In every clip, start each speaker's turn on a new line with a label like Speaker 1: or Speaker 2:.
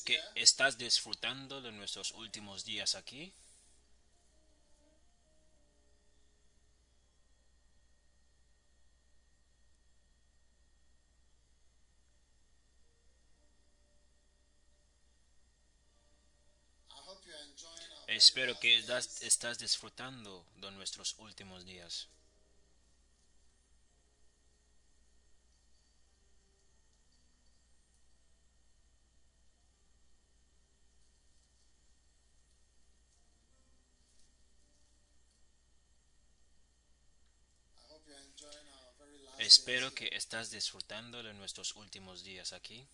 Speaker 1: que estás disfrutando de nuestros últimos días aquí. Espero que estás, disfrutando de nuestros últimos días. Espero que estás disfrutando de nuestros últimos días aquí.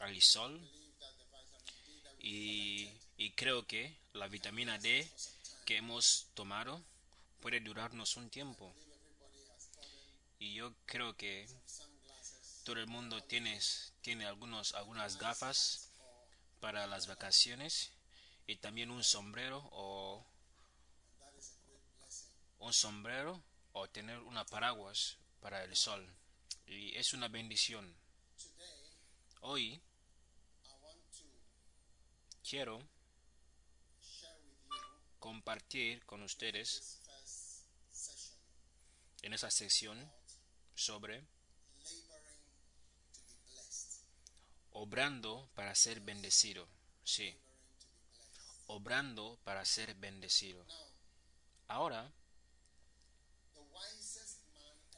Speaker 1: Hay sol y, y creo que la vitamina D que hemos tomado puede durarnos un tiempo. Y yo creo que todo el mundo tiene, tiene algunos, algunas gafas para las vacaciones y también un sombrero o un sombrero o tener una paraguas para el sol. Y es una bendición. Hoy quiero compartir con ustedes en esa sección sobre obrando para ser bendecido. Sí, obrando para ser bendecido. Ahora,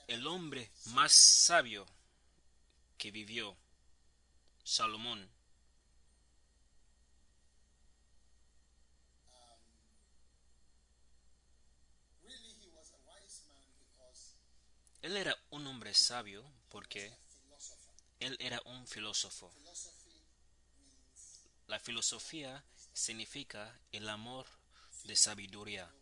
Speaker 1: el hombre más sabio que vivió, Salomón, él era un hombre sabio porque él era un filósofo. La filosofía significa el amor de sabiduría.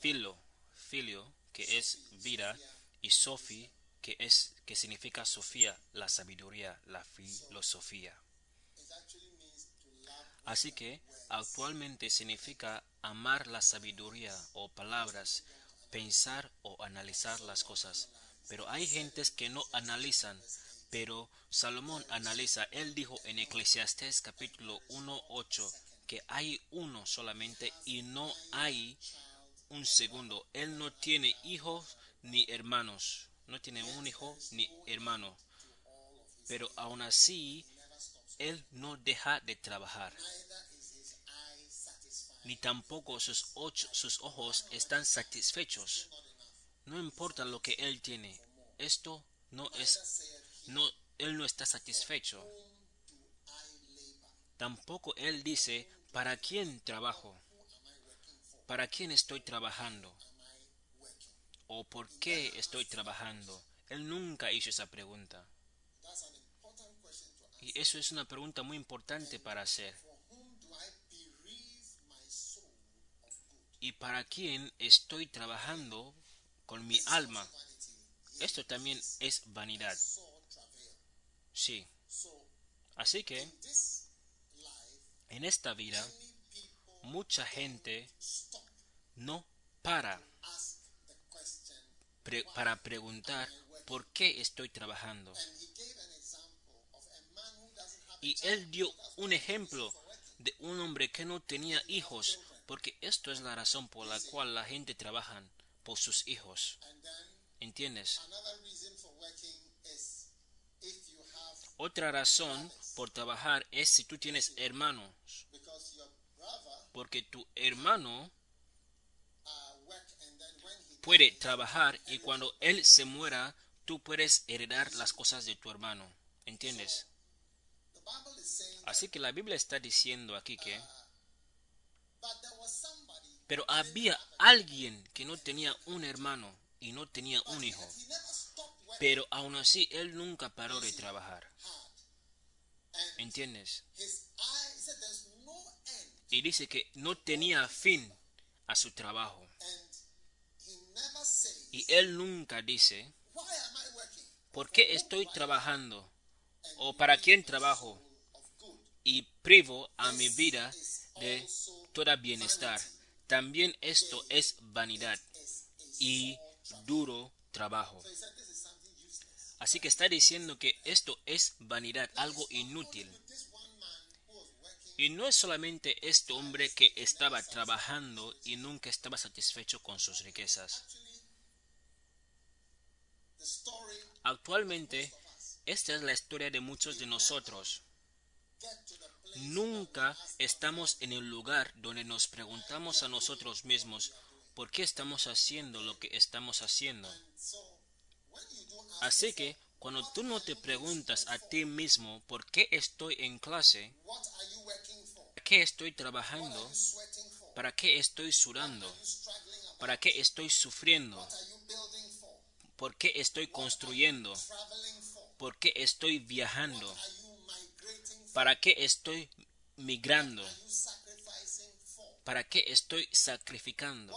Speaker 1: Filo, filio, que es vida, y Sophie, que es que significa Sofía, la sabiduría, la filosofía. Así que actualmente significa amar la sabiduría o palabras, pensar o analizar las cosas. Pero hay gentes que no analizan, pero Salomón analiza. Él dijo en Eclesiastés capítulo 1.8 que hay uno solamente y no hay un segundo. Él no tiene hijos ni hermanos. No tiene un hijo ni hermano. Pero aún así, él no deja de trabajar. Ni tampoco sus, sus ojos están satisfechos. No importa lo que él tiene. Esto no es... No, él no está satisfecho. Tampoco él dice, ¿para quién trabajo? ¿Para quién estoy trabajando? ¿O por qué estoy trabajando? Él nunca hizo esa pregunta. Y eso es una pregunta muy importante para hacer. ¿Y para quién estoy trabajando con mi alma? Esto también es vanidad. Sí. Así que, en esta vida, mucha gente no para para preguntar por qué estoy trabajando. Y él dio un ejemplo de un hombre que no tenía hijos, porque esto es la razón por la cual la gente trabaja por sus hijos. ¿Entiendes? Otra razón por trabajar es si tú tienes hermanos, porque tu hermano
Speaker 2: uh, work and then when he
Speaker 1: puede trabajar y cuando él se muera, tú puedes heredar las cosas de tu hermano. ¿Entiendes? Así que la Biblia está diciendo aquí que, pero había alguien que no tenía un hermano y no tenía un hijo, pero aún así él nunca paró de trabajar. ¿Entiendes? Y dice que no tenía fin a su trabajo.
Speaker 2: and he never says
Speaker 1: Y él nunca dice, ¿por qué estoy trabajando? ¿O para quién trabajo? Y privo a mi vida de toda bienestar. También esto es vanidad y duro trabajo. Así que está diciendo que esto es vanidad, algo inútil. Y no es solamente este hombre que estaba trabajando y nunca estaba satisfecho con sus riquezas. Actualmente, esta es la historia de muchos de nosotros. Nunca estamos en el lugar donde nos preguntamos a nosotros mismos por qué estamos haciendo lo que estamos haciendo. Así que cuando tú no te preguntas a ti mismo por qué estoy en clase, para qué estoy trabajando, para qué estoy sudando, para qué estoy sufriendo,
Speaker 2: what are you building for
Speaker 1: por qué estoy construyendo, por qué estoy viajando, para qué estoy migrando, para qué estoy sacrificando,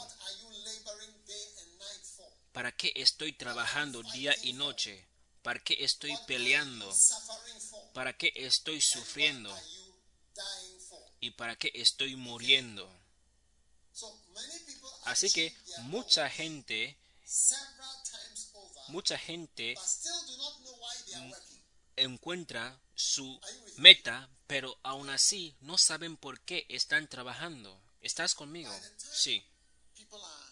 Speaker 1: para qué estoy trabajando día y noche, para qué estoy peleando, para qué estoy sufriendo y para qué estoy muriendo. Así que mucha gente, mucha gente encuentra su meta, pero aún así no saben por qué están trabajando. ¿Estás conmigo? Sí.
Speaker 2: people are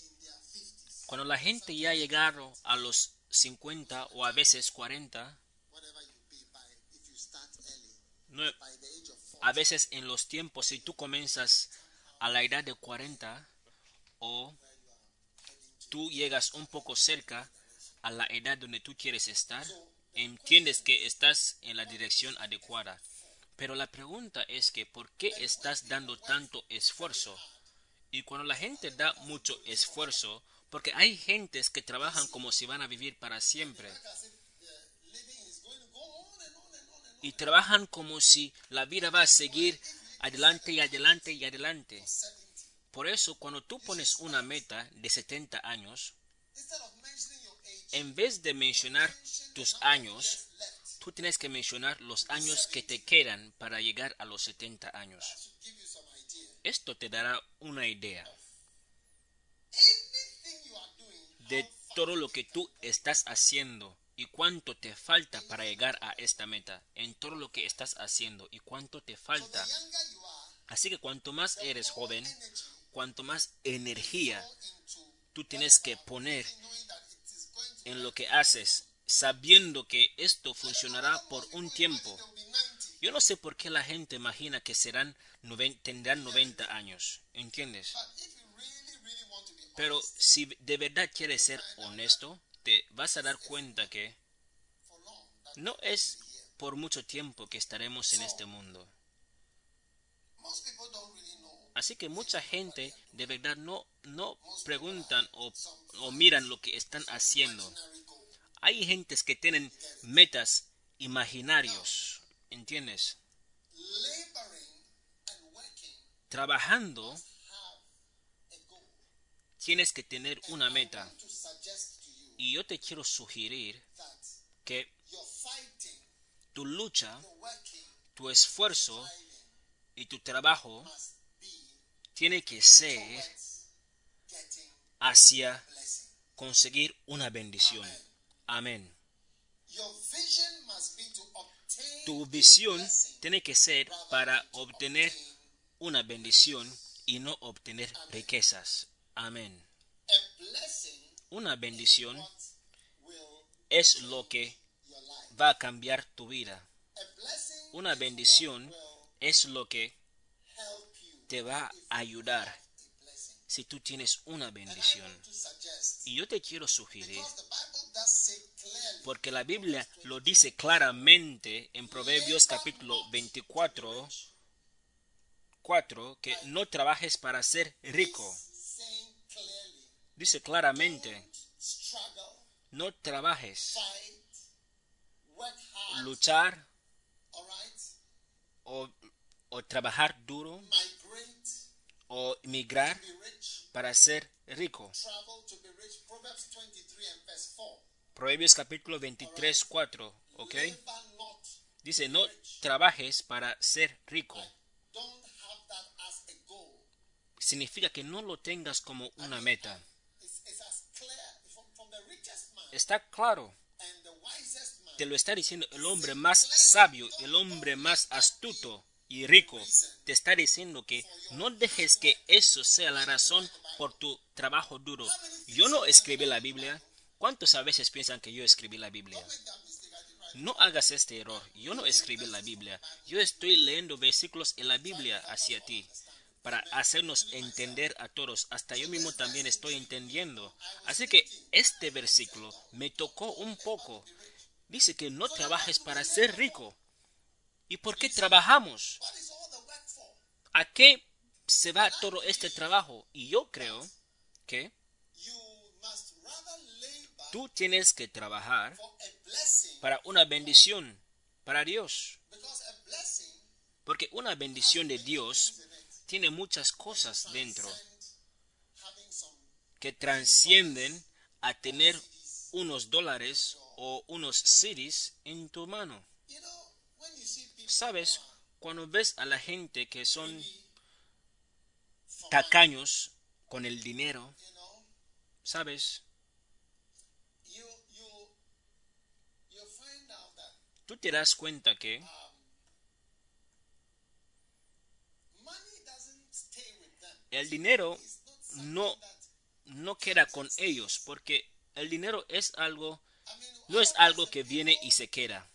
Speaker 2: in their 50s
Speaker 1: Cuando la gente ya ha llegado a los 50 o a veces 40,
Speaker 2: whatever you be by if you start early
Speaker 1: no-
Speaker 2: by the age of 40
Speaker 1: a veces en los tiempos, si tú comienzas a la edad de 40 o tú llegas un poco cerca a la edad donde tú quieres estar, entiendes que estás en la dirección adecuada. Pero la pregunta es que ¿por qué estás dando tanto esfuerzo? Y cuando la gente da mucho esfuerzo, porque hay gentes que trabajan como si van a vivir para siempre. Y trabajan como si la vida va a seguir adelante y adelante y adelante.
Speaker 2: 70
Speaker 1: Por eso, cuando tú pones una meta de 70 años, en vez de mencionar tus años, tú tienes que mencionar los años que te quedan para llegar a los 70 años. Esto te dará una idea de todo lo que tú estás haciendo y cuánto te falta para llegar a esta meta, en todo lo que estás haciendo y cuánto te falta. Así que cuanto más eres joven, cuanto más energía tú tienes que poner en lo que haces, sabiendo que esto funcionará por un tiempo.
Speaker 2: there will be 90
Speaker 1: Yo no sé por qué la gente imagina que serán tendrán 90 años, ¿entiendes? Pero si de verdad quieres ser honesto, te vas a dar cuenta que no es por mucho tiempo que estaremos en este mundo. Así que mucha gente de verdad no, no preguntan o, o miran lo que están haciendo. Hay gentes que tienen metas imaginarios, ¿entiendes? Trabajando tienes que tener una meta. Y yo te quiero sugerir que tu lucha, tu esfuerzo y tu trabajo tiene que ser hacia conseguir una bendición. Amén. Tu visión tiene que ser para obtener una bendición y no obtener riquezas. Amén. Una bendición es lo que va a cambiar tu vida. Una bendición es lo que te va a ayudar si tú tienes una bendición. Y yo te quiero sugerir, porque la Biblia lo dice claramente en Proverbios capítulo 24, 4, que no trabajes para ser rico. Dice claramente, no trabajes, luchar o, o trabajar duro o migrar para ser rico.
Speaker 2: travel to be rich. Proverbs 23 and verse 4.
Speaker 1: Proverbios capítulo 23, 4, ¿ok? Dice, no trabajes para ser rico. Significa que no lo tengas como una meta. Está claro, te lo está diciendo el hombre más sabio, el hombre más astuto y rico. Te está diciendo que no dejes que eso sea la razón por tu trabajo duro. Yo no escribí la Biblia. ¿Cuántos a veces piensan que yo escribí la Biblia? No hagas este error. Yo no escribí la Biblia. Yo estoy leyendo versículos en la Biblia hacia ti para hacernos entender a todos. Hasta yo mismo también estoy entendiendo. Así que este versículo me tocó un poco. Dice que no trabajes para ser rico. ¿Y por qué trabajamos? ¿A qué se va todo este trabajo? Y yo creo que tú tienes que trabajar para una bendición para Dios. Porque una bendición de Dios tiene muchas cosas dentro que transcienden a tener unos dólares o unos cities en tu mano.
Speaker 2: you know when you see people
Speaker 1: Sabes, cuando ves a la gente que son tacaños con el dinero, sabes, tú te das cuenta que el dinero no, no queda con ellos, porque el dinero es algo, no es algo que viene y se queda,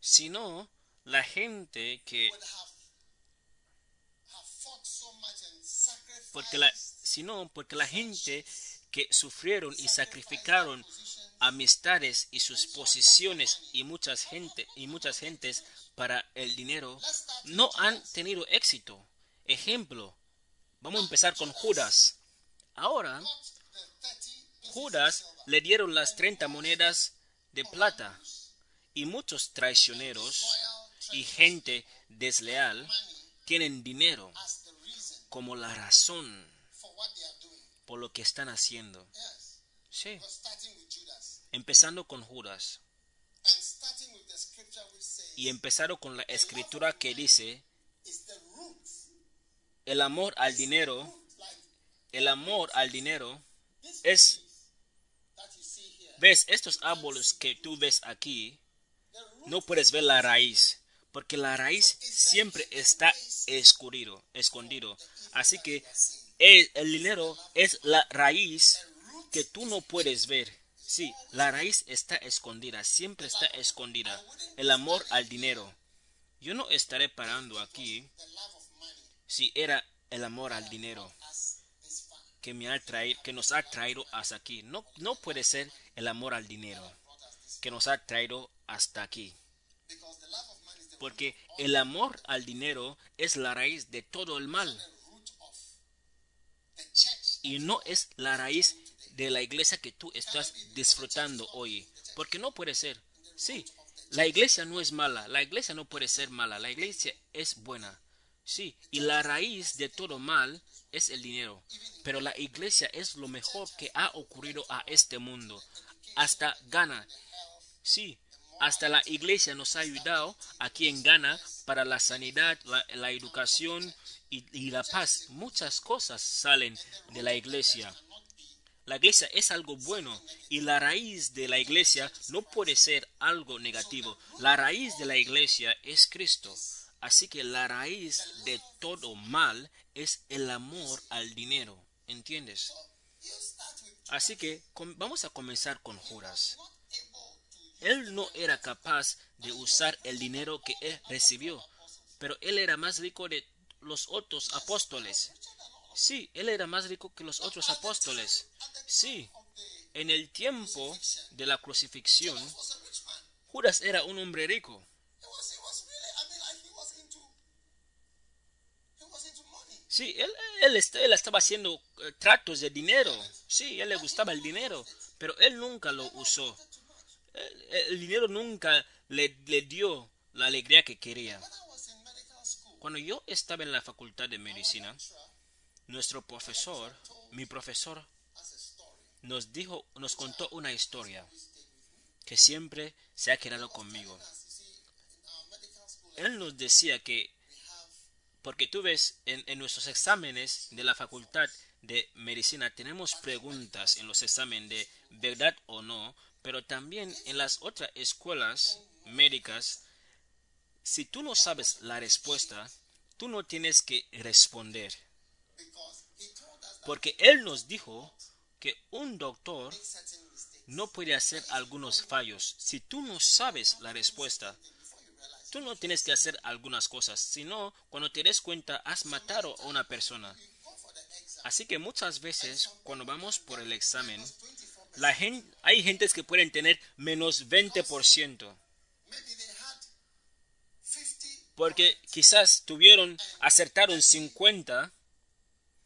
Speaker 1: sino la gente que, porque la, sino porque la gente que sufrieron y sacrificaron amistades y sus posiciones y muchas gente y muchas gentes para el dinero no han tenido éxito. Ejemplo, vamos a empezar con Judas. Ahora,
Speaker 2: got the 30 pieces
Speaker 1: Judas le dieron las 30 monedas de plata y muchos traicioneros y gente desleal tienen dinero como la razón por lo que están haciendo. Sí, empezando con Judas. Y empezaron con la escritura que dice, el amor al dinero, el amor al dinero es, ves, estos árboles que tú ves aquí, no puedes ver la raíz, porque la raíz siempre está escondido, escondido. Así que el, el dinero es la raíz que tú no puedes ver. Sí, la raíz está escondida, siempre está escondida. El amor al dinero. Yo no estaré parando aquí si era el amor al dinero que me ha traído, que nos ha traído hasta aquí. No, no puede ser el amor al dinero que nos ha traído hasta aquí. Porque el amor al dinero es la raíz de todo el mal y no es la raíz de la iglesia que tú estás disfrutando hoy. Porque no puede ser. Sí, la iglesia no es mala, la iglesia no puede ser mala, la iglesia es buena. Sí, y la raíz de todo mal es el dinero. Pero la iglesia es lo mejor que ha ocurrido a este mundo. Hasta Ghana. Sí, hasta la iglesia nos ha ayudado aquí en Ghana para la sanidad, la, educación y, y la paz. Muchas cosas salen de la iglesia. La iglesia es algo bueno y la raíz de la iglesia no puede ser algo negativo. La raíz de la iglesia es Cristo. Así que la raíz de todo mal es el amor al dinero. ¿Entiendes? Así que vamos a comenzar con Judas. Él no era capaz de usar el dinero que él recibió, pero él era más rico de los otros apóstoles. Sí, él era más rico que los otros apóstoles. Sí, en el tiempo de la crucifixión. Judas era un hombre rico. Sí, él, él, él estaba haciendo eh, tratos de dinero. Sí, él le gustaba el dinero, pero él nunca lo usó. El, el dinero nunca le, le dio la alegría que quería. Cuando yo estaba en la facultad de medicina, nuestro profesor, mi profesor, nos dijo, nos contó una historia que siempre se ha quedado conmigo. Él nos decía que, porque tú ves, en, en nuestros exámenes de la facultad de medicina tenemos preguntas en los exámenes de verdad o no, pero también en las otras escuelas médicas, si tú no sabes la respuesta, tú no tienes que responder. Porque Él nos dijo que un doctor no puede hacer algunos fallos. Si tú no sabes la respuesta, tú no tienes que hacer algunas cosas. Si no, cuando te des cuenta, has matado a una persona. Así que muchas veces, cuando vamos por el examen,
Speaker 2: 24%.
Speaker 1: Hay gentes que pueden tener menos 20%.
Speaker 2: Maybe they had 50
Speaker 1: Porque quizás tuvieron, acertaron 50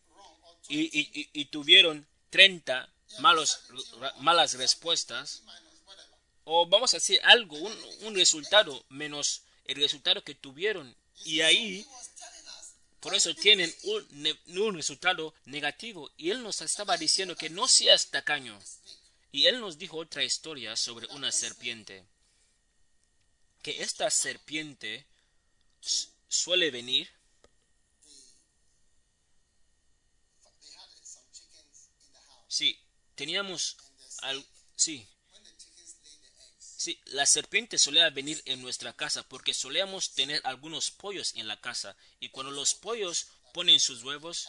Speaker 2: wrong or
Speaker 1: y, y- tuvieron 30 malos, ra- malas respuestas. o vamos a decir algo, un, resultado menos el resultado que tuvieron. Y ahí, por eso tienen un, un resultado negativo. Y él nos estaba diciendo que no seas tacaño. Y él nos dijo otra historia sobre una serpiente. Que esta serpiente suele venir. Sí, teníamos... Al, sí, Sí, la serpiente solía venir en nuestra casa porque solíamos tener algunos pollos en la casa y cuando los pollos ponen sus huevos,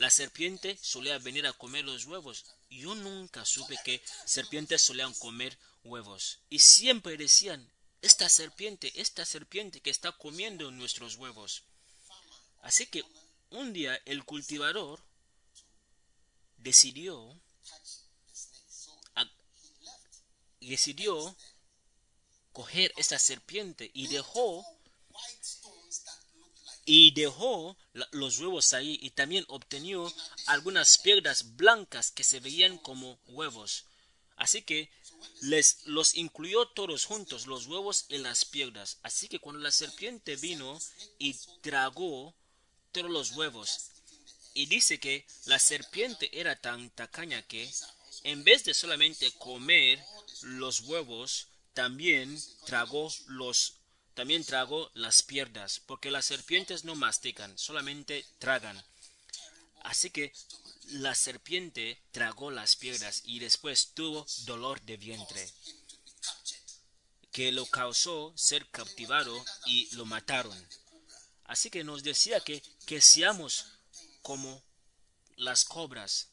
Speaker 1: la serpiente solía venir a comer los huevos. Yo nunca supe que serpientes solían comer huevos y siempre decían, esta serpiente, esta serpiente que está comiendo nuestros huevos. Así que un día el cultivador decidió decidió coger esta serpiente y dejó y dejó los huevos ahí y también obtenió algunas piedras blancas que se veían como huevos. Así que les los incluyó todos juntos, los huevos y las piedras. Así que cuando la serpiente vino y tragó todos los huevos, y dice que la serpiente era tan tacaña que en vez de solamente comer los huevos, también tragó los también tragó las piernas, porque las serpientes no mastican, solamente tragan. Así que la serpiente tragó las piedras y después tuvo dolor de vientre, que lo causó ser captivado y lo mataron. Así que nos decía que, que seamos como las cobras,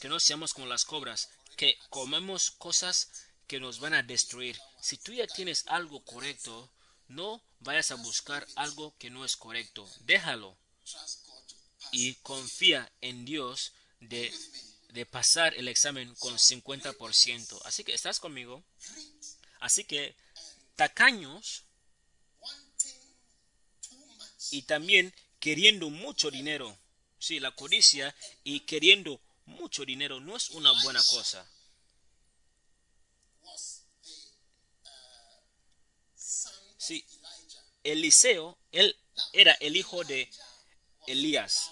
Speaker 1: que no seamos como las cobras, que comemos cosas que nos van a destruir. Si tú ya tienes algo correcto, no vayas a buscar algo que no es correcto. Déjalo y confía en Dios de, de pasar el examen con 50%. Así que estás conmigo. Así que tacaños y también queriendo mucho dinero. Sí, la codicia y queriendo mucho dinero no es una buena cosa.
Speaker 2: was the uh, son of
Speaker 1: Sí,
Speaker 2: Elijah.
Speaker 1: Eliseo, él era el hijo de Elías.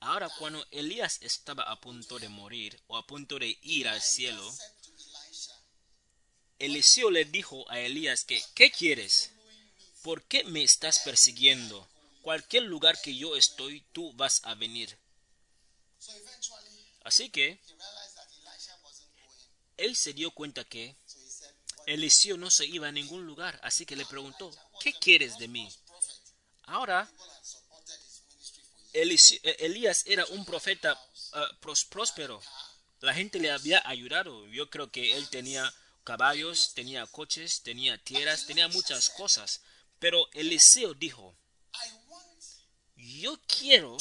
Speaker 1: Ahora cuando Elías estaba a punto de morir o a punto de ir al cielo, Eliseo le dijo a Elías que, ¿qué quieres? ¿Por qué me estás persiguiendo? Cualquier lugar que yo estoy, tú vas a venir. Así que él se dio cuenta que Eliseo no se iba a ningún lugar, así que le preguntó, ¿qué quieres de mí? Ahora, eh, Elías era un profeta pros- próspero. la gente le había ayudado. Yo creo que él tenía caballos, tenía coches, tenía tierras, tenía muchas cosas. Pero Eliseo dijo, yo quiero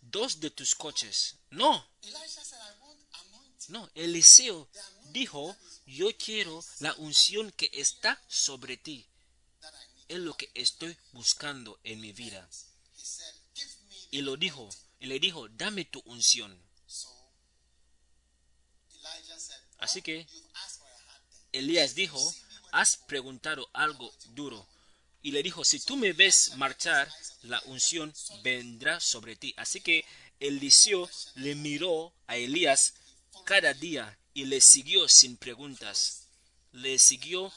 Speaker 1: dos de tus coches. No, no, Eliseo dijo, yo quiero la unción que está sobre ti. Es lo que estoy buscando en mi vida. Y lo dijo, y le dijo, dame tu unción. Así que. Elías dijo, has preguntado algo duro. Y le dijo, si tú me ves marchar, la unción vendrá sobre ti. Así que Eliseo le miró a Elías cada día y le siguió sin preguntas. Le siguió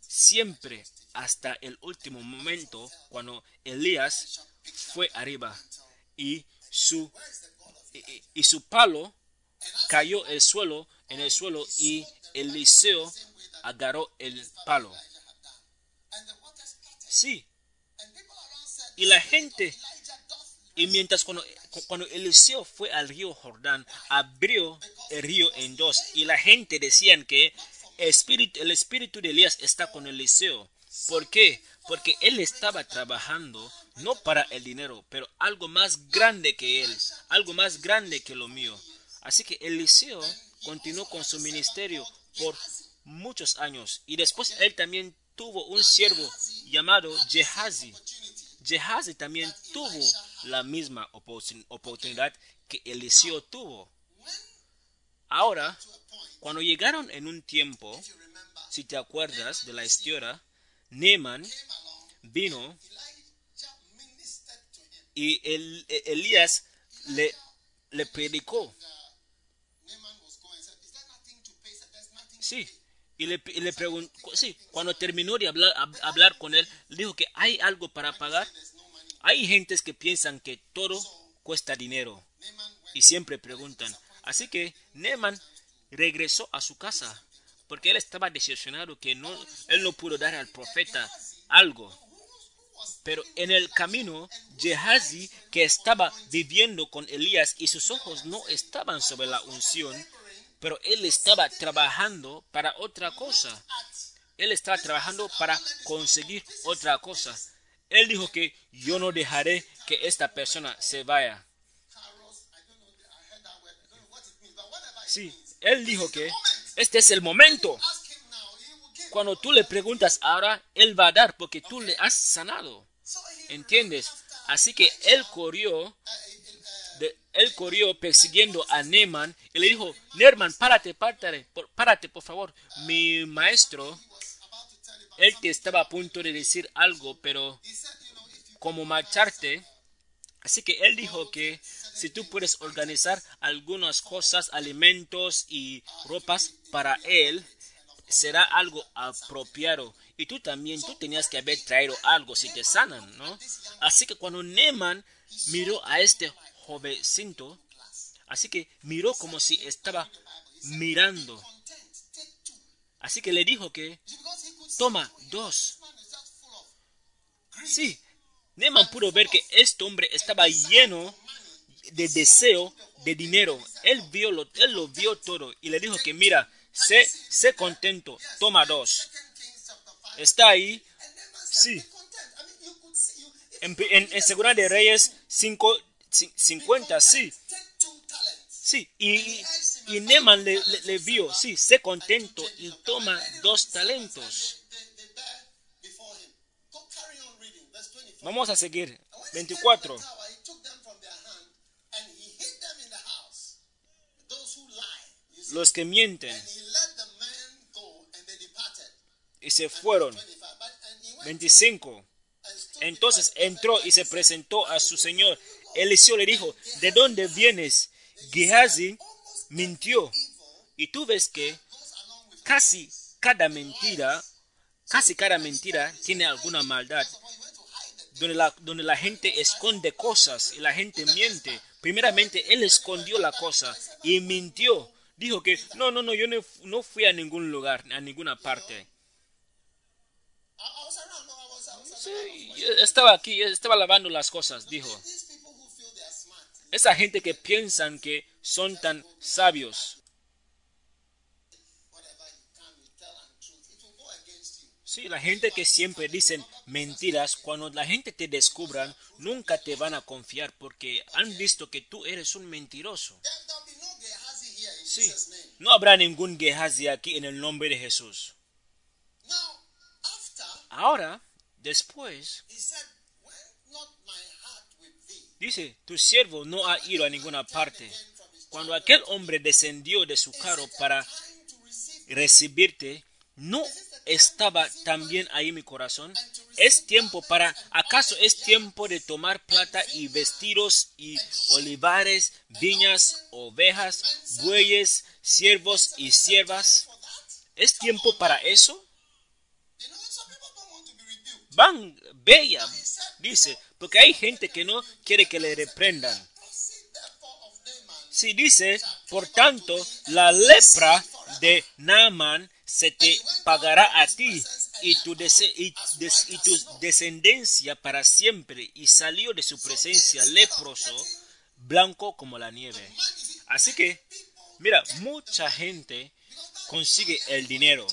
Speaker 1: siempre hasta el último momento cuando Elías fue arriba y su, y, su palo cayó el suelo en el suelo y Eliseo agarró el palo. Sí, y la gente, y mientras cuando, cuando Eliseo fue al río Jordán, abrió el río en dos y la gente decían que espíritu, el espíritu de Elías está con Eliseo. ¿Por qué? Porque él estaba trabajando no para el dinero, pero algo más grande que él, algo más grande que lo mío. Así que Eliseo continuó con su ministerio por muchos años y después él también tuvo un siervo llamado Gehazi. Gehazi también tuvo la misma oportun- oportunidad que Eliseo tuvo. Ahora, cuando llegaron en un tiempo, si te acuerdas de la historia,
Speaker 2: along.
Speaker 1: vino y e- Elías le, le predicó.
Speaker 2: Naaman
Speaker 1: Sí. Y le, preguntó, sí, cuando terminó de hablar, hab- hablar con él, dijo que hay algo para pagar. Hay gentes que piensan que todo cuesta dinero y siempre preguntan. Así que Neman regresó a su casa porque él estaba decepcionado que no, él no pudo dar al profeta algo. Pero en el camino, Gehazi, que estaba viviendo con Elías y sus ojos no estaban sobre la unción, pero él estaba trabajando para otra cosa. Él estaba trabajando para conseguir otra cosa. Él dijo que yo no dejaré que esta persona se vaya. Sí, él dijo que este es el momento. Cuando tú le preguntas ahora, él va a dar porque tú le has sanado. ¿Entiendes? Así que él corrió, él corrió persiguiendo a Neman y le dijo, Neman, párate, párate, párate, por favor. Mi maestro, él te estaba a punto de decir algo, pero como marcharte, así que él dijo que si tú puedes organizar algunas cosas, alimentos y ropas para él, será algo apropiado. Y tú también, tú tenías que haber traído algo si te sanan, ¿no? Así que cuando Neman miró a este jovencito, así que miró como si estaba mirando. Así que le dijo que toma dos. Sí, Neman pudo ver que este hombre estaba lleno de deseo de dinero. Él vio lo, él lo vio todo y le dijo que mira, sé, sé contento, toma dos.
Speaker 2: Second Kings chapter 5.
Speaker 1: Está ahí, sí, en, en, en Segunda de Reyes 5, 50, sí, sí. Y, y, Neman le, le- le vio, sí, sé contento y toma dos talentos.
Speaker 2: They, they bear before him. Go carry on reading. Verse 24.
Speaker 1: Vamos a seguir.
Speaker 2: And when he
Speaker 1: 24.
Speaker 2: came to the tower, he took them from their hand and he hid them in the house. Those who lie. You see.
Speaker 1: Los que mienten y se fueron.
Speaker 2: 25. But, and he went
Speaker 1: 25.
Speaker 2: and stood
Speaker 1: Entonces entró y se presentó a su señor. Eliseo le dijo, ¿de dónde vienes? Gehazi mintió. Y tú ves que casi cada mentira, casi cada mentira tiene alguna maldad. Donde la, donde la gente esconde cosas y la gente miente. Primeramente, él escondió la cosa y mintió. Dijo que, no, no, no, yo no, no fui a ningún lugar, a ninguna parte. Estaba aquí, estaba lavando las cosas, dijo. Esa gente que piensan que son tan sabios. Sí, la gente que siempre dicen mentiras, cuando la gente te descubran, nunca te van a confiar porque han visto que tú eres un mentiroso. Sí, no habrá ningún Gehazi aquí en el nombre de Jesús. Ahora, después, dice, tu siervo no ha ido a ninguna parte. Cuando aquel hombre descendió de su carro para recibirte, ¿no estaba también ahí mi corazón? Es tiempo para, ¿acaso es tiempo de tomar plata y vestidos y olivares, viñas, ovejas, bueyes, siervos y siervas? ¿Es tiempo para eso? Van, bella, dice, porque hay gente que no quiere que le reprendan. Si dice, por tanto, la lepra de Naaman se te pagará a ti y tu, y tu descendencia para siempre. Y salió de su presencia leproso, blanco como la nieve. Así que, mira, mucha gente consigue el dinero.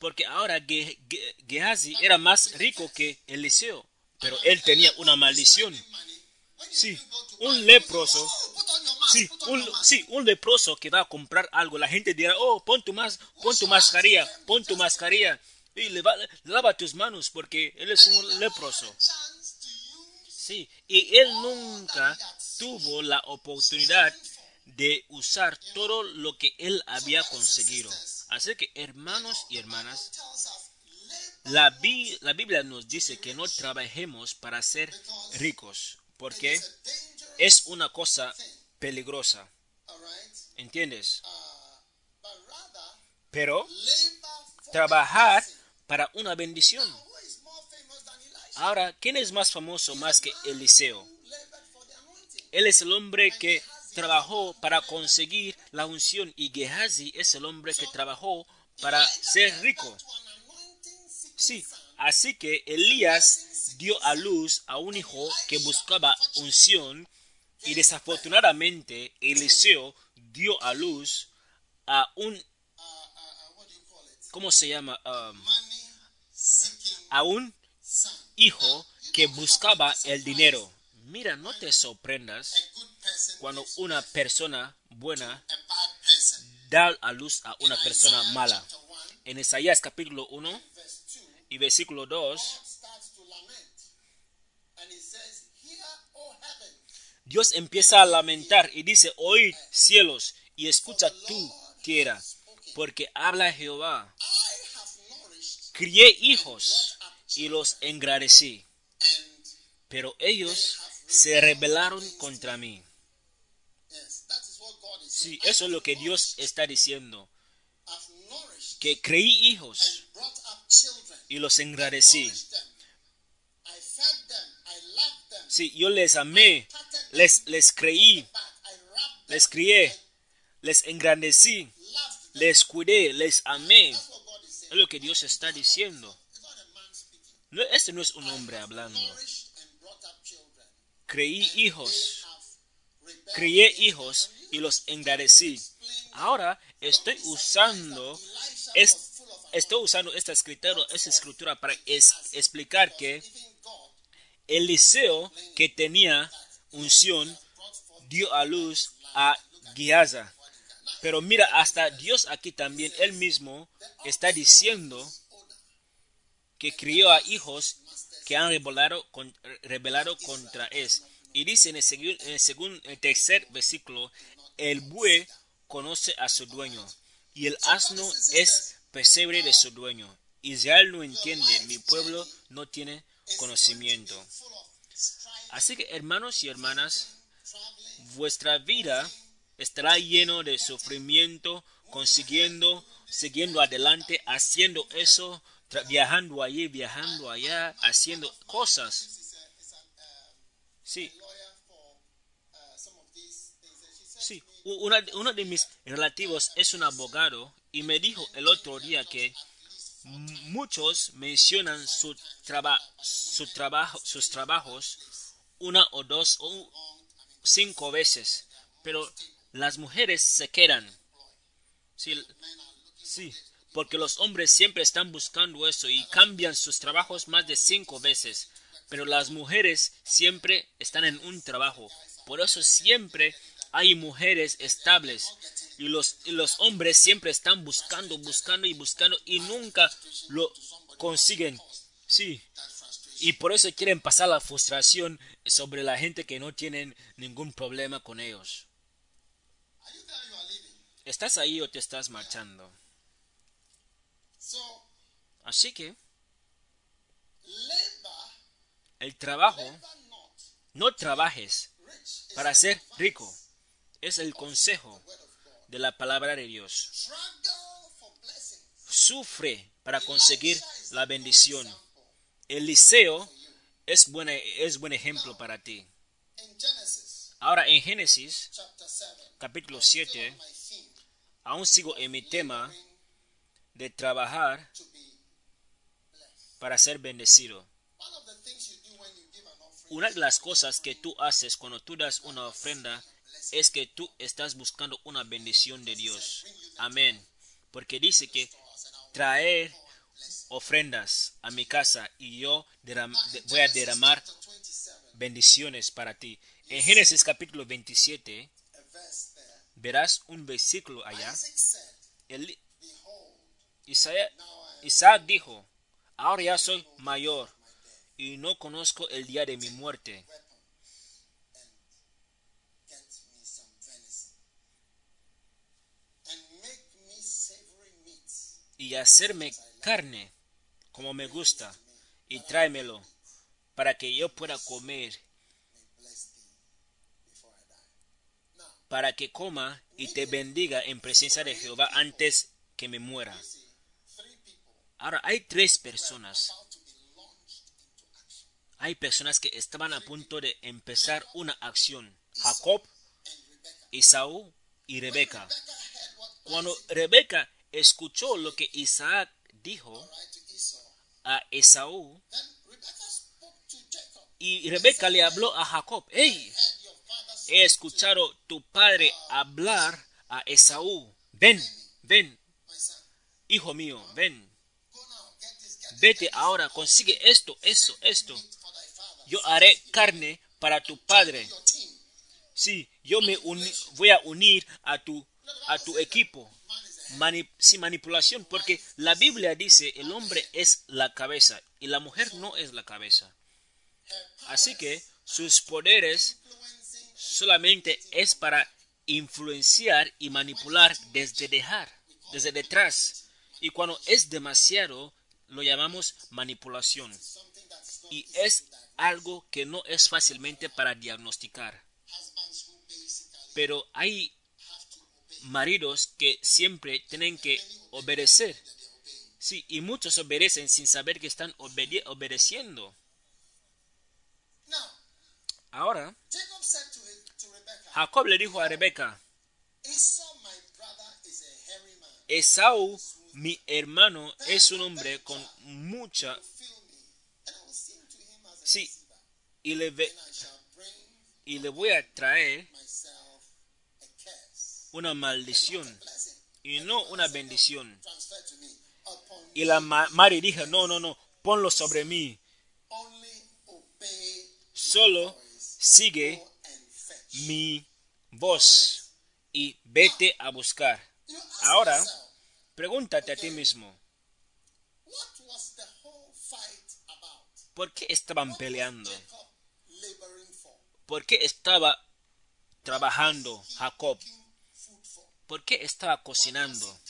Speaker 1: Porque ahora Ge- Ge- Gehazi era más rico que Eliseo. Pero él tenía una maldición. Sí, un leproso. Sí un, sí, un leproso que va a comprar algo, la gente dirá, oh, pon tu, mas, pon mascarilla, pon tu mascarilla y lava, tus manos porque él es un leproso. Sí, y él nunca tuvo la oportunidad de usar todo lo que él había conseguido. Así que, hermanos y hermanas, la, Bi- la Biblia nos dice que no trabajemos para ser ricos, porque es una cosa peligrosa? ¿entiendes? Pero trabajar para una bendición. Ahora, ¿quién es más famoso más que Eliseo? Él es el hombre que trabajó para conseguir la unción y Gehazi es el hombre que trabajó para ser rico. Sí, así que Elías dio a luz a un hijo que buscaba unción y desafortunadamente Eliseo dio a luz a un? ¿cómo se llama? Um, a un hijo que buscaba el dinero. Mira, no te sorprendas cuando una persona buena da a luz a una persona mala.
Speaker 2: chapter 1,
Speaker 1: En Isaías capítulo 1
Speaker 2: verse 2,
Speaker 1: y versículo 2,
Speaker 2: God starts to lament. And he says, Hear, O heaven,
Speaker 1: Dios empieza a lamentar y dice, oíd cielos y escucha tú tierra, porque habla Jehová. Crié hijos y los engrandecí,
Speaker 2: and
Speaker 1: pero ellos se rebelaron contra mí. Sí, eso es lo que Dios está diciendo, que creí hijos y los
Speaker 2: them.
Speaker 1: Sí, yo les amé, les, les creí, les crié, les engrandecí, les cuidé, les amé. Es lo que Dios está diciendo. No, este no es un hombre hablando. Creí hijos, crié hijos y los.
Speaker 2: Explain
Speaker 1: Ahora estoy usando,
Speaker 2: Elisha
Speaker 1: estoy usando esta escritura, esta escritura para es- explicar que Eliseo, que tenía unción, dio a luz a Giaza. Pero mira, hasta Dios aquí también, él mismo, está diciendo que crió a hijos que han rebelado, con- rebelado contra él. Y dice en el, segun- en el el tercer versículo, el buey conoce a su dueño y el asno es pesebre de su dueño. Israel no entiende, mi pueblo no tiene conocimiento. Así que hermanos y hermanas, vuestra vida estará lleno de sufrimiento, consiguiendo, siguiendo adelante, haciendo eso, viajando allí, viajando allá, haciendo cosas. Sí, sí. uno de mis relativos es un abogado y me dijo el otro día que muchos mencionan su trabajo, sus trabajos una o dos o cinco veces, pero las mujeres se quedan. Sí, sí, porque los hombres siempre están buscando eso y cambian sus trabajos más de cinco veces. Pero las mujeres siempre están en un trabajo. Por eso siempre hay mujeres estables. Y los, y los hombres siempre están buscando, buscando y buscando y nunca lo consiguen. Sí. Y por eso quieren pasar la frustración sobre la gente que no tienen ningún problema con ellos. ¿Estás ahí o te estás marchando? Así que el trabajo, no trabajes para ser rico. Es el consejo. De la palabra de Dios. Sufre para conseguir la bendición. Eliseo es, buena, es buen ejemplo para ti. Ahora en Génesis
Speaker 2: chapter 7,
Speaker 1: capítulo
Speaker 2: I'm still
Speaker 1: 7,
Speaker 2: on my theme,
Speaker 1: aún sigo en mi tema de trabajar para ser bendecido. Una de las cosas que tú haces cuando tú das una ofrenda es que tú estás buscando una bendición de Dios. Amén. Porque dice que traer ofrendas a mi casa y yo voy a derramar
Speaker 2: chapter 27,
Speaker 1: bendiciones para ti. En Génesis capítulo 27
Speaker 2: a verse there,
Speaker 1: verás un versículo allá. Isaías- Isaac dijo, ahora ya soy mayor y no conozco el día de mi muerte. Y hacerme carne como me gusta y tráemelo para que yo pueda comer, para que coma y te bendiga en presencia de Jehová antes que me muera. Ahora hay tres personas. Hay personas que estaban a punto de empezar una acción. Jacob. Esaú y Rebeca. Cuando Rebeca escuchó lo que Isaac dijo a Esaú, y Rebeca le habló a Jacob, hey, he escuchado tu padre hablar a Esaú, ven, ven, hijo mío, ven, vete ahora, consigue esto, esto, esto. Yo haré carne para tu padre. Sí, yo me voy a unir a tu equipo.
Speaker 2: Man is a head.
Speaker 1: Mani- sin manipulación, porque la Biblia dice el hombre es la cabeza y la mujer no es la cabeza. Así que sus poderes solamente es para influenciar y manipular desde dejar, desde detrás. Y cuando es demasiado, lo llamamos manipulación. Y es algo que no es fácilmente para diagnosticar. Pero hay. Maridos que siempre tienen que obedecer. Sí, y muchos obedecen sin saber que están obede- obedeciendo. Ahora,
Speaker 2: Jacob
Speaker 1: le dijo a Rebeca. Esaú, mi hermano, es un hombre con mucha... Sí, y le, ve- y le voy a traer. Una maldición y no una bendición. Y la ma- Mari dijo, no, no, no, ponlo sobre mí. Solo sigue mi voz y vete a buscar. Ahora, pregúntate a ti mismo? ¿por qué estaban peleando? ¿Por qué estaba trabajando Jacob? ¿Por qué estaba cocinando?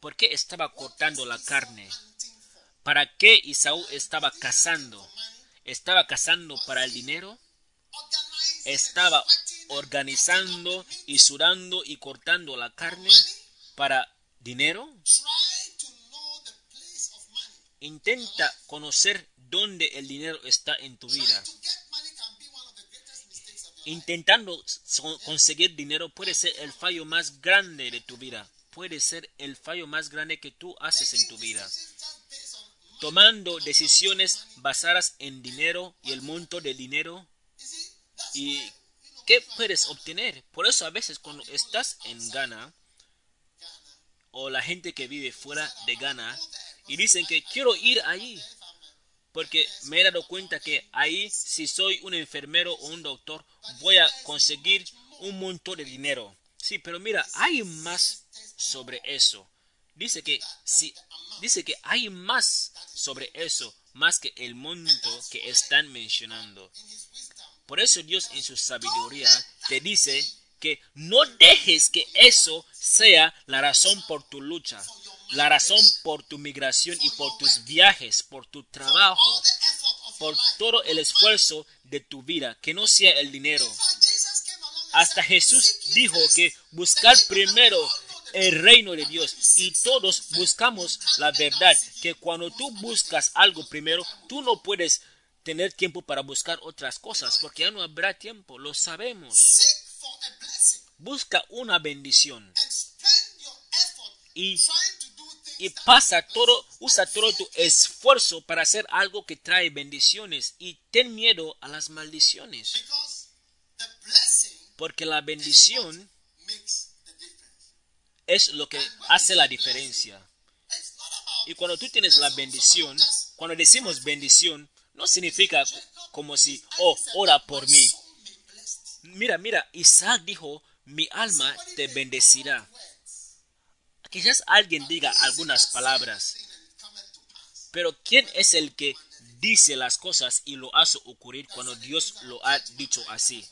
Speaker 1: ¿Por qué estaba cortando la carne? ¿Para qué Isaú estaba cazando? ¿Estaba cazando para el dinero? ¿Estaba organizando y sudando y cortando la carne para dinero? Intenta conocer dónde el dinero está en tu vida. Intentando conseguir dinero puede ser el fallo más grande de tu vida. Puede ser el fallo más grande que tú haces en tu vida. Tomando decisiones basadas en dinero y el monto del dinero y ¿qué puedes obtener? Por eso a veces cuando estás en Ghana, o la gente que vive fuera de Ghana, y dicen que quiero ir allí, porque me he dado cuenta que ahí, si soy un enfermero o un doctor, voy a conseguir un montón de dinero. Sí, pero mira, hay más sobre eso. Dice que si dice que hay más sobre eso, más que el monto que están mencionando. Por eso Dios en su sabiduría te dice que no dejes que eso sea la razón por tu lucha, la razón por tu migración y por tus viajes, por tu trabajo, por todo el esfuerzo de tu vida, que no sea el dinero. Hasta Jesús dijo que buscar primero el reino de Dios y todos buscamos la verdad, que cuando tú buscas algo primero, tú no puedes tener tiempo para buscar otras cosas, porque ya no habrá tiempo, lo sabemos. Busca una bendición y, y pasa todo, usa todo tu esfuerzo para hacer algo que trae bendiciones y ten miedo a las maldiciones. Porque la bendición es lo que hace la diferencia. Y cuando tú tienes la bendición, cuando decimos bendición, no significa como si, oh, ora por mí. Mira, mira, Isaac dijo, mi alma te bendecirá. Quizás alguien diga algunas palabras, pero ¿quién es el que dice las cosas y lo hace ocurrir cuando Dios lo ha dicho así?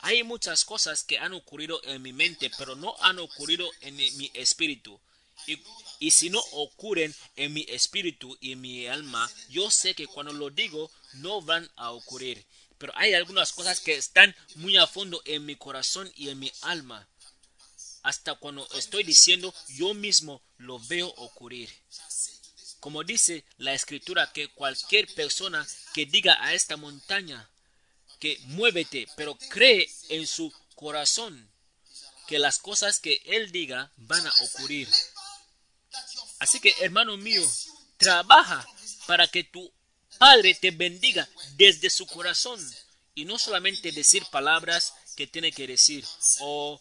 Speaker 1: Hay muchas cosas que han ocurrido en mi mente, pero no han ocurrido en mi espíritu. Y si no ocurren en mi espíritu y en mi alma, yo sé que cuando lo digo no van a ocurrir. Pero hay algunas cosas que están muy a fondo en mi corazón y en mi alma. Hasta cuando estoy diciendo, yo mismo lo veo ocurrir. Como dice la escritura, que cualquier persona que diga a esta montaña que muévete, pero cree en su corazón que las cosas que él diga van a ocurrir. Así que, hermano mío, trabaja para que tu Padre te bendiga desde su corazón y no solamente decir palabras que tiene que decir o,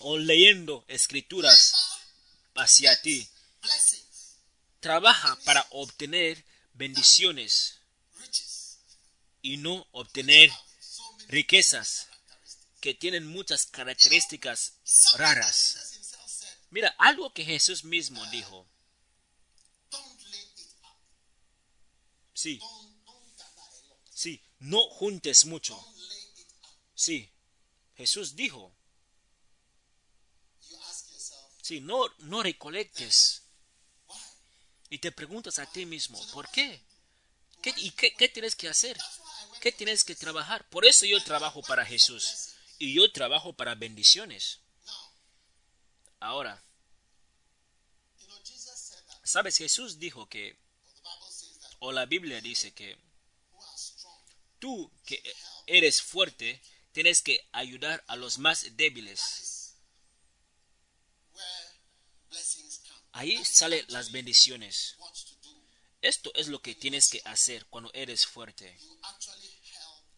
Speaker 1: o leyendo escrituras hacia ti. Trabaja para obtener bendiciones y no obtener riquezas que tienen muchas características raras. Mira, algo que Jesús mismo dijo. Sí. Sí, no juntes mucho. Sí, Jesús dijo. Sí, no, no recolectes. Y te preguntas a ti mismo, ¿por qué? ¿Qué ¿Y qué tienes que hacer? ¿Qué tienes que trabajar? Por eso yo trabajo para Jesús. Y yo trabajo para bendiciones. Ahora, ¿sabes? Jesús dijo que, o la Biblia dice que tú que eres fuerte, tienes que ayudar a los más débiles. Ahí salen las bendiciones. Esto es lo que tienes que hacer cuando eres fuerte.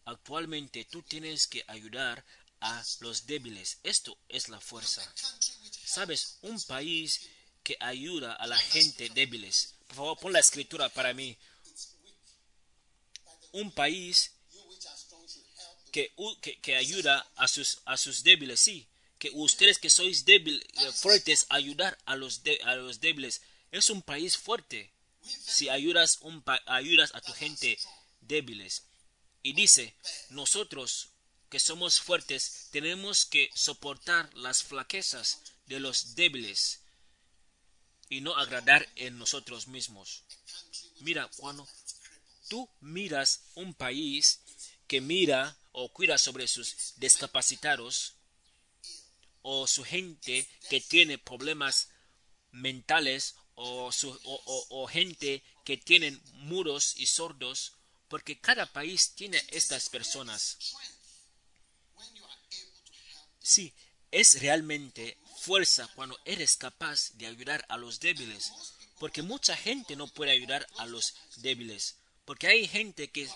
Speaker 1: Actualmente tú tienes que ayudar a los débiles. Esto es la fuerza. Sabes, un país que ayuda a la gente débiles. Por favor, pon la escritura para mí. Un país que, que, ayuda a sus, a sus débiles, sí. Que ustedes que sois débiles, eh, fuertes, ayudar a los, a los débiles. Es un país fuerte. Si ayudas, un ayudas a tu gente débiles. Y dice, nosotros que somos fuertes tenemos que soportar las flaquezas de los débiles y no agradar en nosotros mismos. Mira, cuando tú miras un país que mira o cuida sobre sus discapacitados o su gente que tiene problemas mentales o, su, o, gente que tienen muros y sordos, porque cada país tiene estas personas. Sí, es realmente fuerza cuando eres capaz de ayudar a los débiles, porque mucha gente no puede ayudar a los débiles, porque hay gente que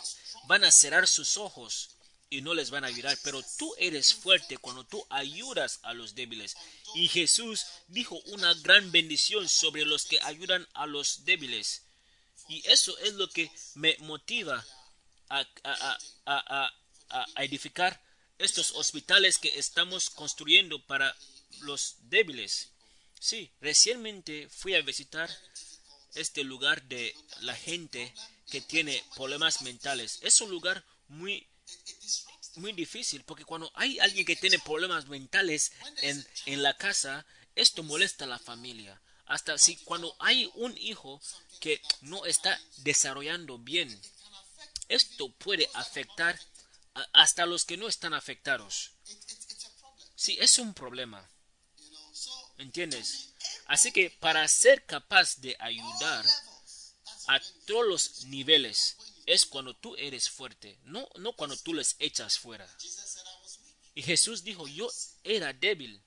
Speaker 1: van a cerrar sus ojos y no les van a ayudar, pero tú eres fuerte cuando tú ayudas a los débiles. Y Jesús dijo una gran bendición sobre los que ayudan a los débiles. Y eso es lo que me motiva a, a, a edificar estos hospitales que estamos construyendo para los débiles. Sí, recientemente fui a visitar este lugar de la gente que tiene problemas mentales. Es un lugar muy muy difícil porque cuando hay alguien que tiene problemas mentales en, en la casa, esto molesta a la familia. Hasta si cuando hay un hijo que no está desarrollando bien, esto puede afectar hasta los que no están afectados. Sí, es un problema. ¿Entiendes? Así que para ser capaz de ayudar a todos los niveles, es cuando tú eres fuerte, no, no cuando tú les echas fuera. Y Jesús dijo, yo era débil,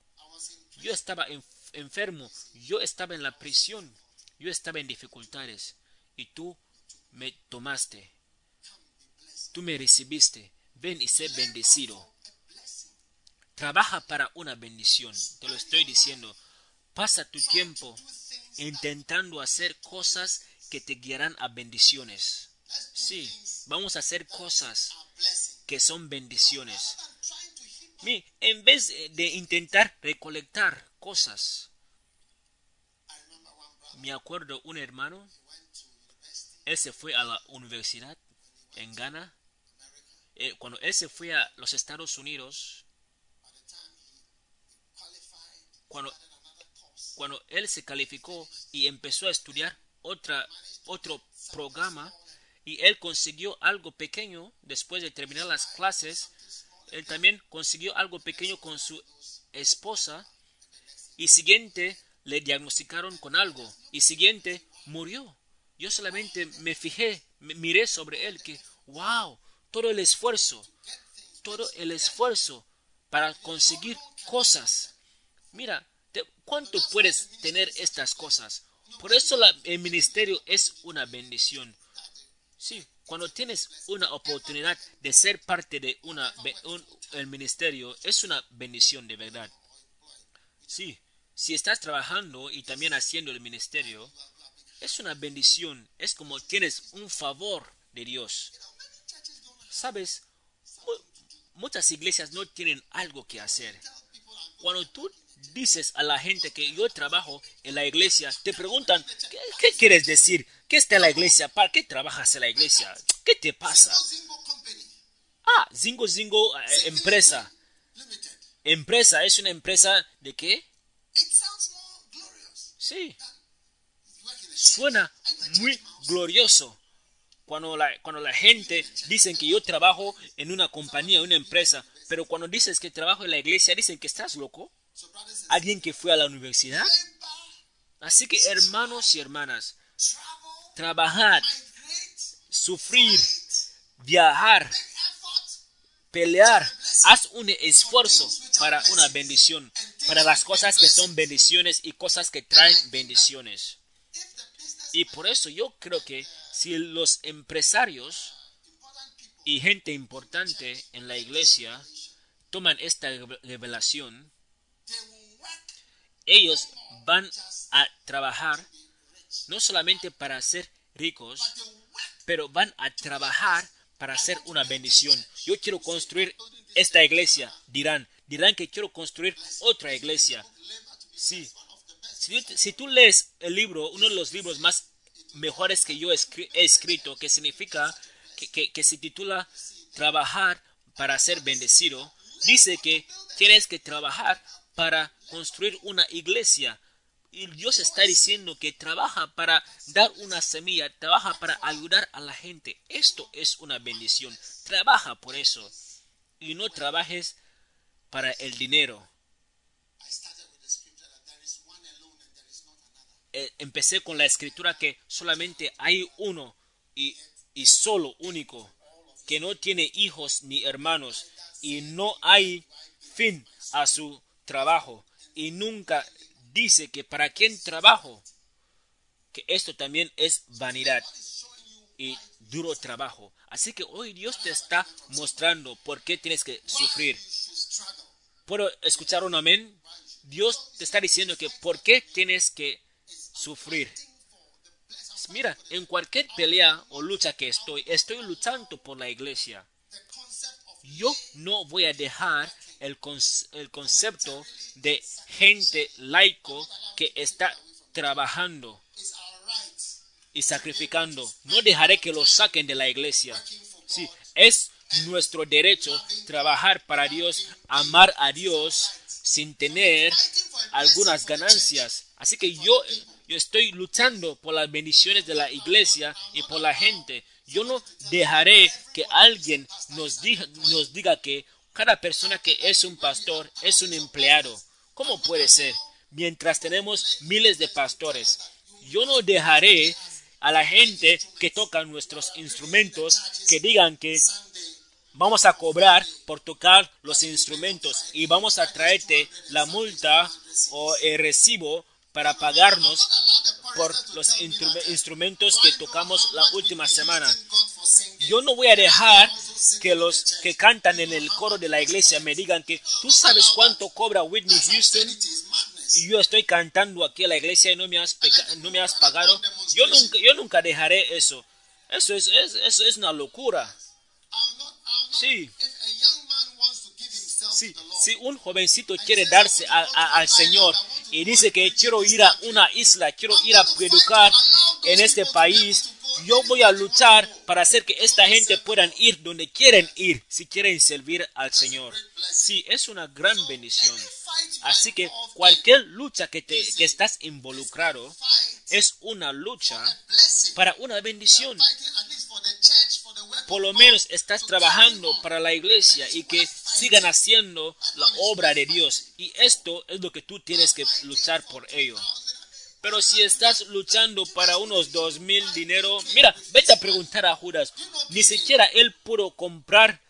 Speaker 1: yo estaba enfermo, yo estaba en la prisión, yo estaba en dificultades, y tú me tomaste, tú me recibiste, ven y sé bendecido. Trabaja para una bendición, te lo estoy diciendo. Pasa tu tiempo intentando hacer cosas que te guiarán a bendiciones. Sí, vamos a hacer cosas que son bendiciones. En vez de intentar recolectar cosas. Me acuerdo un hermano, él se fue a la universidad en Ghana. Eh, cuando él se fue a los Estados Unidos, cuando, cuando él se calificó y empezó a estudiar otra, otro programa, y él consiguió algo pequeño después de terminar las clases. Él también consiguió algo pequeño con su esposa y siguiente le diagnosticaron con algo y siguiente murió. Yo solamente me fijé, me miré sobre él que, wow, todo el esfuerzo, todo el esfuerzo para conseguir cosas. Mira, ¿cuánto puedes tener estas cosas? Por eso el ministerio es una bendición. Sí, cuando tienes una oportunidad de ser parte de una, el ministerio, es una bendición de verdad. Sí, si estás trabajando y también haciendo el ministerio, es una bendición, es como tienes un favor de Dios. Sabes, muchas iglesias no tienen algo que hacer. Cuando tú dices a la gente que yo trabajo en la iglesia, te preguntan, ¿qué, quieres decir? ¿Qué está en la iglesia? ¿Para qué trabajas en la iglesia? ¿Qué te pasa? Ah, Zingo Zingo eh, empresa. Empresa, ¿es una empresa de qué? Sí. Suena muy glorioso. Cuando la, cuando la gente dice que yo trabajo en una compañía, una empresa, pero cuando dices que trabajo en la iglesia, dicen que estás loco alguien que fue a la universidad. Así que hermanos y hermanas, trabajar, sufrir, viajar, pelear, haz un esfuerzo para una bendición, para las cosas que son bendiciones y cosas que traen bendiciones. Y por eso yo creo que si los empresarios y gente importante en la iglesia toman esta revelación, ellos van a trabajar no solamente para ser ricos, pero van a trabajar para hacer una bendición. Yo quiero construir esta iglesia, dirán. Dirán que quiero construir otra iglesia. Sí. Si, tú lees el libro, uno de los libros más mejores que yo he escrito, que significa que se titula Trabajar para ser bendecido, dice que tienes que trabajar para construir una iglesia. Y Dios está diciendo que trabaja para dar una semilla, trabaja para ayudar a la gente. Esto es una bendición. Trabaja por eso. Y no trabajes para el dinero. Eh, empecé con la escritura que solamente hay uno y, y solo único, que no tiene hijos ni hermanos y no hay fin a su trabajo y nunca dice que para quién trabajo, que esto también es vanidad. y duro trabajo. Así que hoy Dios te está mostrando por qué tienes que sufrir. ¿Puedo escuchar un amén? Dios te está diciendo que por qué tienes que sufrir. Mira, en cualquier pelea o lucha que estoy, estoy luchando por la iglesia. Yo no voy a dejar el, el concepto de gente laico que está trabajando y sacrificando. No dejaré que lo saquen de la iglesia. Sí, es nuestro derecho trabajar para Dios, amar a Dios sin tener algunas ganancias. Así que yo, yo estoy luchando por las bendiciones de la iglesia y por la gente. Yo no dejaré que alguien nos diga, nos diga que cada persona que es un pastor es un empleado. ¿Cómo puede ser? Mientras tenemos miles de pastores. Yo no dejaré a la gente que toca nuestros instrumentos que digan que vamos a cobrar por tocar los instrumentos y vamos a traerte la multa o el recibo para pagarnos por los instru- instrumentos que tocamos la última semana. Yo no voy a dejar que los que cantan en el coro de la iglesia me digan que tú sabes cuánto cobra Whitney Houston y yo estoy cantando aquí a la iglesia y no me has, no me has pagado. Yo nunca, yo nunca dejaré eso. Eso es, es- eso es una locura. Sí. Sí, si un jovencito quiere darse al Señor y dice que quiero ir a una isla, quiero ir a predicar en este país, yo voy a luchar para hacer que esta gente puedan ir donde quieren ir si quieren servir al Señor. Sí, es una gran bendición. Así que cualquier lucha que, te, que estás involucrado es una lucha para una bendición. Por lo menos estás trabajando para la iglesia y que sigan haciendo la obra de Dios. Y esto es lo que tú tienes que luchar por ello. Pero si estás luchando para unos dos mil dinero, mira, vete a preguntar a Judas. Ni siquiera él pudo comprar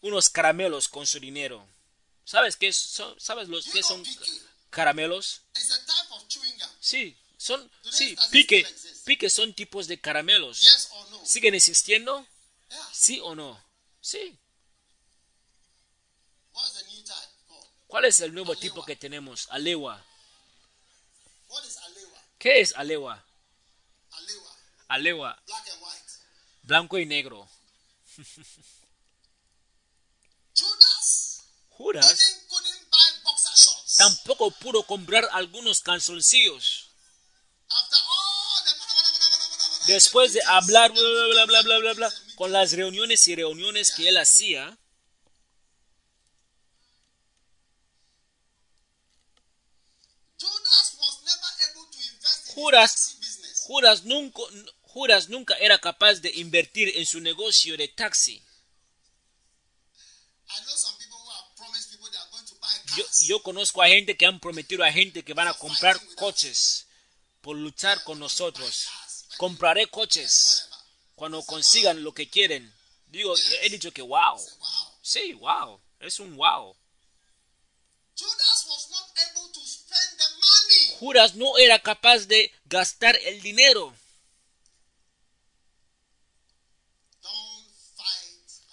Speaker 1: unos caramelos con su dinero. ¿Sabes qué son? ¿Sabes los qué son caramelos? Sí, son, sí, pique, pique son tipos de caramelos. ¿Siguen existiendo? ¿Sí o no? Sí. ¿Cuál es el nuevo tipo que tenemos? Alewa. ¿Qué es alewa?
Speaker 2: Alewa,
Speaker 1: Alewa,
Speaker 2: black and white.
Speaker 1: blanco y negro.
Speaker 2: Judas
Speaker 1: Judas tampoco pudo comprar algunos calzoncillos. Después de hablar bla bla bla bla bla bla bla con las reuniones y reuniones que él hacía,
Speaker 2: business.
Speaker 1: Judas nunca, Judas nunca era capaz de invertir en su negocio de taxi. Yo conozco a gente que han prometido a gente que van a comprar coches por luchar con nosotros. Compraré coches cuando consigan lo que quieren. Digo, he dicho que wow. Sí, wow. Es un wow.
Speaker 2: Judas
Speaker 1: no era capaz de gastar el dinero.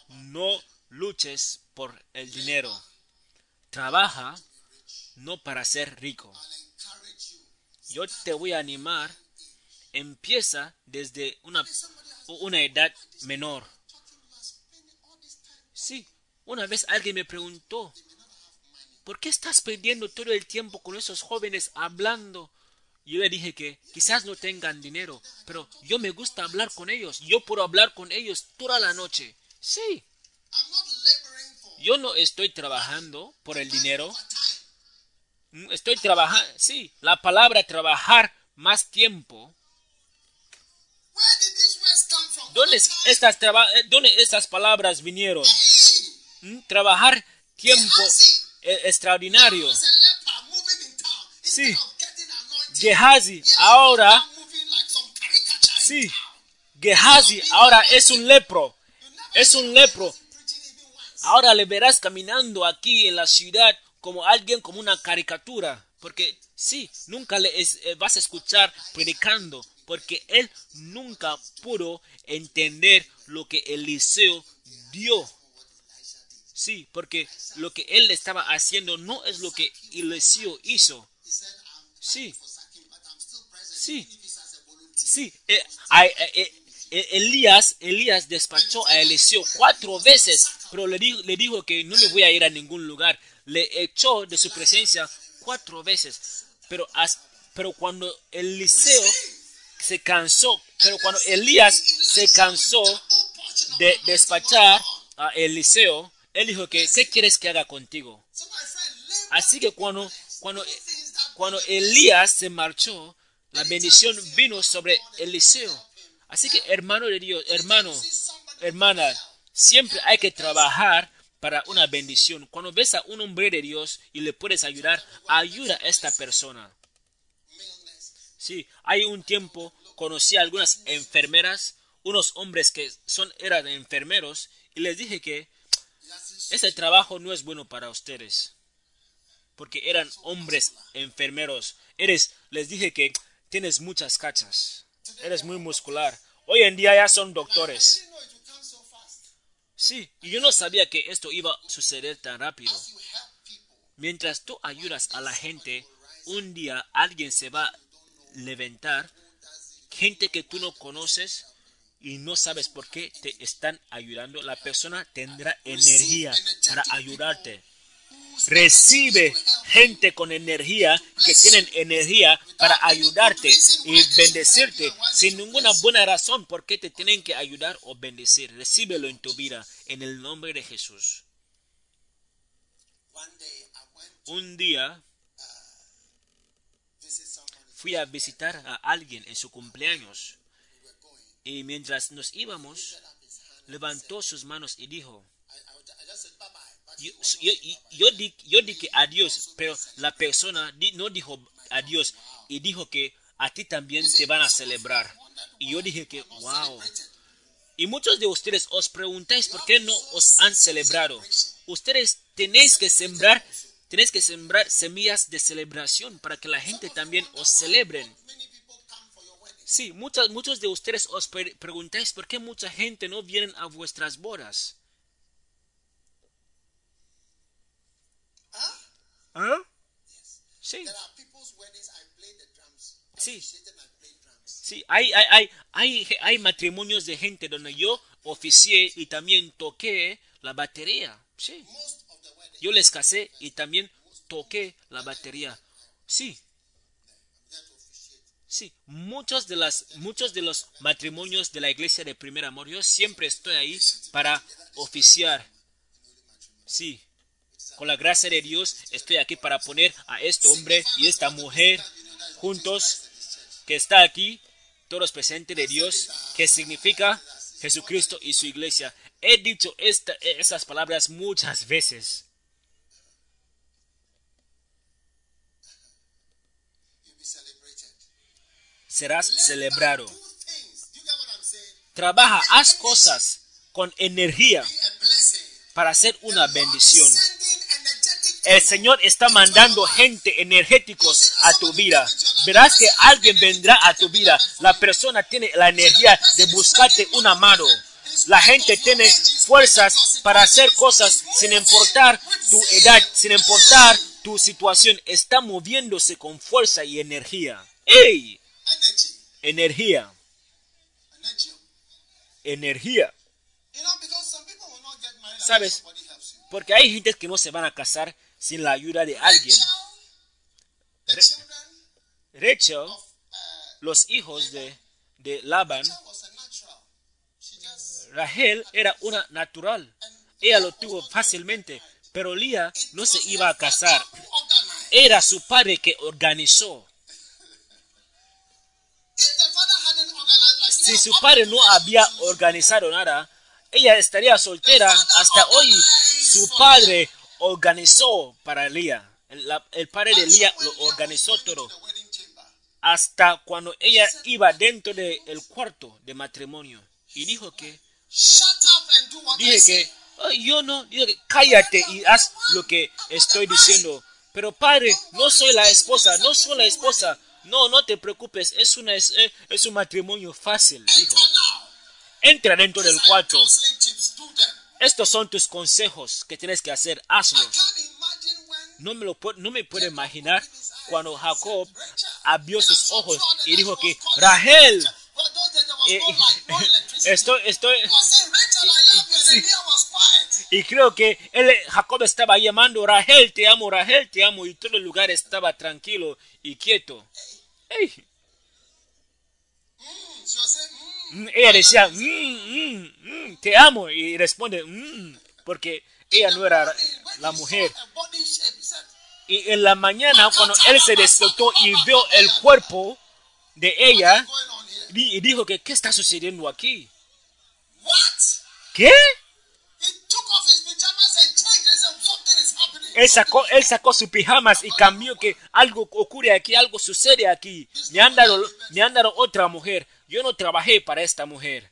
Speaker 1: No luches por el dinero. Trabaja no para ser rico. Yo te voy a animar. Empieza desde una, una edad menor. Sí, una vez alguien me preguntó, ¿por qué estás perdiendo todo el tiempo con esos jóvenes hablando? Yo le dije que quizás no tengan dinero, pero yo me gusta hablar con ellos. Yo puedo hablar con ellos toda la noche. Sí, yo no estoy trabajando por el dinero. Estoy trabajando, sí, la palabra trabajar más tiempo. ¿Dónde, estas, ¿dónde estas palabras vinieron? Mm, Trabajar tiempo extraordinario.
Speaker 2: in town.
Speaker 1: Sí. Gehazi ahora Sí. Gehazi ahora es un lepro, es un lepro. Ahora le verás caminando aquí en la ciudad como alguien como una caricatura, porque sí, nunca le es- eh, vas a escuchar predicando, porque él nunca pudo entender lo que Eliseo dio. Sí, porque lo que él estaba haciendo no es lo que Eliseo hizo. Sí, sí, sí. Eh, eh, eh, Elías, Elías despachó a Eliseo cuatro veces, pero le dijo, le dijo que no le voy a ir a ningún lugar. Le echó de su presencia cuatro veces. Pero, pero cuando Eliseo se cansó, pero cuando Elías se cansó de despachar a Eliseo, él dijo que, ¿qué quieres que haga contigo? Así que cuando, cuando, cuando Elías se marchó, la bendición vino sobre Eliseo. Así que hermano de Dios, hermano, hermana, siempre hay que trabajar para una bendición. Cuando ves a un hombre de Dios y le puedes ayudar, ayuda a esta persona. Sí, hay un tiempo conocí a algunas enfermeras, unos hombres que son eran enfermeros y les dije que ese trabajo no es bueno para ustedes. Porque eran hombres enfermeros. Eres, les dije que tienes muchas cachas. Eres muy muscular. Hoy en día ya son doctores. Sí, y yo no sabía que esto iba a suceder tan rápido. Mientras tú ayudas a la gente, un día alguien se va a levantar, gente que tú no conoces y no sabes por qué te están ayudando. La persona tendrá energía para ayudarte. Recibe gente con energía que tienen energía para ayudarte y bendecirte sin ninguna buena razón por qué te tienen que ayudar o bendecir. Recíbelo en tu vida en el nombre de Jesús. Un día fui a visitar a alguien en su cumpleaños y mientras nos íbamos levantó sus manos y dijo, yo, dije adiós, pero la persona no dijo adiós y dijo que a ti también te van a celebrar. Y yo dije que, wow. Y muchos de ustedes os preguntáis por qué no os han celebrado. Ustedes tenéis que sembrar, tenéis que sembrar semillas de celebración para que la gente también os celebren. Sí, muchos, muchos de ustedes os preguntáis por qué mucha gente no viene a vuestras bodas. ¿Ah? Sí. Sí. Sí, hay, hay, hay, hay, matrimonios de gente donde yo oficié y también toqué la batería. Sí. Yo les casé y también toqué la batería. Sí. Sí, muchos de, las, muchos de los matrimonios de la iglesia de primer amor, yo siempre estoy ahí para oficiar. Sí, con la gracia de Dios estoy aquí para poner a este hombre y esta mujer juntos que está aquí, todos presentes de Dios, que significa Jesucristo y su iglesia. He dicho esta, esas palabras muchas veces. Serás celebrado. Trabaja, haz cosas con energía para hacer una bendición. El Señor está mandando gente energéticos a tu vida. Verás que alguien vendrá a tu vida. La persona tiene la energía de buscarte una mano. La gente tiene fuerzas para hacer cosas sin importar tu edad, sin importar tu situación. Está moviéndose con fuerza y energía. ¡Ey! Energía. Energía. ¿Sabes? Porque hay gente que no se van a casar sin la ayuda de alguien. Rachel, los hijos de, de Laban, Rahel era una natural. Ella lo tuvo fácilmente, pero Lía no se iba a casar. Era su padre que organizó. Si su padre no había organizado nada, ella estaría soltera hasta hoy. Su padre organizó para Elías. El, padre de Elías lo organizó todo. Hasta cuando ella iba dentro del cuarto de matrimonio. Y dijo que, dije que, yo no, dije cállate y haz lo que estoy diciendo. Pero padre, no soy la esposa, no soy la esposa. No, no te preocupes, es, una, es, eh, es un matrimonio fácil, dijo. Entra dentro del cuarto. Estos son tus consejos que tienes que hacer,
Speaker 2: when
Speaker 1: No me, lo, no me puedo imaginar cuando Jacob abrió sus ojos y dijo que Rahel, eh,
Speaker 2: no electricity.
Speaker 1: estoy, Sí. y creo que él, Jacob estaba llamando Rahel, te amo, Rahel, te amo, y todo el lugar estaba tranquilo y quieto. Ey,
Speaker 2: Mm, was saying, mm.
Speaker 1: mm, ella decía, "Mm, mm, mm, te amo, y responde, porque ella no era la mujer. Y en la mañana, cuando él se despertó y vio el cuerpo de ella, y dijo que, ¿qué está sucediendo aquí? ¿Qué? Él sacó, él sacó sus pijamas y cambió que algo ocurre aquí, algo sucede aquí. Me han me han otra mujer. Yo no trabajé para esta mujer.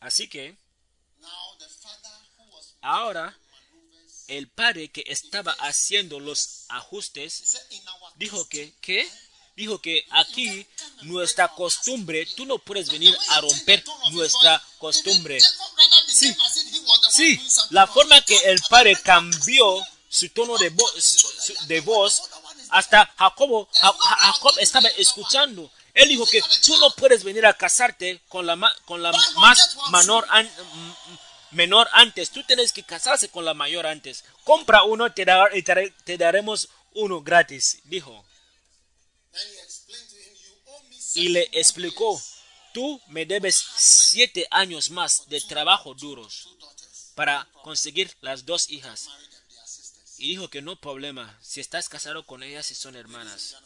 Speaker 1: Así que ahora el padre que estaba haciendo los ajustes dijo que, ¿qué? Dijo que aquí nuestra costumbre, tú no puedes venir a romper nuestra costumbre. Sí, Sí, la forma que el padre cambió su tono de, su- voz, hasta Jacobo, Ja- Ja- Jacob estaba escuchando. Él dijo que tú no puedes venir a casarte con la, con la más menor, an- m- m- menor antes. Tú tienes que casarse con la mayor antes. Compra uno te dar- y te, daré- te daremos uno gratis, dijo. Y le explicó, tú me debes siete años más de trabajo duros para conseguir las dos hijas. Y dijo que no problema, si estás casado con ellas y son hermanas.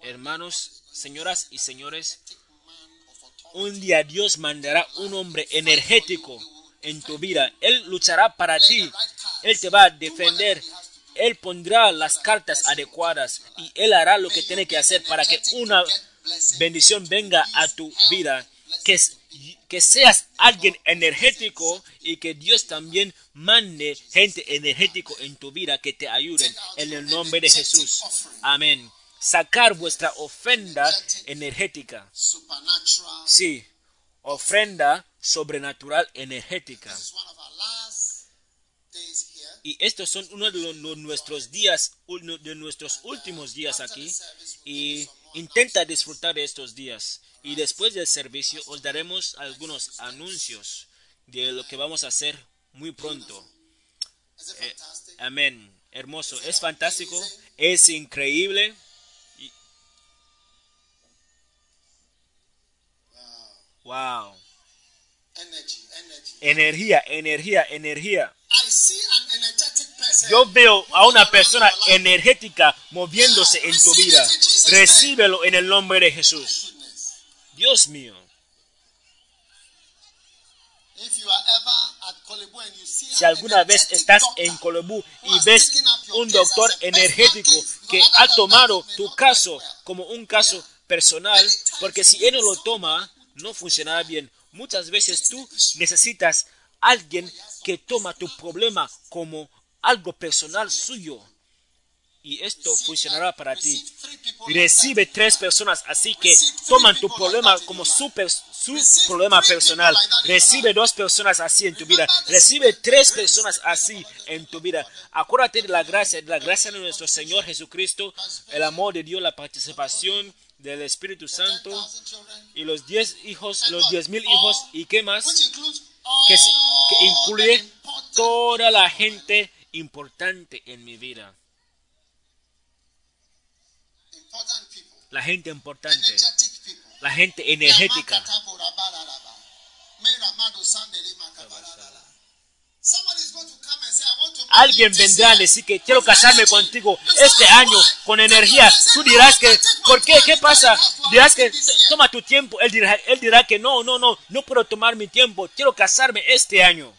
Speaker 1: Hermanos, señoras y señores, un día Dios mandará un hombre energético en tu vida. Él luchará para ti. Él te va a defender. Él pondrá las cartas adecuadas y Él hará lo que tiene que hacer para que una bendición venga a tu vida. Que, que seas alguien energético y que Dios también mande gente energético en tu vida que te ayuden en el nombre de Jesús. Amén. Sacar vuestra ofrenda energética. Sí, ofrenda sobrenatural energética. Y estos son uno de nuestros días, de nuestros últimos días aquí. Y intenta disfrutar de estos días. Y después del servicio os daremos algunos anuncios de lo que vamos a hacer muy pronto. Eh, amén. Hermoso. Es fantástico. Es increíble. Wow. Energía, energía, energía. Yo veo a una persona energética moviéndose en tu vida. Recíbelo en el nombre de Jesús. Dios mío. Si alguna vez estás en Colobú
Speaker 2: who
Speaker 1: y ves un doctor energético que ha tomado tu caso como un caso personal, porque si él no lo toma, no funcionará bien. Muchas veces tú necesitas alguien que toma tu problema como algo personal suyo. Y esto funcionará para ti. Recibe tres personas así que toman tu problema como su, problema personal. Recibe dos personas así en tu vida. Recibe tres personas así en tu vida. Acuérdate de la gracia, de la gracia de nuestro Señor Jesucristo, el amor de Dios, la participación del Espíritu. Santo
Speaker 2: 10,000 children.
Speaker 1: y los diez hijos, los diez mil hijos y qué más que, incluye toda la gente importante en mi vida. La gente importante, la gente energética. Alguien vendrá a decir que quiero casarme contigo este
Speaker 2: "Oh,
Speaker 1: año
Speaker 2: boy."
Speaker 1: con energía.
Speaker 2: "Oh,
Speaker 1: Tú dirás que, ¿por qué? ¿Qué pasa? Dirás que, toma tu tiempo. Él dirá, él dirá que no, no, no, no puedo tomar mi tiempo. Quiero casarme este año.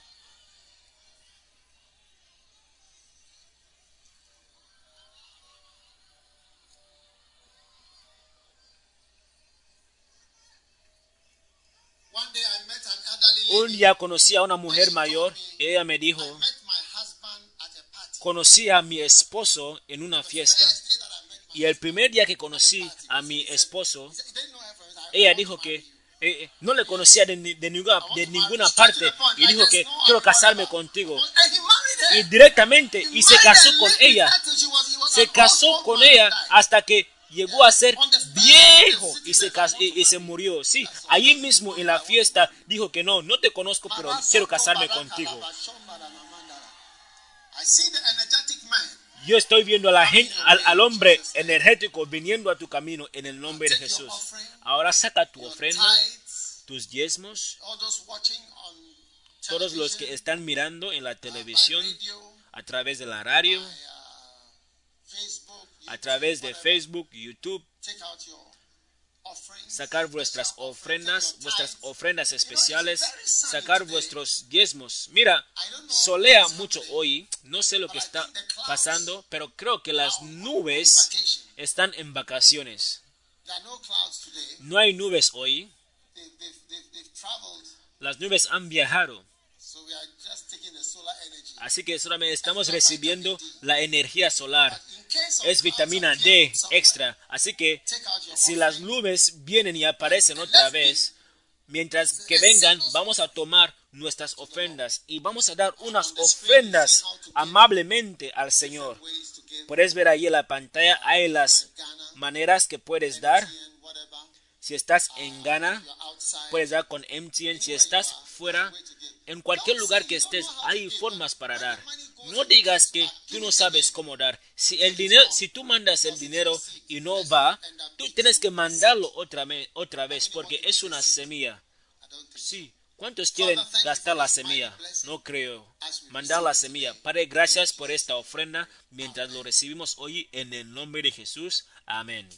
Speaker 1: Un día conocí a una mujer mayor. y ella me dijo,
Speaker 2: I met my husband at a party.
Speaker 1: conocí a mi esposo en una fiesta. Y el primer día que conocí a mi esposo, ella dijo que eh, eh, no le conocía de, de ninguna, de ninguna parte. y dijo que quiero casarme contigo. Y directamente, y se casó con ella. Se casó con ella hasta que llegó a ser viejo y se, y, y se murió. Sí, allí mismo en la fiesta dijo que no, no te conozco, pero quiero casarme contigo. Yo estoy viendo a la gente, al, al hombre energético viniendo a tu camino en el nombre de Jesús. Ahora saca tu ofrenda, tus diezmos, todos los que están mirando en la televisión, a través de la radio, a través de. Facebook, YouTube, sacar vuestras ofrendas, vuestras ofrendas especiales, sacar vuestros diezmos. Mira, solea mucho hoy, no sé lo que está pasando, pero creo que las nubes están en vacaciones.
Speaker 2: No
Speaker 1: hay nubes hoy, las nubes han viajado. Así que solamente estamos recibiendo la energía solar. Es vitamina D extra. Así que si las nubes vienen y aparecen otra vez, mientras que vengan, vamos a tomar nuestras ofrendas y vamos a dar unas ofrendas amablemente al Señor. Puedes ver ahí en la pantalla, hay las maneras que puedes dar. Si estás en Ghana, puedes dar con MTN. Si estás fuera, en cualquier lugar que estés, hay formas para dar. No digas que tú no sabes cómo dar. Si el dinero, si tú mandas el dinero y no va, tú tienes que mandarlo otra vez, otra vez porque es una semilla. Sí. ¿Cuántos quieren gastar la semilla? No creo. Mandar la semilla. Padre, gracias por esta ofrenda mientras lo recibimos hoy en el nombre de Jesús. Amén.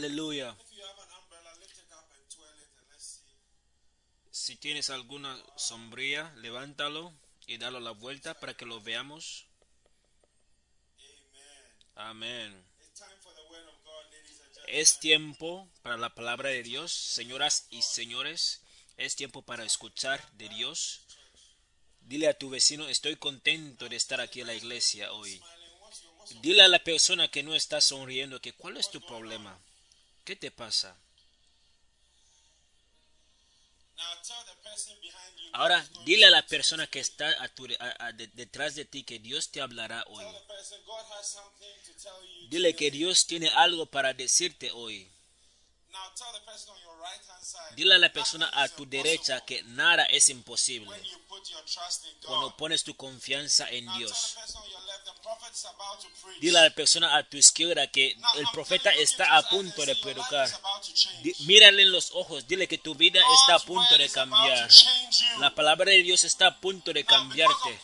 Speaker 2: See.
Speaker 1: Si tienes alguna sombría, levántalo y dalo la vuelta para que lo veamos. Amén. Es tiempo para la palabra de Dios, señoras y señores. Es tiempo para escuchar de Dios. Dile a tu vecino, estoy contento de estar aquí en la iglesia hoy. Dile a la persona que no está sonriendo que cuál es tu problema. ¿Qué te pasa? Ahora dile a la persona que está a tu- a- a- de- detrás de ti que Dios te hablará hoy. Dile que Dios tiene algo para decirte hoy. Dile a la persona a tu derecha que nada es imposible cuando pones tu confianza en Dios. Dile a la persona a tu izquierda que el profeta está a punto de predicar. Mírale en los ojos, dile que tu vida está a punto de cambiar. La palabra de Dios está a punto de cambiarte.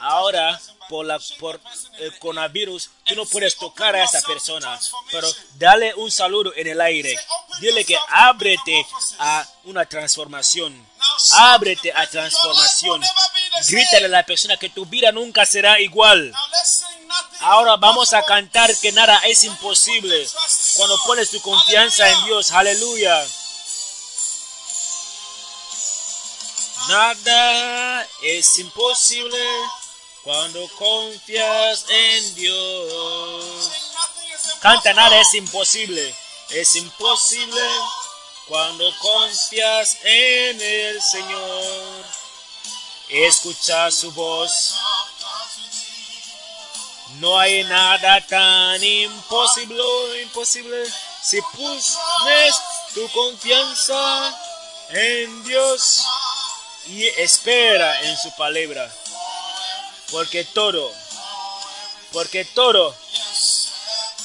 Speaker 1: Ahora, por, la, por el coronavirus, tú no puedes tocar
Speaker 2: "Open
Speaker 1: a esa persona,
Speaker 2: transformation."
Speaker 1: pero dale un saludo en el aire.
Speaker 2: Say, "Open
Speaker 1: Dile que ábrete
Speaker 2: metamorphosis."
Speaker 1: a una transformación. Ábrete a
Speaker 2: person, "Your life will
Speaker 1: transformación.
Speaker 2: never be the same."
Speaker 1: Grítale a la persona que tu vida nunca será igual. Ahora vamos a cantar que nada es imposible cuando pones tu confianza en Dios. Aleluya. Nada es imposible cuando confías en Dios. Canta, nada es imposible. Es imposible cuando confías en el Señor. Escucha su voz. No hay nada tan imposible, imposible si pones tu confianza en Dios y espera en su palabra. Porque todo, porque todo,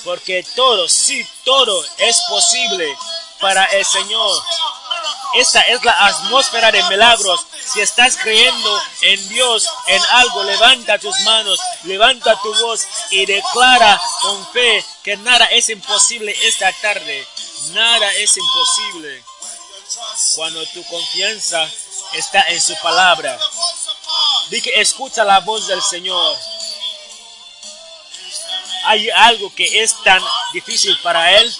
Speaker 1: porque todo, sí, todo es posible para el Señor. Esta es la atmósfera de milagros. Si estás creyendo en Dios, en algo, levanta tus manos, levanta tu voz y declara con fe que nada es imposible esta tarde. Nada es imposible cuando tu confianza está en su palabra. Di escucha la voz del Señor. Hay algo que es tan difícil para Él.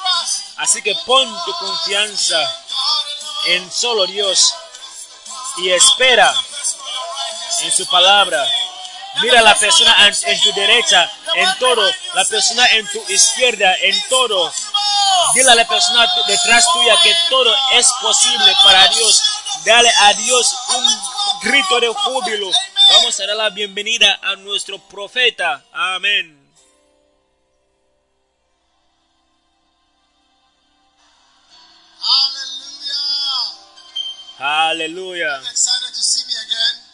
Speaker 1: Así que pon tu confianza en solo Dios y espera en su palabra. Mira la persona en, tu derecha, en todo, la persona en tu izquierda, en todo. Dile a la persona detrás tuya que todo es posible para Dios. Dale a Dios un grito de júbilo. Vamos a dar la bienvenida a nuestro profeta. Amén. Aleluya.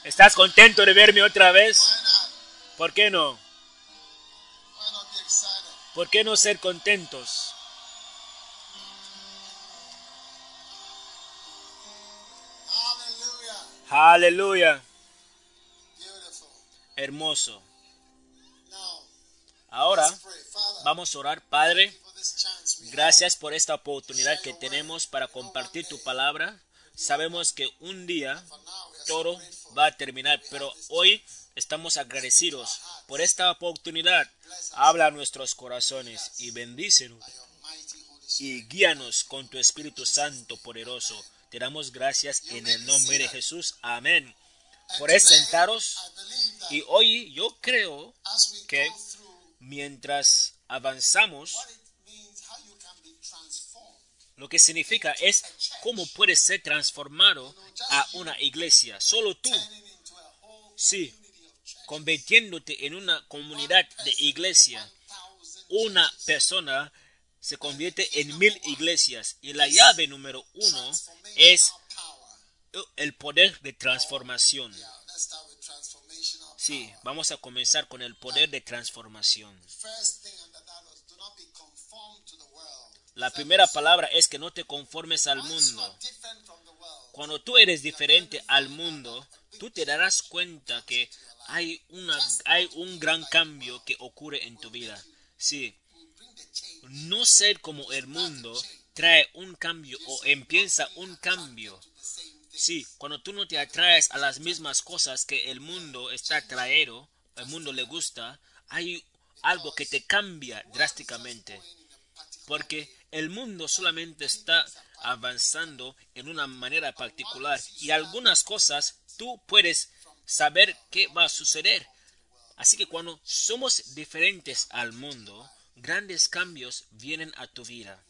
Speaker 1: ¿Estás contento de verme otra vez? ¿Por qué no? ¿Por qué no ser contentos? Aleluya. Hermoso. Ahora vamos a orar, Padre. Gracias por esta oportunidad que tenemos para compartir tu palabra. Sabemos que un día todo va a terminar, pero hoy estamos agradecidos por esta oportunidad. Habla a nuestros corazones y bendícenos y guíanos con tu Espíritu Santo poderoso. Te damos gracias en el nombre de Jesús. Amén. Por sentaros y hoy yo creo que mientras avanzamos,
Speaker 2: what it means, how you can be transformed.
Speaker 1: Lo que significa es cómo puedes ser transformado a una iglesia. Solo tú, sí, convirtiéndote en una comunidad de iglesia. Una persona se convierte en mil iglesias y la llave número uno es el poder de transformación. Sí, vamos a comenzar con el poder de transformación. La primera palabra es que no te conformes al mundo. Cuando tú eres diferente al mundo, tú te darás cuenta que hay, una, hay un gran cambio que ocurre en tu vida. Sí. No ser como el mundo trae un cambio o empieza un cambio. Sí, cuando tú no te atraes a las mismas cosas que el mundo está traído, el mundo le gusta, hay algo que te cambia drásticamente. Porque el mundo solamente está avanzando en una manera particular y algunas cosas tú puedes saber qué va a suceder. Así que cuando somos diferentes al mundo, grandes cambios vienen a tu vida.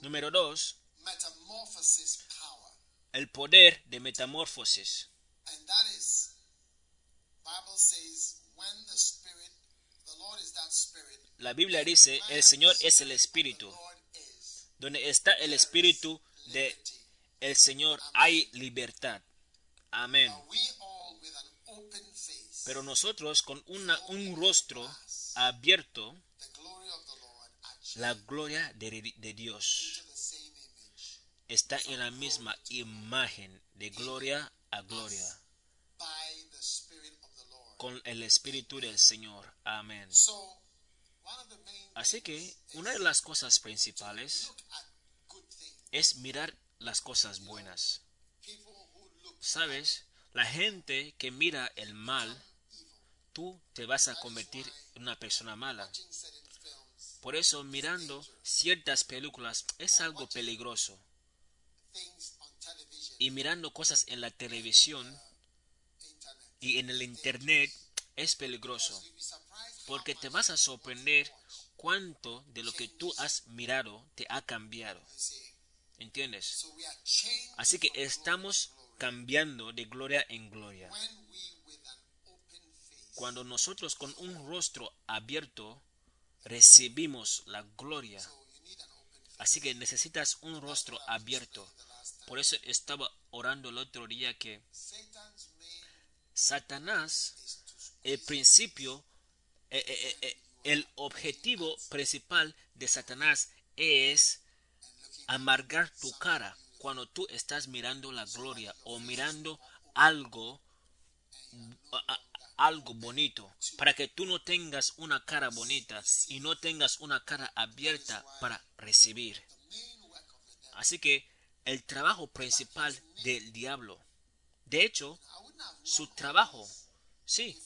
Speaker 1: Número dos, el poder de metamorfosis. La Biblia dice, el Señor es el Espíritu. Donde está el Espíritu de el Señor hay libertad. Amén. Pero nosotros con una, un rostro abierto, la gloria de, de Dios está en la misma imagen de gloria a gloria con el Espíritu del Señor. Amén. Así que una de las cosas principales es mirar las cosas buenas. Sabes, la gente que mira el mal, tú te vas a convertir en una persona mala. Por eso mirando ciertas películas es algo peligroso. Y mirando cosas en la televisión y en el internet es peligroso. Porque te vas a sorprender cuánto de lo que tú has mirado te ha cambiado. ¿Entiendes? Así que estamos cambiando de gloria en gloria. Cuando nosotros con un rostro abierto recibimos la gloria. Así que necesitas un rostro abierto. Por eso estaba orando el otro día que Satanás, el principio, eh, eh, eh, el objetivo principal de Satanás es amargar tu cara cuando tú estás mirando la gloria o mirando algo algo bonito para que tú no tengas una cara bonita y no tengas una cara abierta para recibir. Así que el trabajo principal del diablo de hecho su trabajo sí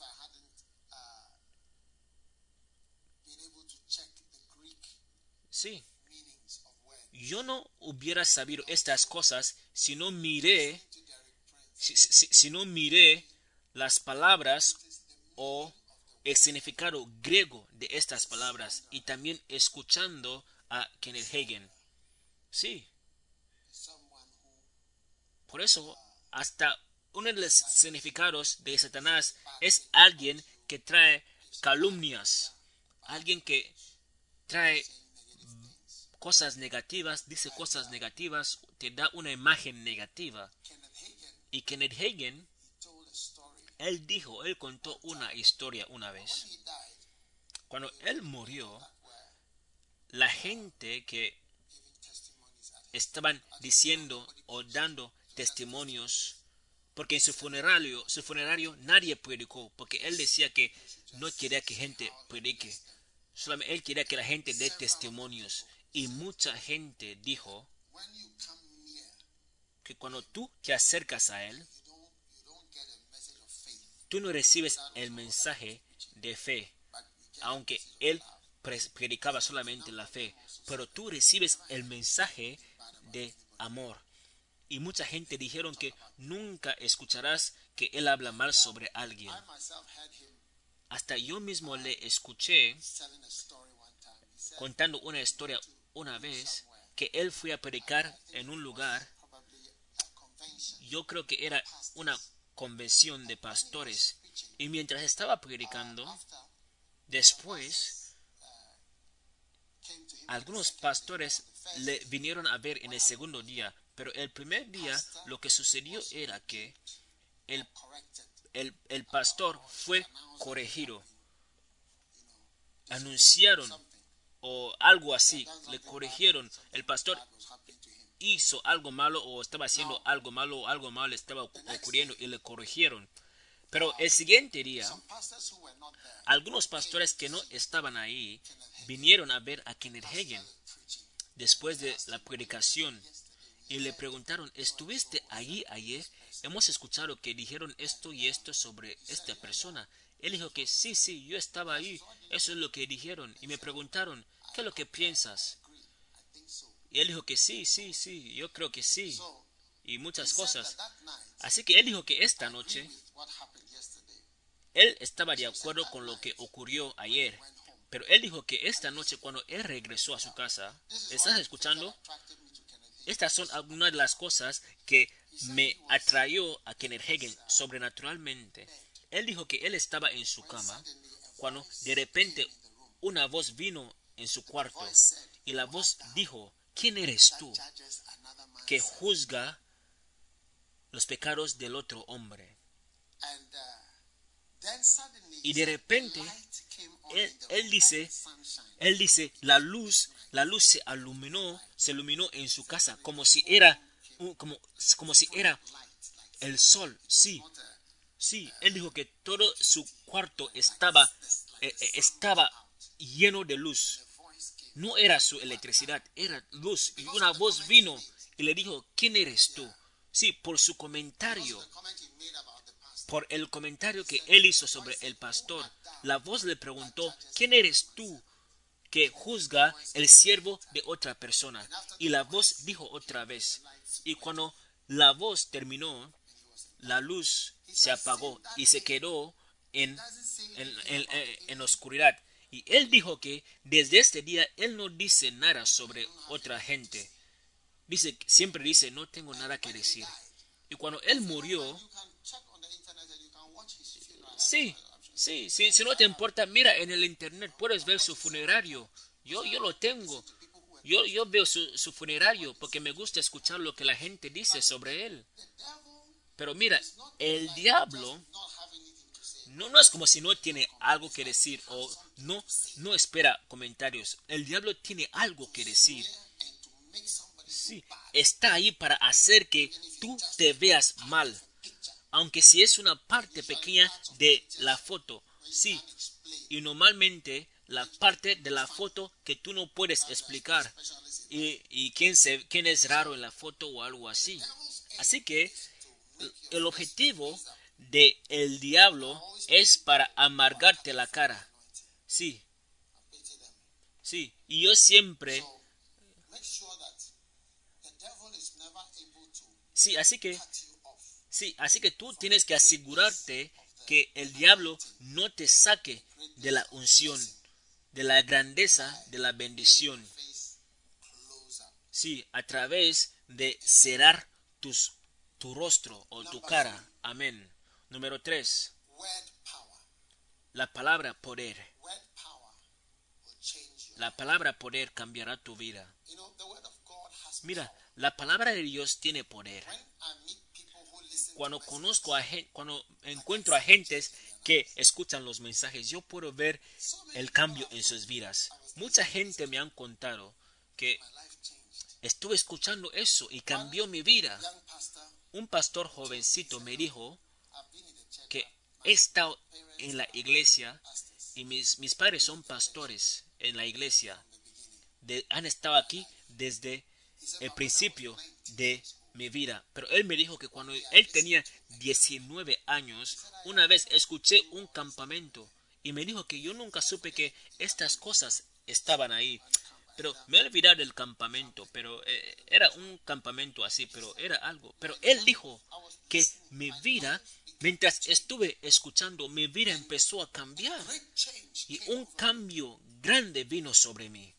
Speaker 1: sí yo no hubiera sabido estas cosas si no miré si, si- no miré las palabras o el significado griego de estas palabras y también escuchando a Kenneth Hagen. Sí, por eso hasta uno de los significados de Satanás es alguien que trae calumnias, alguien que trae cosas negativas, dice cosas negativas, te da una imagen negativa. Y Kenneth Hagen. Él dijo, él contó una historia una vez. Cuando él murió, la gente que estaban diciendo o dando testimonios, porque en su funerario, su funerario nadie predicó, porque él decía que no quería que gente predique, solamente él quería que la gente dé testimonios. Y mucha gente dijo que cuando tú te acercas a él, tú no recibes el mensaje de fe, aunque él pre- predicaba solamente la fe, pero tú recibes el mensaje de amor. Y mucha gente dijeron que nunca escucharás que él habla mal sobre alguien. Hasta yo mismo le escuché contando una historia una vez que él fue a predicar en un lugar, yo creo que era una convención de pastores. Y mientras estaba predicando, después algunos pastores le vinieron a ver en el segundo día, pero el primer día lo que sucedió era que el, el, el pastor fue corregido. Anunciaron o algo así, le corrigieron. El pastor hizo algo malo o estaba haciendo algo malo o algo malo estaba ocu- ocurriendo y le corrigieron. Pero el siguiente día, algunos pastores que no estaban ahí vinieron a ver a Kenneth
Speaker 2: preaching.
Speaker 1: después de la predicación y le preguntaron, ¿estuviste allí ayer? Hemos escuchado que dijeron esto y esto sobre esta persona. Él dijo que sí, sí, yo estaba ahí. Eso es lo que dijeron. Y me preguntaron, ¿qué es lo que piensas? Y él dijo que sí, sí, sí, yo creo que sí. Y muchas cosas. Así que él dijo que esta noche él estaba de acuerdo con lo que ocurrió ayer. Pero él dijo que esta noche cuando él regresó a su casa, ¿estás escuchando? Estas son algunas de las cosas que me atrayó a Kenneth Hagin sobrenaturalmente. Él dijo que él estaba en su cama cuando de repente una voz vino en su cuarto y la voz dijo, ¿quién eres tú que juzga los pecados del otro hombre? Y de repente, él- él dice. Él dice, la luz, la luz se iluminó, se iluminó en su casa como si era, como, como si era el sol. Sí, sí. Él dijo que todo su cuarto estaba, eh, eh, estaba lleno de luz. No era su electricidad, era luz. Y una voz vino y le dijo, ¿quién eres tú? Sí, por su comentario, por el comentario que él hizo sobre el pastor. La voz le preguntó, ¿quién eres tú que juzga el siervo de otra persona? Y la voz dijo otra vez. Y cuando la voz terminó, la luz se apagó y se quedó en, en, en- en- en oscuridad. Y él dijo que desde este día él no dice nada sobre otra gente. Dice, siempre dice, no tengo nada que decir. Y cuando él murió. Sí, sí, sí, si no te importa, mira en el internet, puedes ver su funerario. Yo, yo lo tengo. Yo, yo veo su, su funerario porque me gusta escuchar lo que la gente dice sobre él. Pero mira, el diablo no, no es como si no tiene algo que decir o no, no espera comentarios. El diablo tiene algo que decir. Sí, está ahí para hacer que tú te veas mal. Aunque si es una parte pequeña de la foto. Sí, y normalmente la parte de la foto que tú no puedes explicar. Y, y quién, se, quién es raro en la foto o algo así. Así que el objetivo de el diablo es para amargarte la cara. Sí, sí. Y yo siempre, sí, así que, sí, así que tú tienes que asegurarte que el diablo no te saque de la unción, de la grandeza, de la bendición. Sí, a través de cerrar tus, tu rostro o tu cara. Amén. Número 3.
Speaker 2: Word power.
Speaker 1: La palabra poder.
Speaker 2: Word power will change you.
Speaker 1: La palabra poder cambiará tu vida.
Speaker 2: You know, the word of God has
Speaker 1: Mira, la palabra de Dios tiene poder. Cuando conozco a gente, cuando encuentro a gentes que escuchan los mensajes, yo puedo ver el cambio en sus vidas. Mucha gente me han contado que estuve escuchando eso y cambió mi vida. Un pastor jovencito me dijo que he estado en la iglesia y mis, mis padres son pastores en la iglesia. De- han estado aquí desde el principio de mi vida. Pero él me dijo que cuando él tenía 19 años, una vez escuché un campamento y me dijo que yo nunca supe que estas cosas estaban ahí. Pero me he olvidado del campamento, pero eh, era un campamento así, pero era algo. Pero él dijo que mi vida, mientras estuve escuchando, mi vida empezó a cambiar. Y un cambio grande vino sobre mí.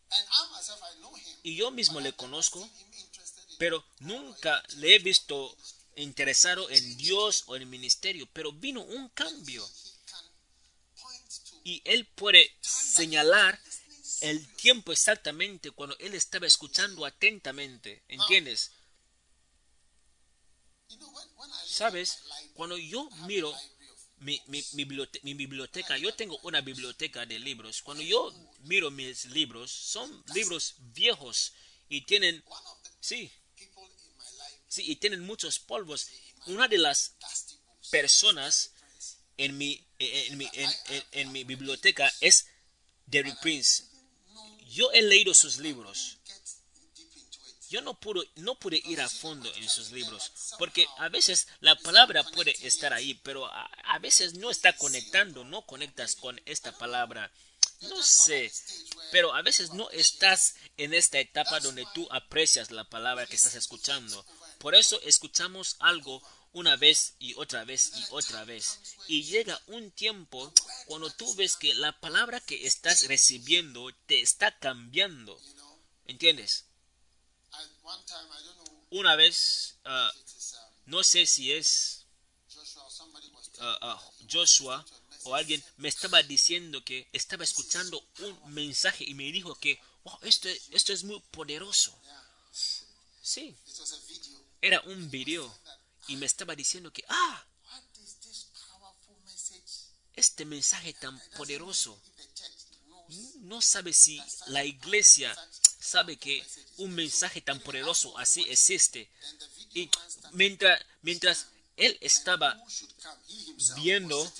Speaker 1: Y yo mismo le conozco, pero nunca le he visto interesado en Dios o en el ministerio. Pero vino un cambio. Y él puede señalar el tiempo exactamente cuando él estaba escuchando atentamente. ¿Entiendes? Sabes, cuando yo miro mi, mi, mi bibliote- mi biblioteca, yo tengo una biblioteca de libros. Cuando yo miro mis libros, son libros viejos y tienen, sí, sí, y tienen muchos polvos. Una de las personas en mi, en, en, en- mi biblioteca es Derrick Prince. Yo he leído sus libros. Yo no pude, no pude ir a fondo en sus libros, porque a veces la palabra puede estar ahí, pero a, a veces no está conectando, no conectas con esta palabra. No sé, pero a veces no estás en esta etapa donde tú aprecias la palabra que estás escuchando. Por eso escuchamos algo una vez y otra vez y otra vez. Y llega un tiempo cuando tú ves que la palabra que estás recibiendo te está cambiando. ¿Entiendes? Una vez, ah, no sé si es ah, ah, Joshua o alguien, me estaba diciendo que estaba escuchando un mensaje y me dijo que, esto, esto es muy poderoso. Sí, era un video y me estaba diciendo que, ah, este mensaje tan poderoso. No sabe si la iglesia sabe que un mensaje tan poderoso así existe. Y mientras, mientras él estaba viendo.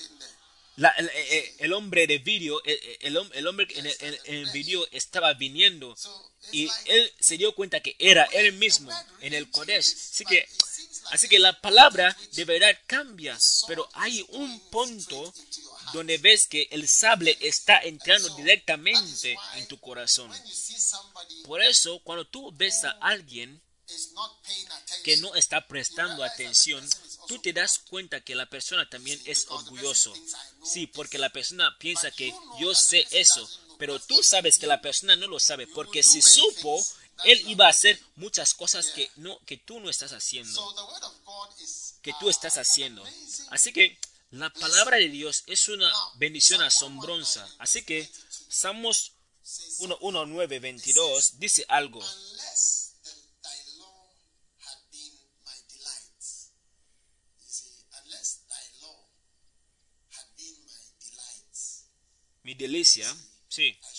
Speaker 1: La- el, el- el hombre de vídeo, el, el hom- el hombre en el, el video estaba viniendo y él se dio cuenta que era él mismo en el Kodesh. Así que, así que la palabra de verdad cambia, pero hay un punto donde ves que el sable está entrando directamente en tu corazón. Por eso, cuando tú ves a alguien que no está prestando atención, tú te das cuenta que la persona también es orgulloso. Sí, porque la persona piensa que yo sé eso, pero tú sabes que la persona no lo sabe, porque si supo, él iba a hacer muchas cosas que no que tú no estás haciendo, que tú estás haciendo. Así que la palabra de Dios es una bendición asombrosa. Así que Salmos 1, 1, 9, 22 dice algo.
Speaker 2: unless the, thy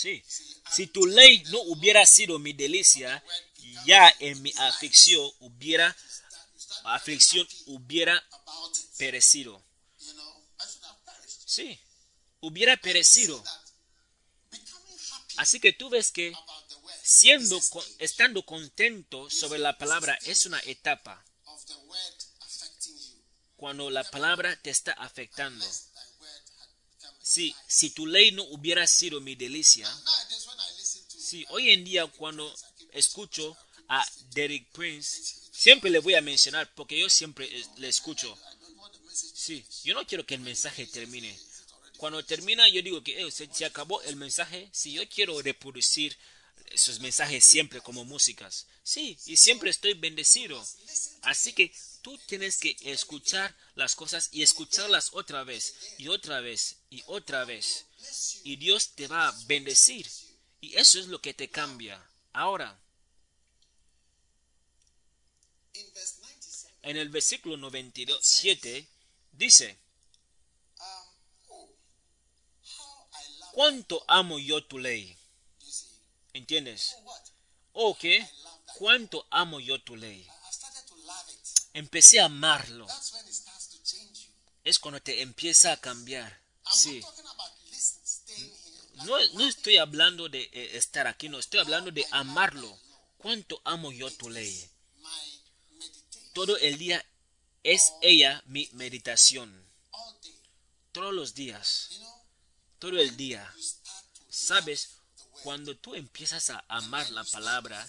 Speaker 1: sí. Si tu ley no hubiera sido mi delicia, ya en mi aflicción hubiera aflicción hubiera perecido. Sí, hubiera perecido. Así que tú ves que siendo estando contento sobre la palabra es una etapa cuando la palabra te está afectando.
Speaker 2: Delight.
Speaker 1: si tu ley no hubiera sido mi delicia,
Speaker 2: Nowadays, when I listen to
Speaker 1: sí, hoy en día cuando escucho a Derek Prince, siempre le voy a mencionar porque yo siempre eh, le escucho. Sí, yo no quiero que el mensaje termine. Cuando termina, yo digo que eh, se, se acabó el mensaje. Si yo quiero reproducir esos mensajes siempre como músicas. Sí, y siempre estoy bendecido. Así que tú tienes que escuchar las cosas y escucharlas otra vez y otra vez y otra vez. Y Dios te va a bendecir. Y eso es lo que te cambia. Ahora,
Speaker 2: in verse 97.
Speaker 1: en el versículo 97 dice,
Speaker 2: oh,
Speaker 1: ¿cuánto amo yo tu ley? ¿Entiendes?
Speaker 2: Oh?
Speaker 1: ¿O qué? ¿Cuánto amo yo tu ley? Empecé a amarlo. Es cuando te empieza a cambiar. Sí. No, no estoy hablando de eh, estar aquí, no estoy hablando de amarlo. ¿Cuánto amo yo tu ley? Todo el día es ella mi meditación. Todos los días, todo el día. Sabes, cuando tú empiezas a amar la palabra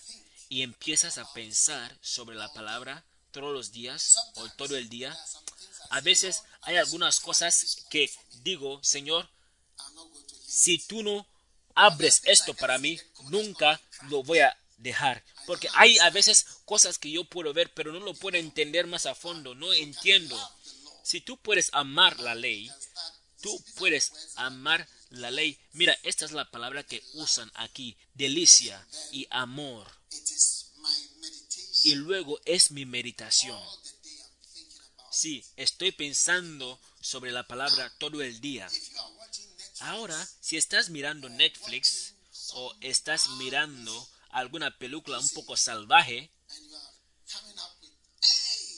Speaker 1: y empiezas a pensar sobre la palabra todos los días o todo el día, a veces hay algunas cosas que digo, Señor, si tú no abres esto para mí, nunca lo voy a dejar. Porque hay a veces cosas que yo puedo ver, pero no lo puedo entender más a fondo, no entiendo. Si tú puedes amar la ley, tú puedes amar la ley. Mira, esta es la palabra que usan aquí, delicia y amor.
Speaker 2: It is my meditation
Speaker 1: Y luego es mi meditación. Sí, estoy pensando sobre la palabra todo el día. Ahora, si estás mirando Netflix o estás mirando alguna película un poco salvaje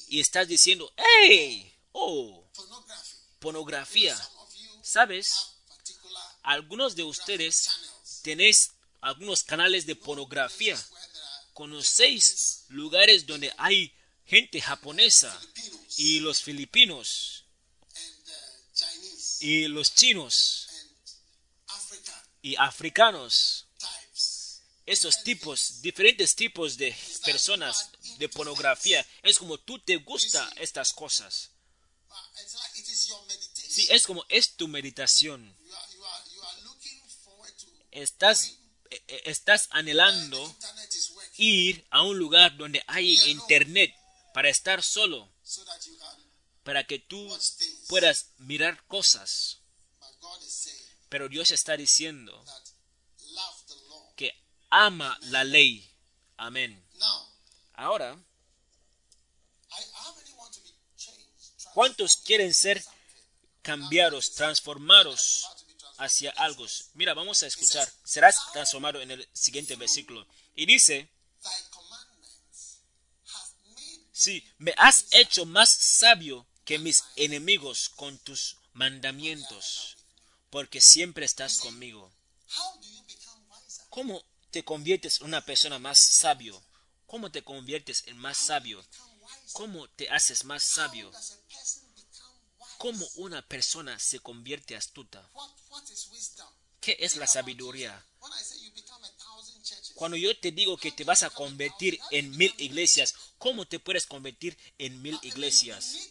Speaker 1: y estás diciendo, ¡hey! ¡Oh! Pornografía. ¿Sabes? Algunos de ustedes tenéis algunos canales de pornografía. ¿Conocéis lugares donde hay gente japonesa y los filipinos y los chinos y africanos? Esos tipos, diferentes tipos de personas de pornografía. Es como tú te gusta estas cosas. Sí, es como es tu meditación. Estás, eh, eh, estás anhelando ir a un lugar donde hay internet para estar solo, para que tú puedas mirar cosas. Pero Dios está diciendo que ama la ley. Amén. Ahora? ¿cuántos quieren ser cambiados, transformados hacia algo? Mira, vamos a escuchar. Serás transformado en el siguiente versículo. Y dice, sí, me has hecho más sabio que mis enemigos con tus mandamientos, porque siempre estás conmigo. ¿Cómo te conviertes en una persona más sabio? ¿Cómo te conviertes en más sabio? ¿Cómo te haces más sabio? ¿Cómo una persona se convierte astuta? ¿Qué es la sabiduría? Cuando yo te digo que te vas a convertir en mil iglesias, ¿cómo te puedes convertir en mil iglesias?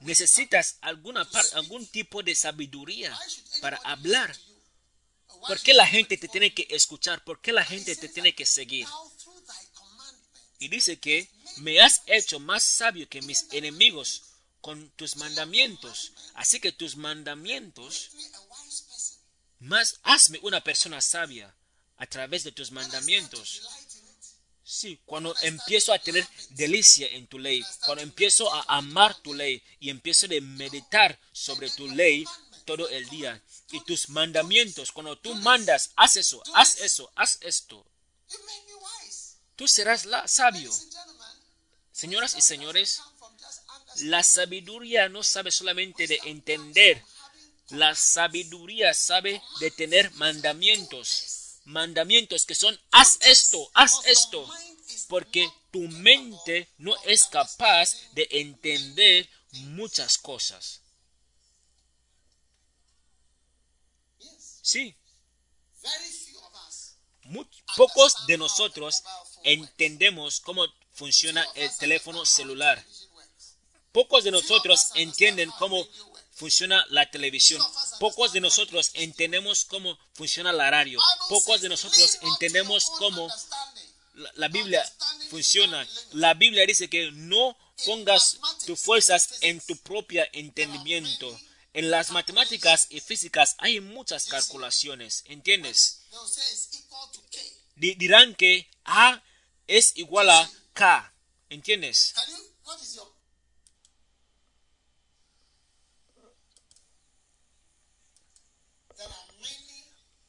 Speaker 1: Necesitas alguna algún tipo de sabiduría para hablar. ¿Por qué la gente te tiene que escuchar? ¿Por qué la gente te tiene que seguir? Y dice que me has hecho más sabio que mis enemigos con tus mandamientos. Así que tus mandamientos, más hazme una persona sabia a través de tus mandamientos. Sí, cuando empiezo a tener delicia en tu ley, cuando empiezo a amar tu ley y empiezo a meditar sobre tu ley todo el día y tus mandamientos, cuando tú mandas, haz eso, haz eso, haz esto, tú serás la sabio. Señoras y señores, la sabiduría no sabe solamente de entender, la sabiduría sabe de tener mandamientos, mandamientos que son, haz esto, haz esto, porque tu mente no es capaz de entender muchas cosas. Sí, pocos de nosotros entendemos cómo funciona el teléfono celular. Pocos de nosotros entienden cómo funciona la televisión. Pocos de nosotros entendemos cómo funciona la radio. Pocos de nosotros entendemos cómo la, Biblia funciona. La Biblia dice que no pongas tus fuerzas en tu propio entendimiento. En las matemáticas y físicas hay muchas calculaciones, ¿entiendes? Dirán que A es igual a K, ¿entiendes?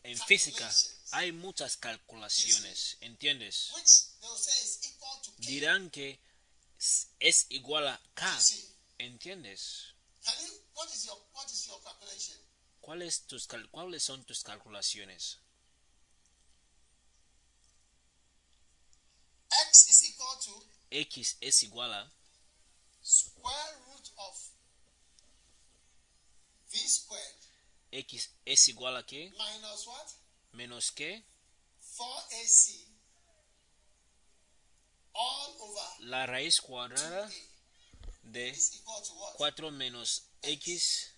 Speaker 1: En física hay muchas calculaciones, ¿entiendes? Dirán que es igual a K, ¿entiendes? ¿Cuáles, tus cal- ¿Cuáles son tus calculaciones?
Speaker 2: X is equal to
Speaker 1: X es igual a
Speaker 2: square root of V squared
Speaker 1: X es igual a qué?
Speaker 2: minus what?
Speaker 1: Menos qué?
Speaker 2: 4AC all over
Speaker 1: La raíz cuadrada de
Speaker 2: is equal to what?
Speaker 1: 4 menos X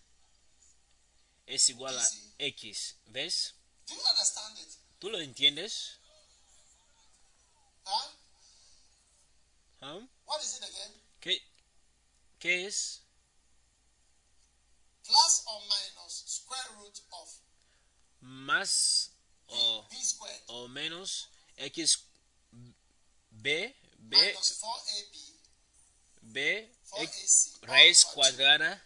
Speaker 1: es igual a X. ¿Ves?
Speaker 2: Do you understand it?
Speaker 1: ¿Tú lo entiendes?
Speaker 2: Huh?
Speaker 1: ¿Ah?
Speaker 2: What is it again?
Speaker 1: ¿Qué, ¿Qué es?
Speaker 2: Plus or minus square root of
Speaker 1: Más o,
Speaker 2: squared
Speaker 1: o menos X B B
Speaker 2: minus 4AB
Speaker 1: B X,
Speaker 2: 4AC
Speaker 1: raíz cuadrada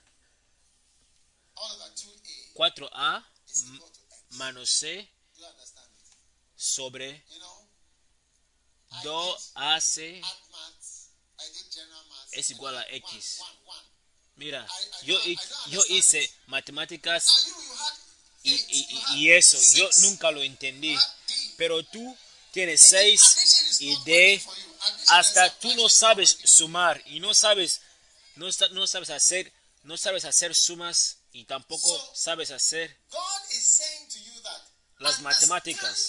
Speaker 2: all over 2A
Speaker 1: 4A
Speaker 2: is equal to X.
Speaker 1: menos C sobre
Speaker 2: You know, I
Speaker 1: 2AC
Speaker 2: did art maths I did general maths.
Speaker 1: es igual a X.
Speaker 2: One, one.
Speaker 1: Mira, yo, yo hice matemáticas y, y- eso, yo nunca lo entendí. Pero tú tienes 6
Speaker 2: Addition is
Speaker 1: y D, hasta tú no sabes sumar y no sabes, no, no sabes hacer, no sabes hacer sumas y tampoco sabes hacer
Speaker 2: God is saying to you that
Speaker 1: las matemáticas.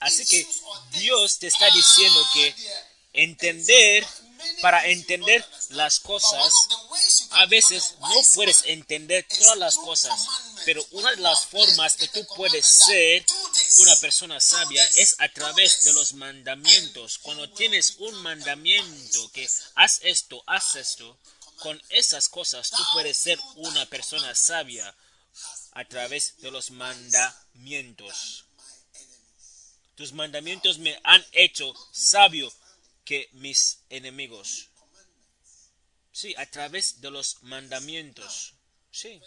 Speaker 1: Así que Dios te está diciendo que entender, para entender las cosas, a veces no puedes entender todas las cosas, pero una de las formas que tú puedes ser una persona sabia es a través de los mandamientos. Cuando tienes un mandamiento que haz esto, haz esto, con esas cosas tú puedes ser una persona sabia a través de los mandamientos. Tus mandamientos me han hecho sabio que mis enemigos. Sí, a través de los mandamientos. Sí.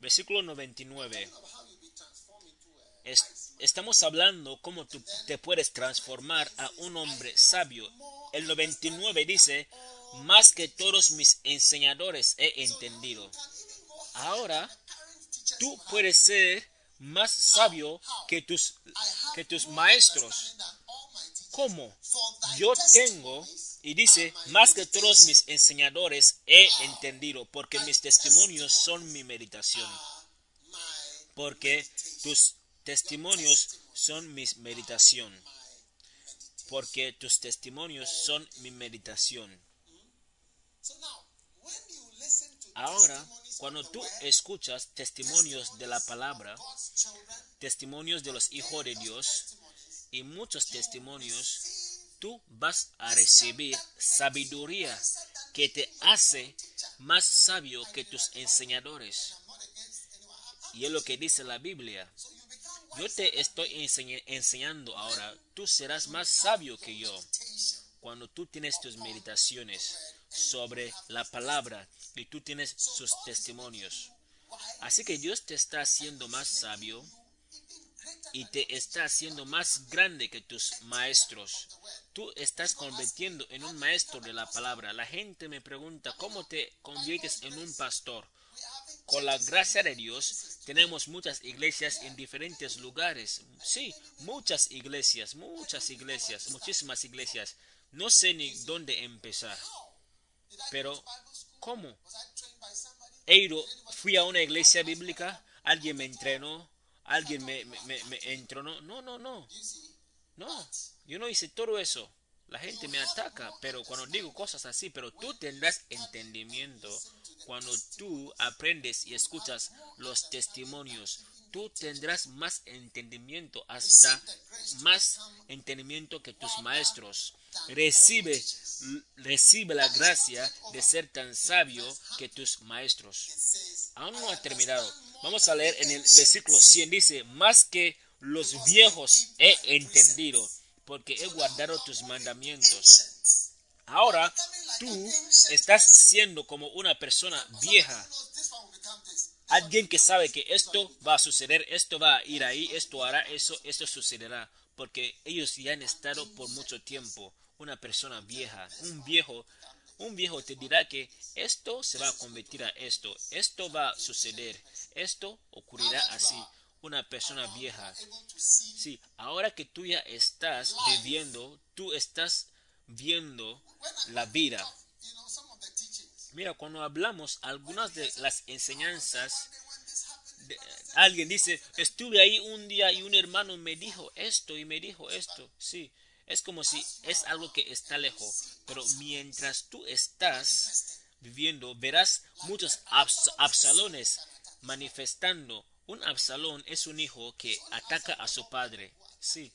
Speaker 1: Versículo 99.
Speaker 2: of how you be transformed into a
Speaker 1: Es- estamos hablando cómo tú te puedes transformar a un hombre sabio. El 99 dice, más que todos mis enseñadores he entendido. Ahora, tú puedes ser más sabio que tus, que tus maestros. ¿Cómo? Yo tengo, y dice, más que todos mis enseñadores he entendido, porque mis testimonios son mi meditación. Porque tus testimonios son mi meditación. Porque tus testimonios son mi meditación. Ahora, cuando tú escuchas testimonios de la palabra, testimonios de los hijos de Dios y muchos testimonios, tú vas a recibir sabiduría que te hace más sabio que tus enseñadores. Y es lo que dice la Biblia. Yo te estoy enseña- enseñando ahora, tú serás más sabio que yo cuando tú tienes tus meditaciones sobre la palabra y tú tienes sus testimonios. Así que Dios te está haciendo más sabio y te está haciendo más grande que tus maestros. Tú estás convirtiendo en un maestro de la palabra. La gente me pregunta, ¿cómo te conviertes en un pastor? Con la gracia de Dios tenemos muchas iglesias en diferentes lugares. Sí, muchas iglesias, muchas iglesias, muchísimas iglesias. No sé ni dónde empezar. Pero, ¿cómo? He fui a una iglesia bíblica, alguien me entrenó, alguien me, me, me- entrenó. No, no, no. No, yo no hice todo eso. La gente me ataca, pero cuando digo cosas así, pero tú tendrás entendimiento cuando tú aprendes y escuchas los testimonios. Tú tendrás más entendimiento, hasta más entendimiento que tus maestros. Recibe, recibe la gracia de ser tan sabio que tus maestros. Aún no ha terminado. Vamos a leer en el versículo 100. Dice, más que los viejos he entendido, porque he guardado tus mandamientos. Ahora tú estás siendo como una persona vieja. Alguien que sabe que esto va a suceder, esto va a ir ahí, esto hará eso, esto sucederá. Porque ellos ya han estado por mucho tiempo. Una persona vieja, un viejo, un viejo te dirá que esto se va a convertir a esto, esto va a suceder, esto ocurrirá así. Una persona vieja. Sí, ahora que tú ya estás viviendo, tú estás viendo la vida. Mira, cuando hablamos algunas de las enseñanzas, alguien dice, estuve ahí un día y un hermano me dijo esto y me dijo esto. Sí, es como si es algo que está lejos. Pero mientras tú estás viviendo, verás muchos abs- absalones manifestando. Un absalón es un hijo que ataca a su padre. Sí,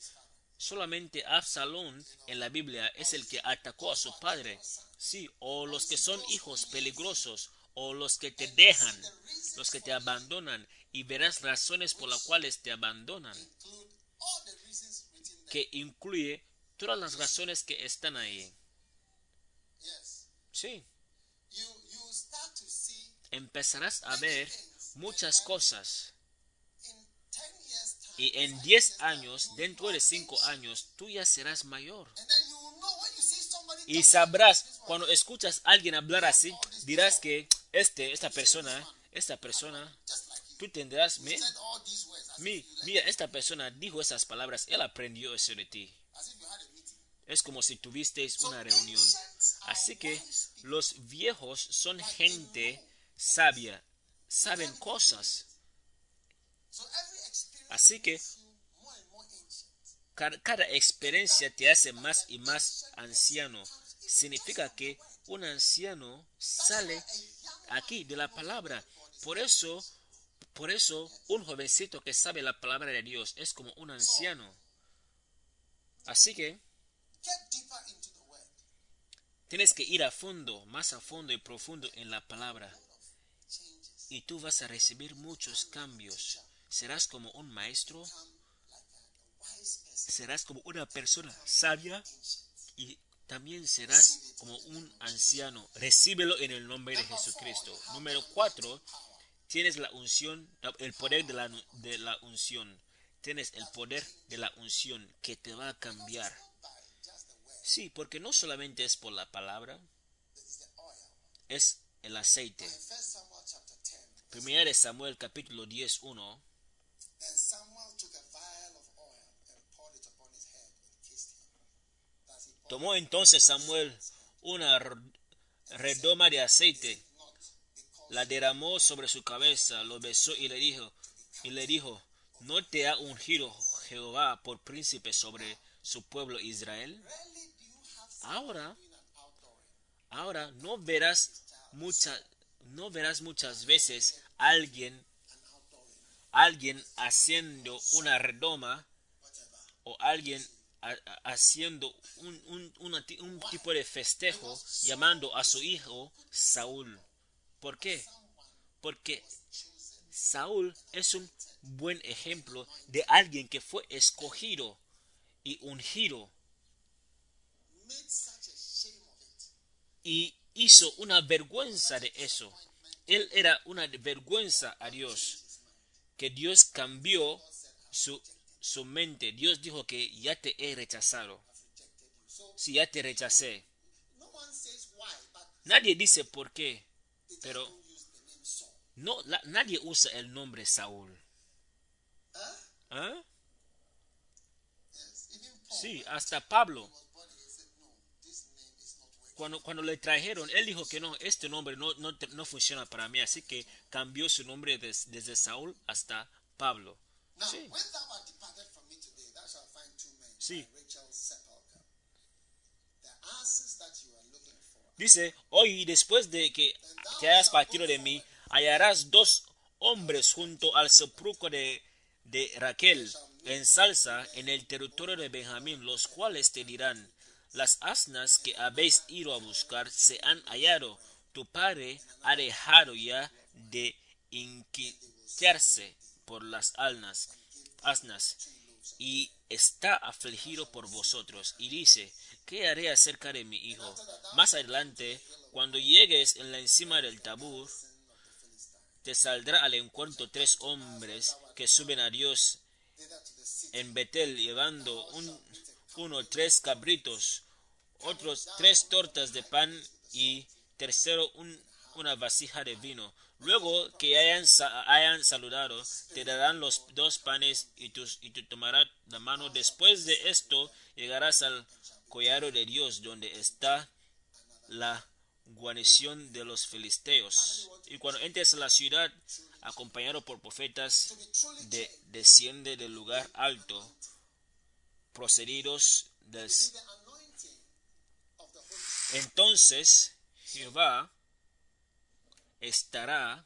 Speaker 1: solamente Absalón en la Biblia es el que atacó a su padre. Sí, o los que son hijos peligrosos, o los que te dejan, los que te abandonan, y verás razones por las cuales te abandonan, que incluye todas las razones que están ahí. Sí, empezarás a ver muchas cosas. Y en 10 años, dentro de 5 años, tú ya serás mayor. Y sabrás, cuando escuchas a alguien hablar así, dirás que este, esta persona, esta persona, tú tendrás,
Speaker 2: as,
Speaker 1: mi, mira, esta persona dijo esas palabras, él aprendió eso de ti. Es como si tuvisteis una reunión. Así que los viejos son gente sabia, saben cosas. Así que cada experiencia te hace más y más anciano. Significa que un anciano sale aquí de la palabra. Por eso, por eso, un jovencito que sabe la palabra de Dios es como un anciano. Así que tienes que ir a fondo, más a fondo y profundo en la palabra. Y tú vas a recibir muchos cambios. Serás como un maestro, serás como una persona sabia y también serás como un anciano. Recíbelo en el nombre de Jesucristo. Número cuatro, tienes la unción, el poder de la, de la unción. Tienes el poder de la unción que te va a cambiar. Sí, porque no solamente es por la palabra, es el aceite.
Speaker 2: In 1 Samuel chapter 10,
Speaker 1: Primera de Samuel capítulo 10, 1. Tomó entonces Samuel una redoma de aceite, la derramó sobre su cabeza, lo besó y le dijo, y le dijo, ¿no te ha ungido Jehová por príncipe sobre su pueblo Israel? Ahora, ahora no verás mucha, no verás muchas veces alguien, alguien haciendo una redoma o alguien haciendo un, un- una ti- un tipo de festejo llamando a su hijo Saúl. ¿Por qué? Porque Saúl es un buen ejemplo de alguien que fue escogido y ungido y hizo una vergüenza de eso. Él era una vergüenza a Dios, que Dios cambió su, su mente. Dios dijo que ya te he rechazado. Si ya te rechacé. Nadie dice por qué, pero no, la- nadie usa el nombre Saúl.
Speaker 2: Paul
Speaker 1: Sí, hasta Pablo, cuando, cuando le trajeron, él dijo que no, este nombre no, no, no funciona para mí, así que cambió su nombre des- desde Saúl hasta Pablo. Sí.
Speaker 2: For.
Speaker 1: Dice, hoy después de que te hayas partido de mí, hallarás dos hombres junto al sepulcro de, de Raquel en salsa en el territorio de Benjamín, los cuales te dirán, las asnas que habéis ido a buscar se han hallado, tu padre ha dejado ya de inquietarse por las alnas, asnas y está afligido por vosotros. Y dice, ¿qué haré acerca de mi hijo? Más adelante, cuando llegues en la encima del tabú, te saldrá al encuentro tres hombres que suben a Dios en Betel llevando un, uno tres cabritos, otros tres tortas de pan y tercero un- una vasija de vino. Luego que hayan, sa- hayan saludado, te darán los dos panes y, tus, y tú tomarás la mano. Después de esto llegarás al collado de Dios donde está la guarnición de los filisteos. Y cuando entres a la ciudad, acompañado por profetas, de, desciende del lugar alto, procedidos del... Entonces Jehová estará,
Speaker 2: And the Spirit of the Lord will come upon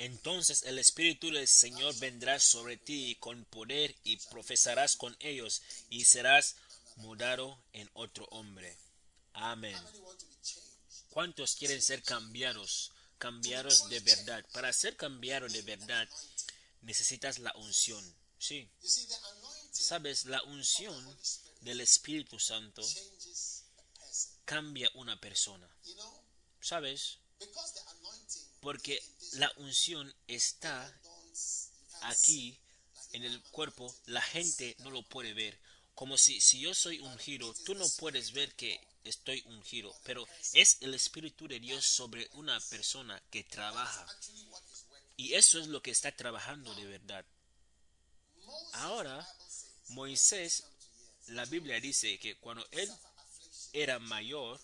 Speaker 1: entonces el Espíritu del Señor vendrá sobre ti con poder y profesarás con ellos y serás mudado en otro hombre. Amén. ¿Cuántos quieren ser cambiados? Cambiados de verdad. Para ser cambiado de verdad necesitas la unción. Sí, sabes, la unción del Espíritu Santo. Cambia una persona. ¿Sabes? Porque la unción está aquí en el cuerpo, la gente no lo puede ver. como si, si yo soy ungido, tú no puedes ver que estoy ungido, pero es el Espíritu de Dios sobre una persona que trabaja. Y eso es lo que está trabajando de verdad. Ahora, Moisés, la Biblia dice que cuando él. Era mayor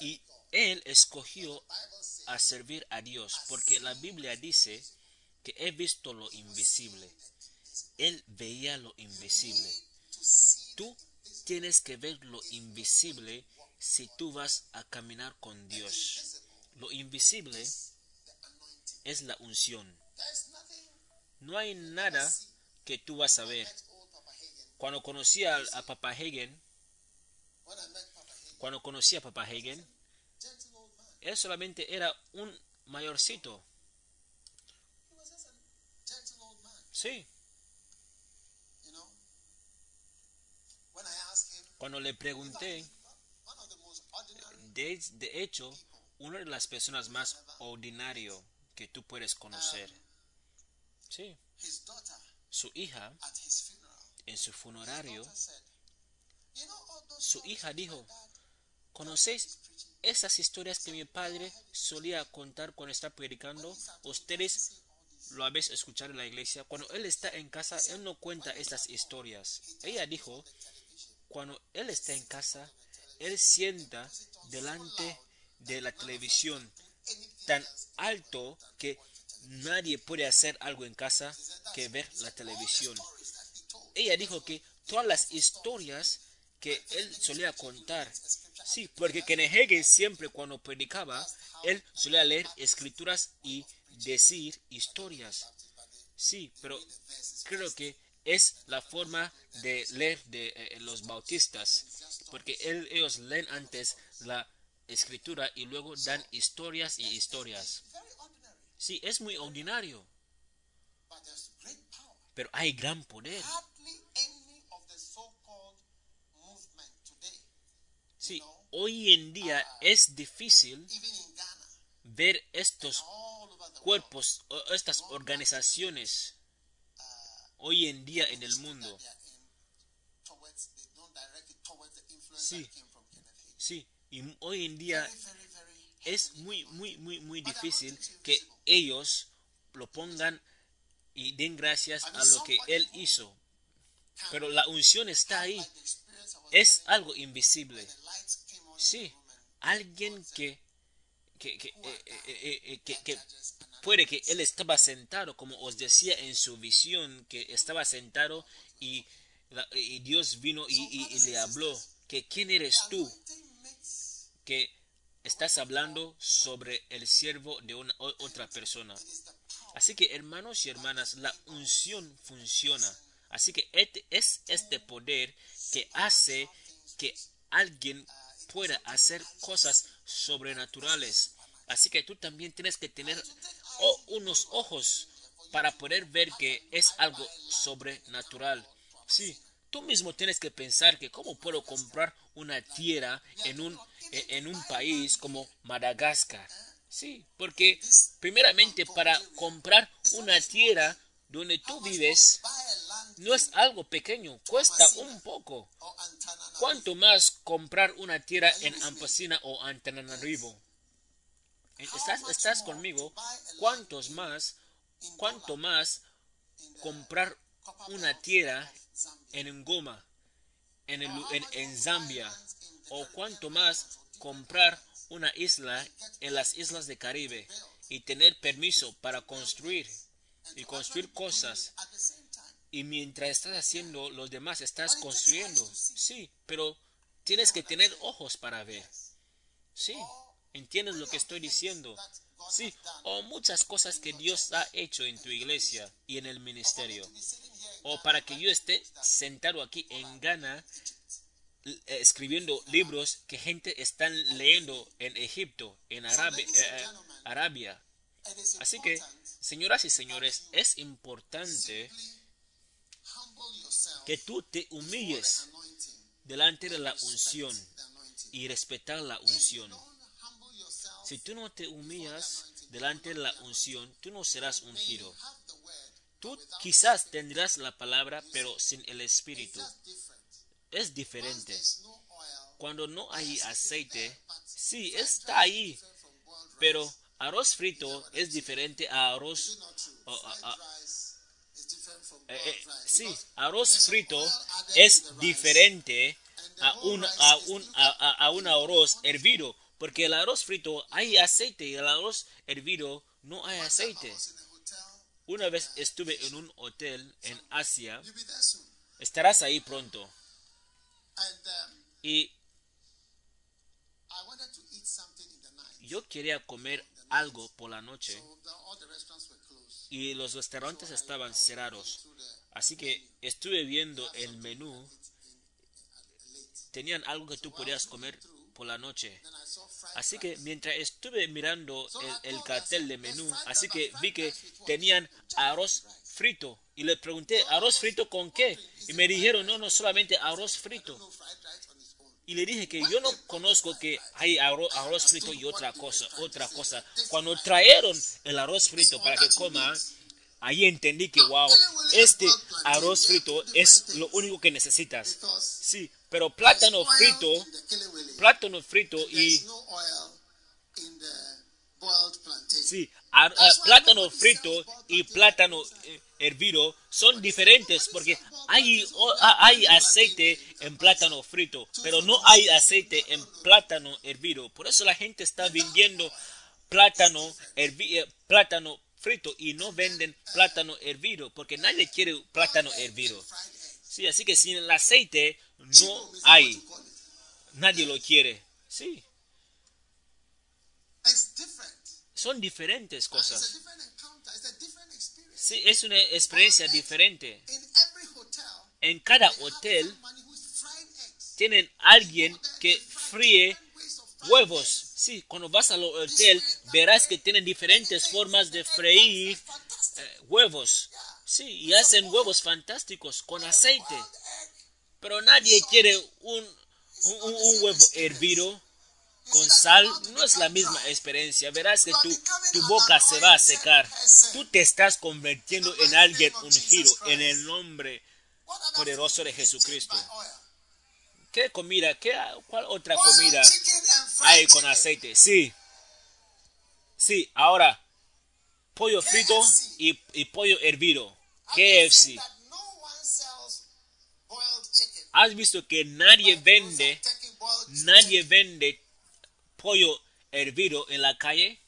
Speaker 1: y él escogió a servir a Dios, porque la Biblia dice que he visto lo invisible. Él veía lo invisible. Tú tienes que ver lo invisible si tú vas a caminar con Dios. Lo invisible es la unción. No hay nada que tú vas a ver.
Speaker 2: met old Papa Hagen.
Speaker 1: Cuando conocí a, a Papa Hagen, cuando conocí a Papa Hagen, él solamente era un mayorcito. Sí. Cuando le pregunté, de, de hecho, una de las personas más ordinario que tú puedes conocer. Sí. Su hija, en su funerario,
Speaker 2: daughter said, "You know all those
Speaker 1: su hija dijo, ¿conocéis esas historias que mi padre solía contar cuando está predicando? Ustedes lo habéis escuchado en la iglesia. Cuando él está en casa, él no cuenta estas historias. Ella dijo, cuando él está en casa, él sienta delante de la televisión tan alto que nadie puede hacer algo en casa que ver la televisión. Ella dijo que todas las historias que él solía contar, sí, porque Kenneth Hagin siempre cuando predicaba, él solía leer escrituras y decir historias. Sí, pero creo que es la forma de leer de eh, los bautistas, porque ellos leen antes la escritura y luego dan historias y historias. Sí, es muy ordinario, pero hay gran poder. Hoy en día es difícil ver estos cuerpos o estas organizaciones hoy en día en el mundo. Sí. Sí, y hoy en día es muy, muy, muy, muy difícil que ellos lo pongan y den gracias a lo que él hizo. Pero la unción está ahí. Es algo invisible. Sí, alguien que, que, eh, eh, eh, que- que puede que él estaba sentado, como os decía en su visión, que estaba sentado y, y Dios vino y, y- y le habló, que quién eres tú, que estás hablando sobre el siervo de una otra persona. Así que hermanos y hermanas, la unción funciona. Así que este es este poder que hace que alguien pueda hacer cosas sobrenaturales. Así que tú también tienes que tener unos ojos para poder ver que es algo sobrenatural. Sí, tú mismo tienes que pensar que cómo puedo comprar una tierra en un, e- en un país como Madagascar. Sí, porque primeramente para comprar una tierra donde tú vives no es algo pequeño, cuesta un poco. ¿Cuánto más comprar una tierra en Ampasina o Antananarivo? ¿Estás, estás conmigo? ¿Cuántos más, cuánto más comprar una tierra en Ngoma, en, el- en, en Zambia? ¿O cuánto más comprar una isla en las islas de Caribe y tener permiso para construir y construir cosas? Y mientras estás haciendo, los demás estás construyendo. Sí, pero tienes que tener ojos para ver. Sí, ¿entiendes lo que estoy diciendo? Sí, o muchas cosas que Dios ha hecho en tu iglesia y en el ministerio. O para que yo esté sentado aquí en Ghana eh, escribiendo libros que gente están leyendo en Egipto, en Arabia. eh, Arabia. Así que, señoras y señores, es importante que tú te humilles delante de la unción y respetar la unción. Si tú no te humillas delante de la unción, tú no serás ungido. Tú quizás tendrás la palabra, pero sin el espíritu. Es diferente. Cuando no hay aceite, sí, está ahí, pero arroz frito es diferente a arroz. eh, eh, sí, arroz frito es diferente a un, a un, a, un arroz hervido, porque el arroz frito hay aceite y el arroz hervido no hay aceite. Una vez estuve en un hotel en Asia, estarás ahí pronto, y yo quería comer algo por la noche y los restaurantes estaban cerrados. Así que estuve viendo el menú,
Speaker 2: late.
Speaker 1: tenían algo que tú podías comer por la noche. Así que mientras estuve mirando el, el cartel de menú, así que vi que tenían arroz frito. Y le pregunté, ¿arroz frito con qué? Y me dijeron, no, no, solamente arroz frito. Y le dije que yo no conozco que hay arroz, frito y otra cosa, otra cosa. Cuando trajeron el arroz frito para que coma, ahí entendí que, wow, este arroz frito es lo único que necesitas. Sí, pero plátano frito, plátano frito y Sí, ah, plátano frito y plátano eh, hervido son diferentes porque hay, hay aceite en plátano frito, pero no hay aceite en plátano hervido. Por eso la gente está vendiendo plátano, hervi- eh, plátano frito y no venden plátano hervido porque nadie quiere plátano hervido. Sí, así que sin el aceite no hay, nadie lo quiere. Sí. Son diferentes
Speaker 2: It's a
Speaker 1: cosas. Sí, es una experiencia diferente.
Speaker 2: In every hotel,
Speaker 1: En cada hotel tienen alguien que fríe huevos. Sí, cuando vas al hotel verás que tienen diferentes formas de freír eh, huevos. Sí, y hacen huevos fantásticos con aceite. Pero nadie quiere un, un, un- un huevo hervido con sal. No es la misma experiencia. Verás que tu, tu boca se va a secar. Tú te estás convirtiendo en alguien ungido en el nombre poderoso de Jesucristo. ¿Qué comida? ¿Qué, ¿Cuál otra comida hay con aceite? Sí. Sí, ahora, pollo frito y, y pollo hervido. KFC. ¿Has visto que nadie vende, nadie vende pollo hervido en la calle?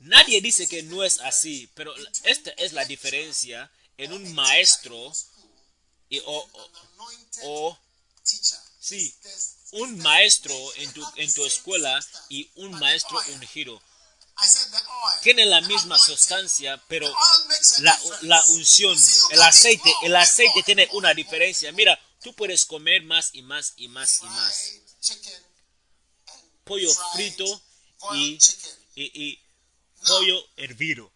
Speaker 1: Nadie dice que no es así, pero esta es la diferencia en un maestro y, o, o- sí, un maestro en tu, en tu escuela y un maestro ungido. Tienen la misma sustancia, pero la, la unción, el aceite, el aceite tiene una diferencia. Mira, tú puedes comer más y más y más y más. Pollo frito y,
Speaker 2: chicken.
Speaker 1: y, y pollo hervido.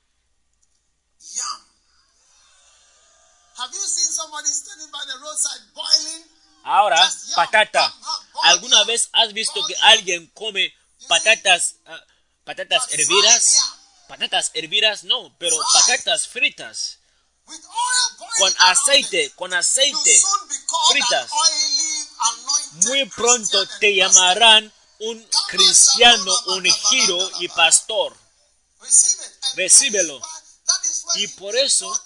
Speaker 1: Ahora, patata. ¿Alguna vez has visto que alguien come patatas, ah, patatas hervidas? Patatas hervidas no, pero patatas fritas. Con aceite,
Speaker 2: it.
Speaker 1: con aceite. fritas. Muy pronto te llamarán un cristiano ungido y pastor. Recíbelo. Y por eso,
Speaker 2: on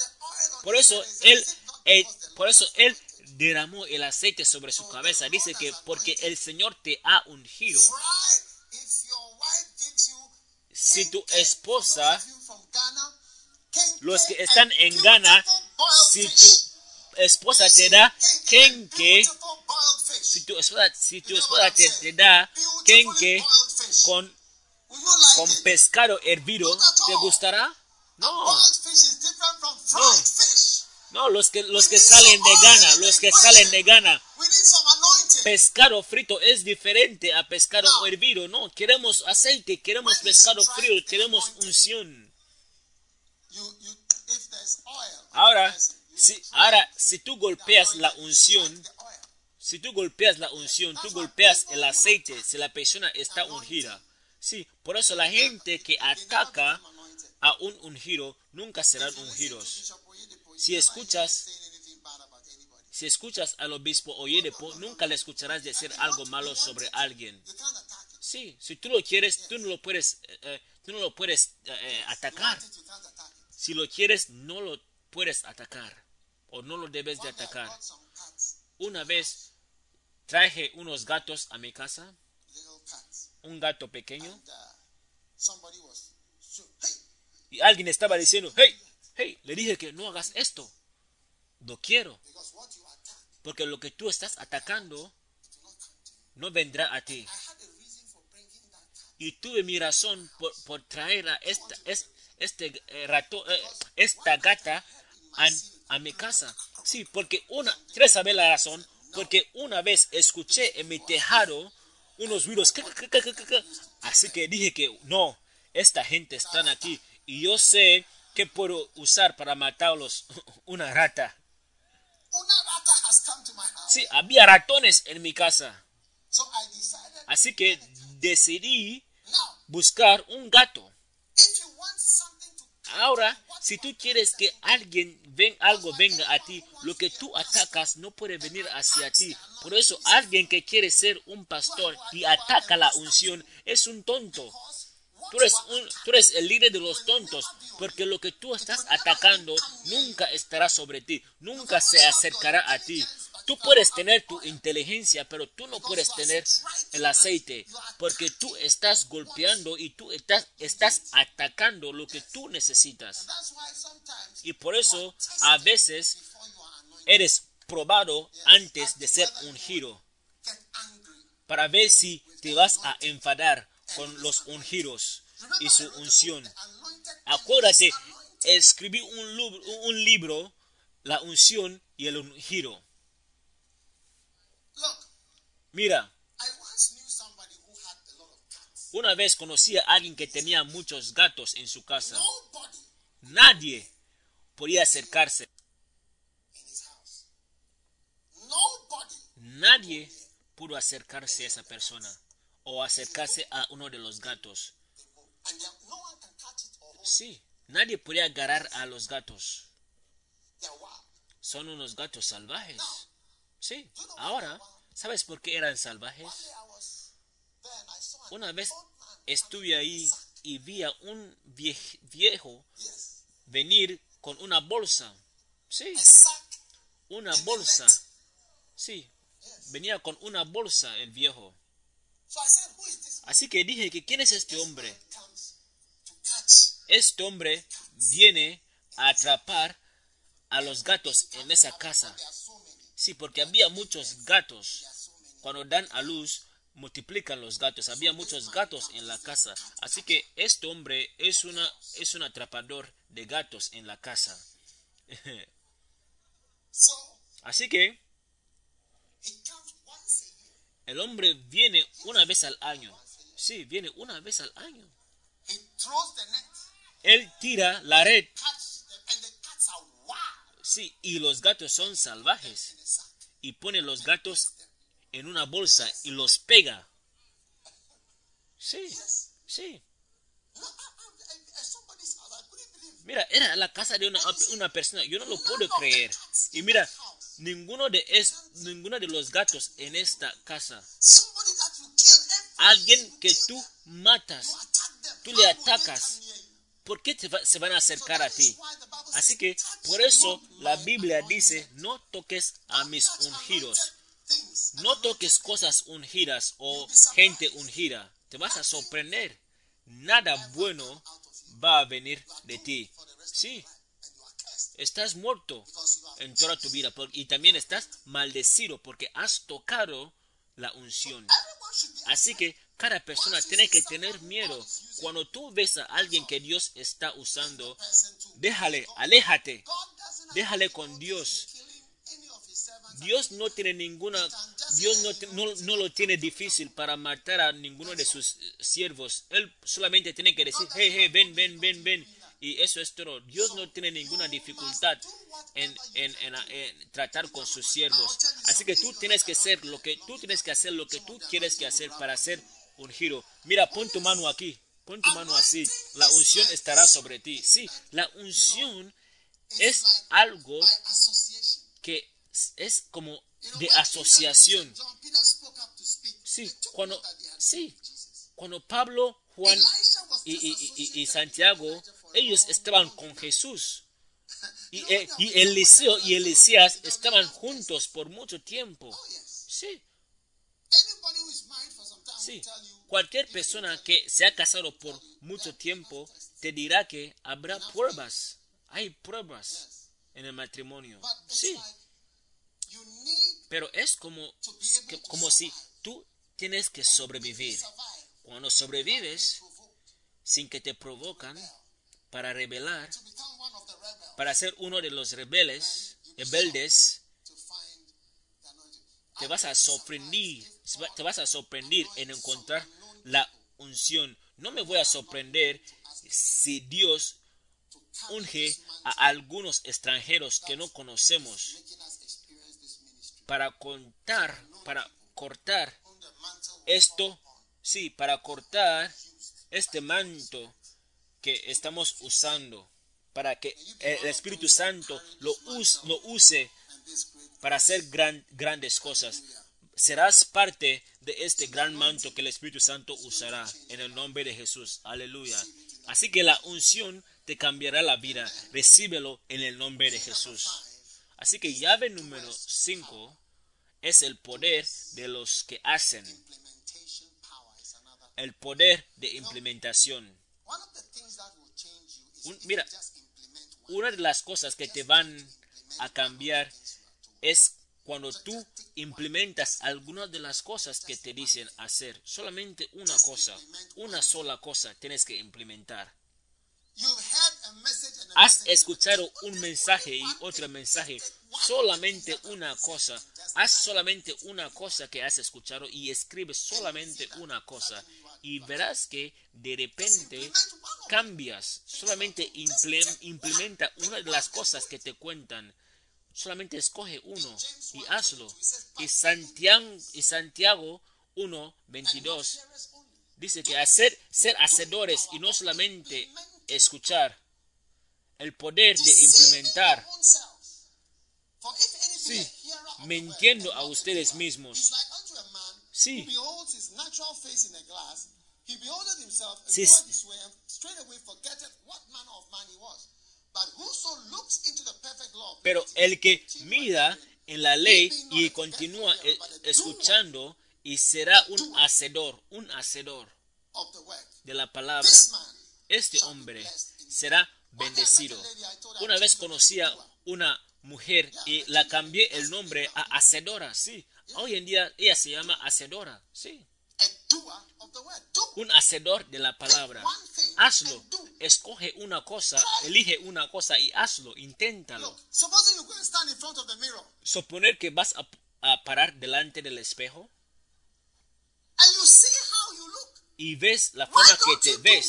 Speaker 1: por eso él,
Speaker 2: "Is it not
Speaker 1: eh,
Speaker 2: the
Speaker 1: por eso él derramó el aceite sobre su cabeza. Dice que porque el Señor te ha ungido. Si tu esposa, los que están en Ghana, si tu esposa te da
Speaker 2: Kenke
Speaker 1: si tu esposa, si tu esposa te, da kenke con, con pescado hervido, ¿te gustará? No,
Speaker 2: fish.
Speaker 1: no, los que, los que salen de Ghana, los que salen de Ghana, pescado frito es diferente a pescado hervido. No, queremos aceite, queremos pescado frío, queremos unción.
Speaker 2: You, you, if there's oil,
Speaker 1: Ahora, si, ahora, si tú golpeas la unción, si tú golpeas la unción, tú golpeas el aceite, si la persona está ungida. Sí, por eso la gente que ataca a un ungido, nunca serán ungidos. Si escuchas-. Si escuchas al obispo Oyedepo, nunca le escucharás decir algo malo sobre alguien. Sí, si tú lo quieres, tú no lo puedes, eh, eh, tú no lo puedes eh, atacar. Si lo quieres, no lo puedes atacar o no lo debes de atacar. Una vez traje unos gatos a mi casa, un gato pequeño,
Speaker 2: uh,
Speaker 1: y alguien estaba diciendo, hey, hey, le dije que no hagas esto. No quiero, porque lo que tú estás atacando no vendrá a ti. Y tuve mi razón por, por traer a esta, es- este, eh, rato- eh, esta gata a, a mi casa. Sí, porque una, ¿quieres saber la razón? Porque una vez escuché en mi tejado unos ruidos. Así que dije que no, esta gente están aquí y yo sé que puedo usar para matarlos una rata. Sí, había ratones en mi casa.
Speaker 2: So I decided,
Speaker 1: Así que decidí buscar un gato. Ahora, si tú quieres que alguien ven algo venga a ti, lo que tú atacas no puede venir hacia ti. Por eso, alguien que quiere ser un pastor y ataca la unción es un tonto. Tú eres, tú eres el líder de los tontos, porque lo que tú estás atacando nunca estará sobre ti, nunca se acercará a ti. Tú puedes tener tu inteligencia, pero tú no puedes tener el aceite, porque tú estás golpeando y tú estás, estás atacando lo que tú necesitas. Y por eso, a veces, eres probado antes de ser ungido, para ver si te vas a enfadar con los ungidos y su unción. Acuérdate, escribí un, un libro, La unción y el ungido.
Speaker 2: Cats.
Speaker 1: una vez conocí a alguien que tenía muchos gatos en su casa. Nadie podía acercarse. Nadie pudo acercarse a esa persona o acercarse a uno de los gatos. Sí, nadie podía agarrar a los gatos. Son unos gatos salvajes. Sí, ahora, ¿sabes por qué eran salvajes? Una vez estuve ahí y vi a un vie- viejo venir con una bolsa. Sí, una bolsa. Sí, venía con una bolsa el viejo. Así que dije que ¿quién es este hombre? Este hombre viene a atrapar a los gatos en esa casa. Sí, porque había muchos gatos. Cuando dan a luz, multiplican los gatos. Había muchos gatos en la casa. Así que este hombre es, una, es un atrapador de gatos en la casa. Así que el hombre viene una vez al año. Sí, viene una vez al año. Él tira la red. Sí, y los gatos son salvajes. Y pone los gatos en una bolsa y los pega. Sí, sí. Mira, era la casa de una, una persona. Yo no lo puedo creer. Y mira, ninguno de, es, ninguno de los gatos en esta casa. Alguien que tú matas. Tú le atacas. ¿Por qué te va- se van a acercar a ti? Así que
Speaker 2: "Touch
Speaker 1: por eso la Biblia dice, no toques a mis ungidos. No toques cosas ungidas o gente ungida. Te vas a sorprender. Nada bueno va a venir de ti. Sí, estás muerto en toda tu vida y también estás maldecido porque has tocado la unción. Así que cada persona tiene que tener miedo. Cuando tú ves a alguien que Dios está usando, déjale, aléjate, déjale con Dios. Dios no tiene ninguna, Dios no, no, no lo tiene difícil para matar a ninguno de sus eh, siervos. Él solamente tiene que decir, hey, hey, ven, ven, ven, ven. Y eso es todo. Dios no tiene ninguna dificultad en, en, en, en tratar con sus siervos. Así que tú tienes que ser lo que tú tienes que hacer lo que tú quieres que hacer para ser un giro. Mira, pon tu mano aquí. Pon tu mano así. La unción estará sobre ti. Sí, la unción es algo que es como de asociación. Sí, cuando, sí, cuando Pablo, Juan y, Santiago, ellos estaban con. Jesús. Y, eh, y Eliseo y Elías estaban juntos por mucho tiempo. Sí, sí. Cualquier persona que se ha casado por mucho tiempo te dirá que habrá pruebas. Hay pruebas en el matrimonio. Sí, pero es como, como si tú tienes que sobrevivir. Cuando sobrevives sin que te provocan para rebelar, para ser uno de los rebeldes, rebeldes, te vas a sorprender, te vas a sorprender en encontrar la unción. No me voy a sorprender si Dios unge a algunos extranjeros que no conocemos para contar, para cortar esto, sí, para cortar este manto que estamos usando, para que el Espíritu Santo lo, us- lo use para hacer gran- grandes cosas. Serás parte de este gran manto que el Espíritu Santo usará en el nombre de Jesús. Aleluya. Así que la unción te cambiará la vida. Recíbelo en el nombre de Jesús. Así que llave número 5 es el poder de los que hacen. El poder de implementación. Mira. Una de las cosas que te van a cambiar es cuando tú implementas algunas de las cosas que te dicen hacer. Solamente una cosa, una sola cosa tienes que implementar. Has escuchado un mensaje y otro mensaje. Solamente una cosa. Haz solamente una cosa que has escuchado y escribes solamente una cosa. Y verás que de repente cambias. Solamente imple- implementa una de las cosas que te cuentan. Solamente escoge uno y hazlo. Y Santiago, y Santiago 1, 22
Speaker 2: Hearers only.
Speaker 1: dice que hacer, ser hacedores y no solamente escuchar. El poder de implementar. Sí, mintiendo a ustedes mismos. Sí.
Speaker 2: who
Speaker 1: Pero el que mira en la ley y continúa escuchando y será un hacedor, un hacedor de la palabra. Este hombre será bendecido. Una vez conocí a una mujer y la cambié el nombre a Hacedora, sí. Hoy en día ella se llama Hacedora, sí. Un hacedor de la palabra. Hazlo. Escoge una cosa, elige una cosa y hazlo, inténtalo. Suponer que vas a, a parar delante del espejo
Speaker 2: and you see how you look.
Speaker 1: y ves la forma que te ves.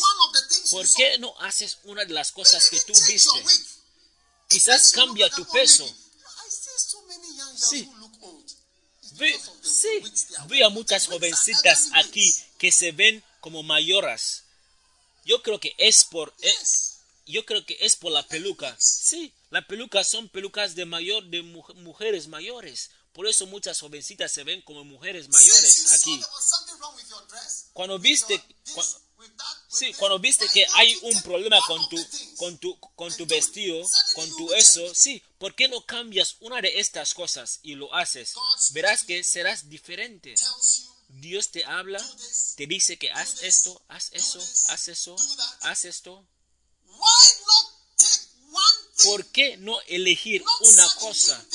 Speaker 1: ¿Por qué no haces una de las cosas que tú viste? Quizás cambia tu peso. Sí. Ve, sí, vi a muchas jovencitas aquí que se ven como mayoras. Yo creo que es por eh, yo creo que es por la peluca. Sí, las pelucas son pelucas de mayor de mu- mujeres mayores. Por eso muchas jovencitas se ven como mujeres mayores aquí. Cuando viste Sí, cuando viste que hay un problema con tu, con tu, con tu vestido, con tu eso, sí, ¿por qué no cambias una de estas cosas y lo haces? Verás que serás diferente. Dios te habla, te dice que haz esto, haz eso, haz eso, haz esto. ¿Por qué no elegir una
Speaker 2: 17
Speaker 1: cosa?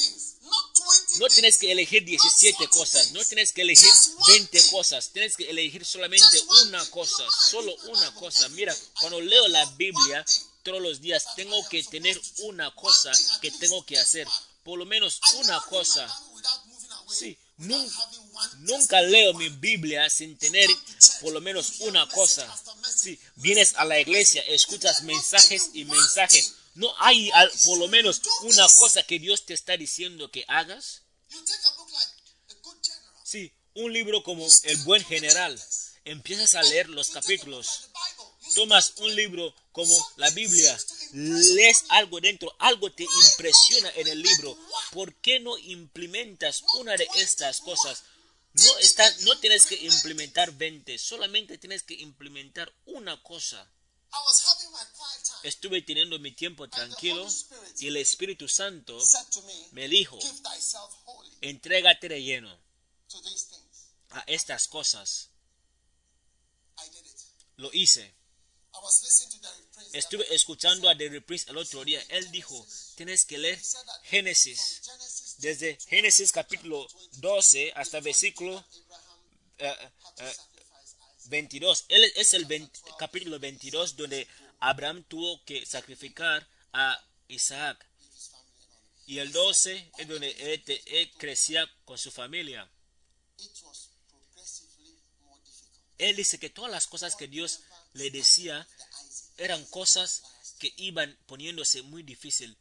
Speaker 2: Things, not 20
Speaker 1: No tienes que elegir 17 cosas, no tienes que elegir 20 cosas, tienes que elegir solamente una cosa, solo una cosa. Mira, cuando leo la Biblia todos los días, tengo que tener una cosa que tengo que hacer, por lo menos una cosa. Sí, Nunca leo mi Biblia sin tener por lo menos una cosa. Sí, vienes a la iglesia, escuchas mensajes y mensajes. No hay por lo menos una cosa que Dios te está diciendo que hagas. Sí, un libro como El Buen General. Empiezas a leer los capítulos. tomas un libro como la Biblia, lees algo dentro, algo te impresiona en el libro, ¿por qué no implementas una de estas cosas? No, estás, no tienes que implementar 20, solamente tienes que implementar una cosa. Estuve teniendo mi tiempo tranquilo y el Espíritu Santo
Speaker 2: me,
Speaker 1: dijo, entrégate de lleno a estas cosas. Lo hice. Estuve escuchando a Derry Prince el otro día. Él dijo, tienes que leer Génesis,
Speaker 2: Genesis
Speaker 1: desde Génesis capítulo 12 hasta versículo eh, eh,
Speaker 2: sacrificed Isaac.
Speaker 1: 22. Él es el 20 capítulo 22 donde Abraham tuvo que sacrificar a Isaac. Y el 12 es donde él, él crecía con su familia. Él dice que todas las cosas que Dios le decía eran cosas que iban poniéndose muy difícil.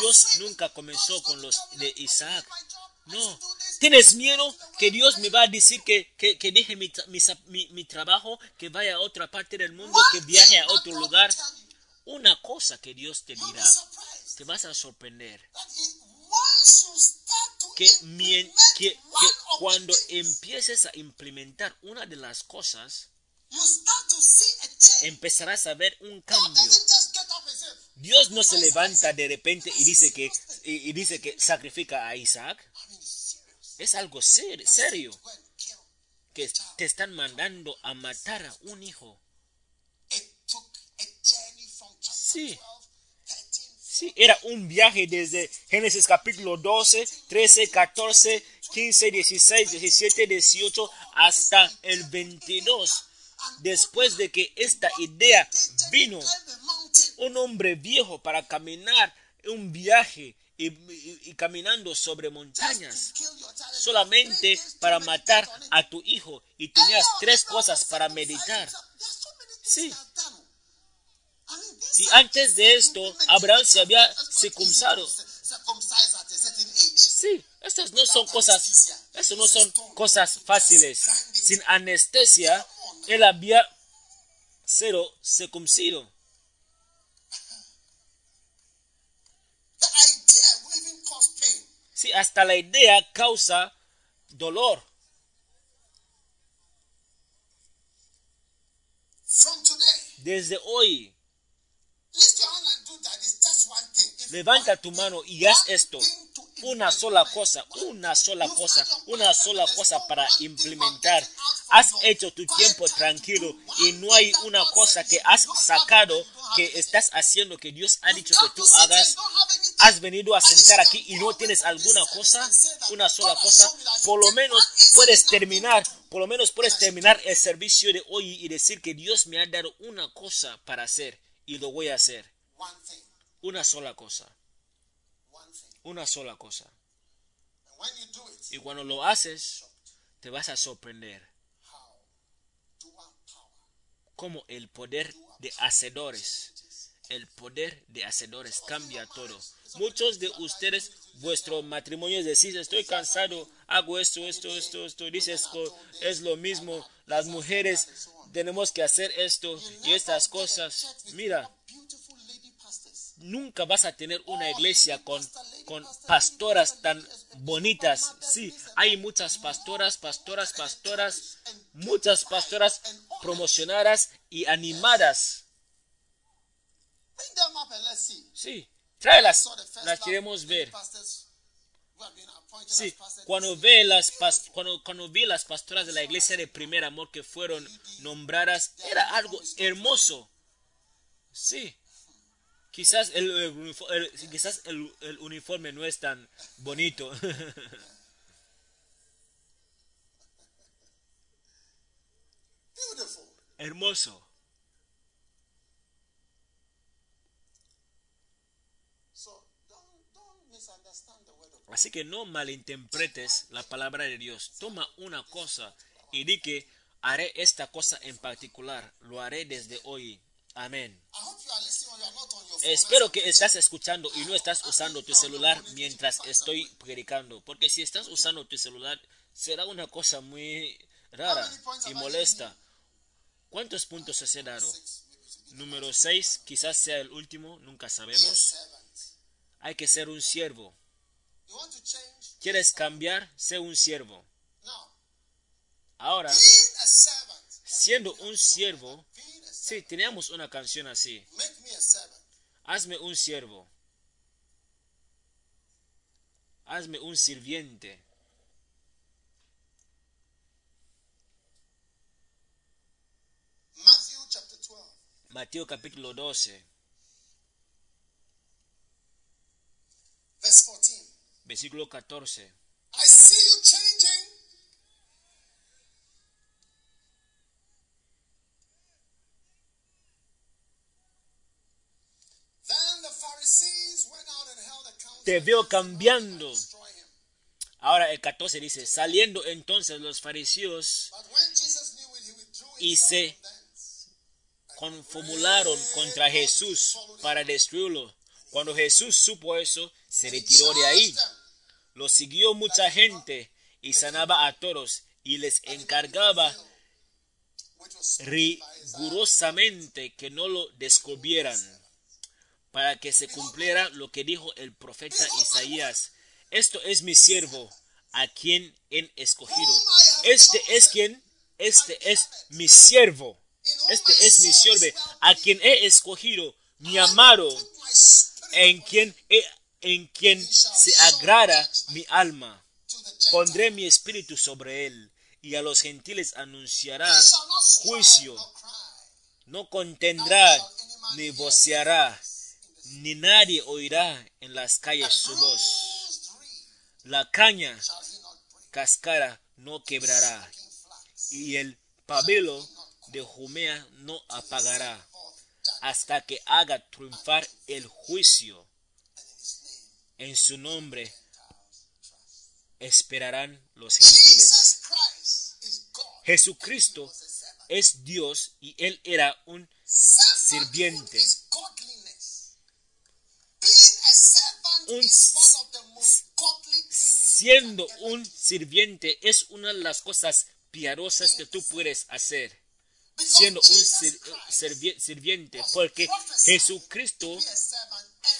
Speaker 1: Dios nunca comenzó con los de Isaac. No. ¿Tienes miedo que Dios me va a decir que, que, deje mi, mi, mi- trabajo, que vaya a otra parte del mundo, que viaje a otro lugar? Una cosa que Dios te dirá, te vas a sorprender. Que, que, que cuando empieces a implementar una de las cosas, empezarás a ver un cambio. Dios no se levanta de repente y dice que, y dice que sacrifica a Isaac. Es algo ser- serio que te están mandando a matar a un hijo. Sí.
Speaker 2: 12, 13,
Speaker 1: Sí, era un viaje desde Génesis capítulo 12, 13, 14, 15, 16, 17, 18 hasta el 22. Después de que esta idea vino, un hombre viejo para caminar un viaje y, y- y caminando sobre montañas. Solamente para matar a tu hijo y tenías tres cosas para meditar. Sí. Y antes de esto, Abraham se había circuncidado. Sí, estas no son cosas, eso no son cosas fáciles. Sin anestesia, él había cero circuncido. Sí, hasta la idea causa dolor.
Speaker 2: From today,
Speaker 1: Desde hoy, levanta tu mano y haz esto. Una sola cosa, una sola cosa, una sola cosa para implementar. Has hecho tu tiempo tranquilo y no hay una cosa que has sacado que estás haciendo que Dios ha dicho que tú hagas. Has venido a sentar aquí y no tienes alguna cosa, una sola cosa. Por lo menos puedes terminar, por lo menos puedes terminar el servicio de hoy y decir que Dios me ha dado una cosa para hacer y lo voy a hacer. Una sola cosa, una sola cosa. Y cuando lo haces, te vas a sorprender como el poder de hacedores, el poder de hacedores cambia todo. Muchos de ustedes, vuestro matrimonio es decir, estoy cansado, hago esto, esto, esto, esto, dices es lo mismo, las mujeres tenemos que hacer esto y estas cosas. Mira, nunca vas a tener una iglesia con, con pastoras tan bonitas. Sí, hay muchas pastoras, pastoras, pastoras, muchas pastoras promocionadas y animadas. Sí, tráelas, las queremos ver. Sí, cuando ve las cuando, cuando vi las pastoras de la iglesia de primer amor que fueron nombradas, era algo hermoso. Sí. Quizás el, el unifo- el- quizás el- el uniforme no es tan bonito. Hermoso. Así que no malinterpretes la palabra de Dios. Toma una cosa y di que haré esta cosa en particular. Lo haré desde hoy. Amén. Espero que estás escuchando y no estás usando tu celular mientras estoy predicando. Porque si estás usando tu celular, será una cosa muy rara y molesta. ¿Cuántos puntos os he dado? Número 6, quizás sea el último, nunca sabemos. Hay que ser un siervo. ¿Quieres cambiar? Sé un siervo. Ahora, siendo un siervo, sí, teníamos una canción así. Hazme un siervo. Hazme un sirviente.
Speaker 2: Matthew chapter 12.
Speaker 1: Mateo capítulo 12,
Speaker 2: Verse 14.
Speaker 1: Versículo 14.
Speaker 2: I see you changing. Then the Pharisees went out and held a council
Speaker 1: Te veo cambiando. Ahora el 14 dice, saliendo entonces los fariseos Y se confabularon contra Jesús para destruirlo. Cuando Jesús supo eso, se retiró de ahí. Lo siguió mucha gente y sanaba a todos y les encargaba rigurosamente que no lo descubrieran para que se cumpliera lo que dijo el profeta Isaías. Esto es mi siervo, a quien he escogido. Este es quien, este es mi siervo. Este es mi siervo, a quien he escogido, mi amado, en quien, he- en quien se agrada mi alma. Pondré mi espíritu sobre él, y a los gentiles anunciará juicio. No contendrá ni voceará, ni nadie oirá en las calles su voz. La caña cascara no quebrará, y el pabilo de Jumea no apagará, hasta que haga triunfar el juicio. En su nombre esperarán los gentiles. Jesucristo es Dios y él era un sirviente. Un siendo un sirviente es una de las cosas piadosas que tú puedes hacer. Siendo un sir- sirviente, porque Jesucristo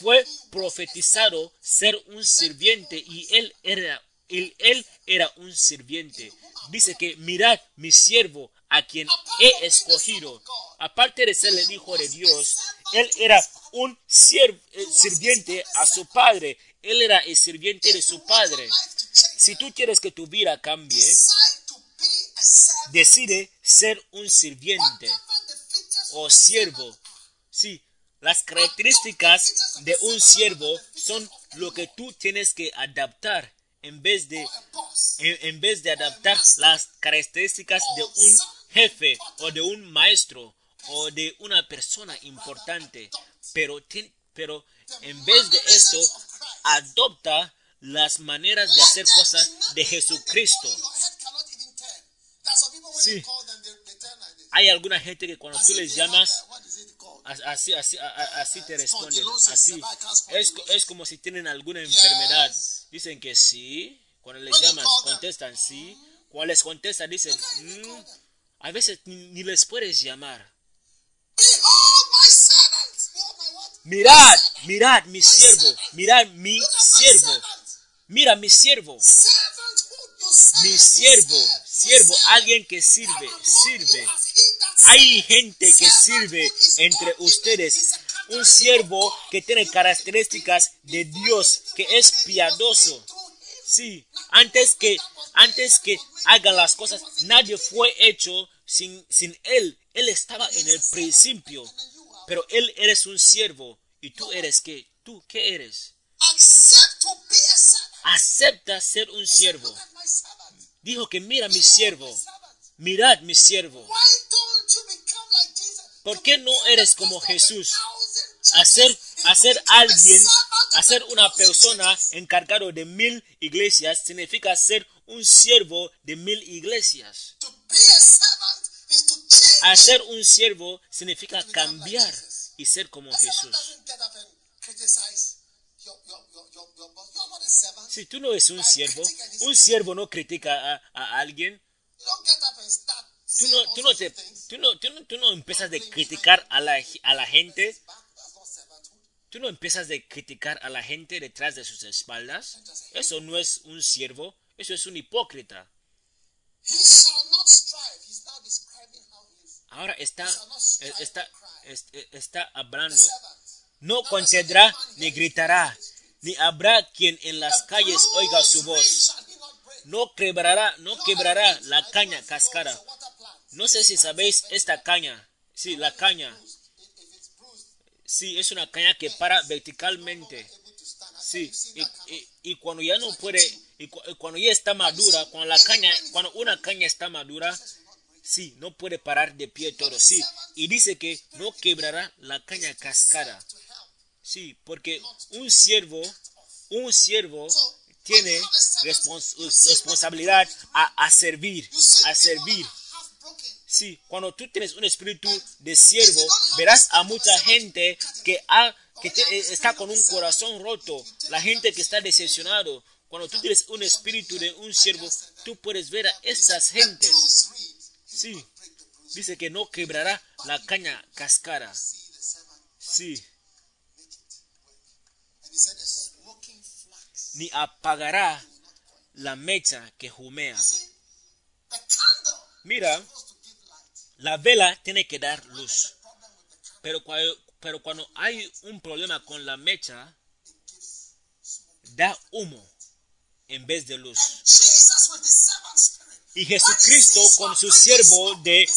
Speaker 1: fue profetizado ser un sirviente y él era él, él era un sirviente. Dice que mirad mi siervo a quien he escogido. Aparte de ser el hijo de Dios, él era un eh, sirviente a su padre. Él era el sirviente de su padre. Si tú quieres que tu vida cambie,
Speaker 2: Decide
Speaker 1: ser un sirviente o siervo. Sí, las características de un siervo son lo que tú tienes que adaptar en vez de en, vez de adaptar las características de un jefe o de un maestro o de una persona importante. Pero, pero en vez de esto, adopta las maneras de hacer cosas de Jesucristo. Sí. Hay alguna gente que cuando tú les llamas, así, así, así te responden. Así. Es, es como si tienen alguna enfermedad. Dicen que sí. Cuando les llamas,
Speaker 2: them,
Speaker 1: contestan sí. Cuando les contestan, dicen, "Mm". a veces ni, les puedes llamar. Mirad, mirad mi siervo, mirad mi siervo, mira mi siervo, mi siervo, siervo, alguien que sirve, sirve. Hay gente que sirve entre ustedes. Un siervo que tiene características de Dios, que es piadoso. Sí, antes que, antes que hagan las cosas, nadie fue hecho sin, sin Él. Él estaba en el principio. Pero Él eres un siervo. ¿Y tú eres qué? ¿Tú qué eres? Acepta ser un siervo. Dijo que mira mi siervo. Mirad mi siervo. ¿Por qué no eres como Jesús? Hacer, hacer alguien, hacer una persona encargado de mil iglesias significa ser un siervo de mil iglesias. Hacer un siervo significa cambiar y ser como Jesús. Si tú no eres un siervo, un siervo no critica a, a alguien,
Speaker 2: start
Speaker 1: tú no, tú no, te, tú no, tú no, tú no empiezas de criticar a la, a la gente, tú no empiezas de criticar a la gente detrás de sus espaldas. Eso no es un siervo, eso es un hipócrita. Ahora está, está, es- eh, está hablando. No contendrá ni gritará, ni habrá quien en las calles oiga su voz. No quebrará, no quebrará la caña
Speaker 2: know if you know
Speaker 1: cascara.
Speaker 2: it's a water plant.
Speaker 1: No sé si sabéis esta caña. Sí, la caña. Sí, es una caña que para verticalmente. Sí, y, y- cuando ya no puede, y cu- y cuando ya está madura, cuando la caña, cuando una caña está madura, sí, no puede parar de pie todo, sí. Y dice que no quebrará la caña cascara. Sí, porque un siervo, un siervo tiene respons- responsabilidad a, a servir, a servir. Sí, cuando tú tienes un espíritu de siervo, verás a mucha gente que, ha, que eh, está con un corazón roto, la gente que está decepcionado. Cuando tú tienes un espíritu de un siervo, tú puedes ver a estas gentes. Sí, dice que no quebrará la caña cascara. Sí,
Speaker 2: make it work. And he said, a smoking flax.
Speaker 1: Ni apagará la mecha que humea. Mira, la vela tiene que dar luz, pero cuando, pero cuando hay un problema con la mecha, da humo en vez de luz. Y Jesucristo con su siervo de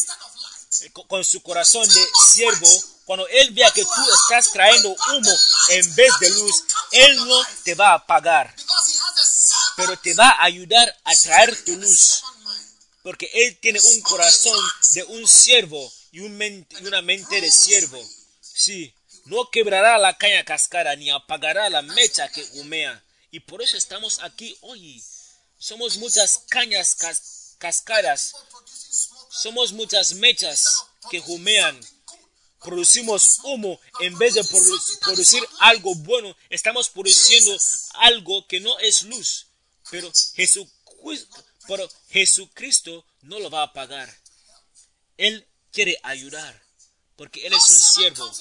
Speaker 1: con su corazón de siervo, cuando él vea que tú estás trayendo humo en vez de luz, él no te va a apagar, pero te va a ayudar a traer tu luz, porque él tiene un corazón de un siervo y, un mente- y una mente de siervo. Sí, no quebrará la caña cascara ni apagará la mecha que humea. Y por eso estamos aquí hoy. Somos muchas cañas cas-
Speaker 2: smoke.
Speaker 1: somos muchas mechas que humean. Producimos humo en vez de produ- producir algo bueno, estamos produciendo algo que no es luz. Pero Jesucristo, pero Jesucristo no lo va a pagar. Él quiere ayudar, porque Él es un siervo.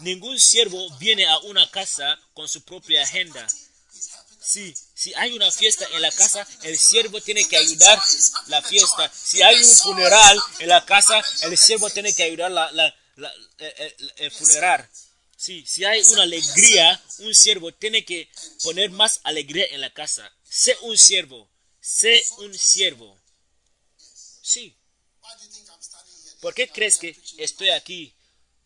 Speaker 1: Ningún siervo viene a una casa con su propia agenda. Sí, si hay una fiesta en la casa, el siervo tiene que ayudar la fiesta. Si hay un funeral en la casa, el siervo tiene que ayudar la, la- el, el- el funeral. Sí, si hay una alegría, un siervo tiene que poner más alegría en la casa. Sé un siervo, sé un siervo. Sí? ¿por qué crees que estoy aquí?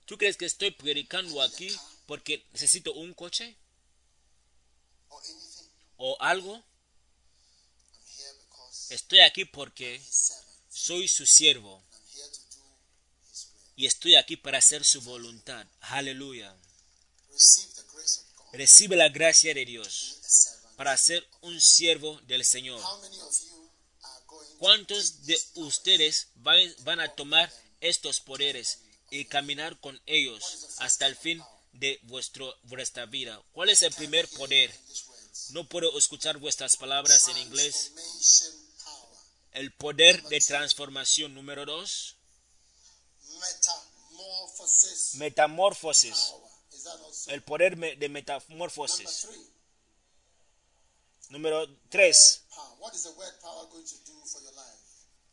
Speaker 1: ¿Tú crees que estoy predicando aquí porque necesito un coche? O algo? Estoy aquí porque soy su siervo y estoy aquí para hacer su voluntad. Aleluya. Recibe la gracia de Dios para ser un siervo del Señor. ¿Cuántos de ustedes van, van a tomar estos poderes y caminar con ellos hasta el fin de vuestro, vuestra vida? ¿Cuál es el primer poder? No puedo escuchar vuestras palabras en inglés. El poder de transformación número dos. Metamorfosis. El poder de metamorfosis. Número tres.
Speaker 2: Power. What is the word power going to do for your life?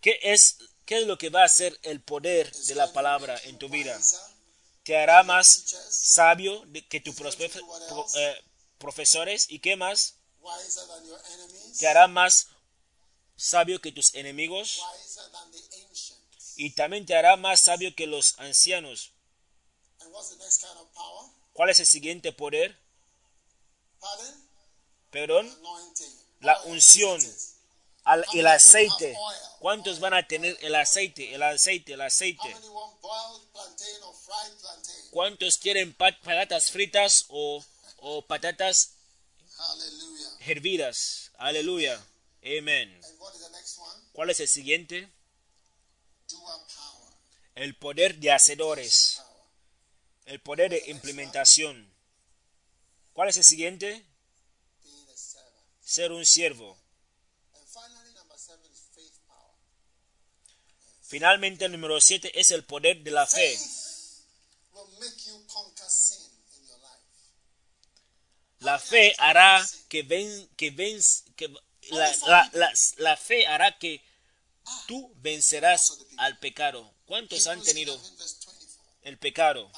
Speaker 1: ¿Qué es, ¿Qué es lo que va a hacer el poder de la palabra en tu vida? Te hará más sabio que tus profe- pro- eh, profesores y qué más? Te hará más sabio que tus enemigos y también te hará más sabio que los ancianos. ¿Cuál es el siguiente poder? Perdón, la unción, el aceite. ¿Cuántos van a tener el aceite? El aceite, el aceite. ¿Cuántos quieren pat- patatas fritas o, o patatas hervidas? Aleluya. Amén. ¿Cuál es el siguiente? El poder de hacedores. El poder de implementación. ¿Cuál es el siguiente? Ser un siervo. Finalmente, el número 7 es el poder de la fe. La fe hará que ven, que ven, que la, la- la- la fe hará que tú vencerás al pecado. ¿Cuántos han tenido
Speaker 2: 11, verse 24.
Speaker 1: el pecado?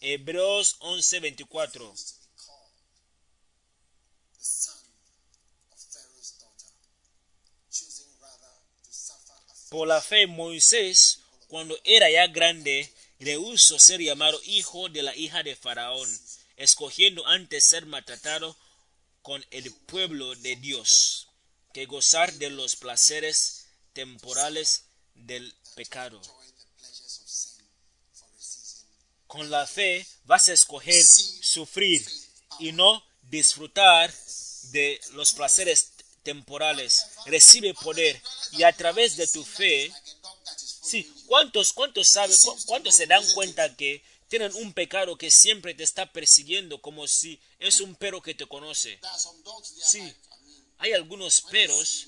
Speaker 1: Hebreos 11:24.
Speaker 2: to be called the son of Pharaoh's daughter, choosing rather to suffer affliction
Speaker 1: Por la fe, Moisés, cuando era ya grande, rehusó ser llamado hijo de la hija de Faraón, escogiendo antes ser maltratado con el pueblo de Dios, que gozar de los placeres temporales del pecado. Con la fe vas a escoger sufrir y no disfrutar de los placeres temporales. Recibe poder y a través de tu fe, ¿cuántos, cuántos saben, cu- cuántos se dan cuenta que tienen un pecado que siempre te está persiguiendo como si es un perro que te conoce? Sí. Hay algunos perros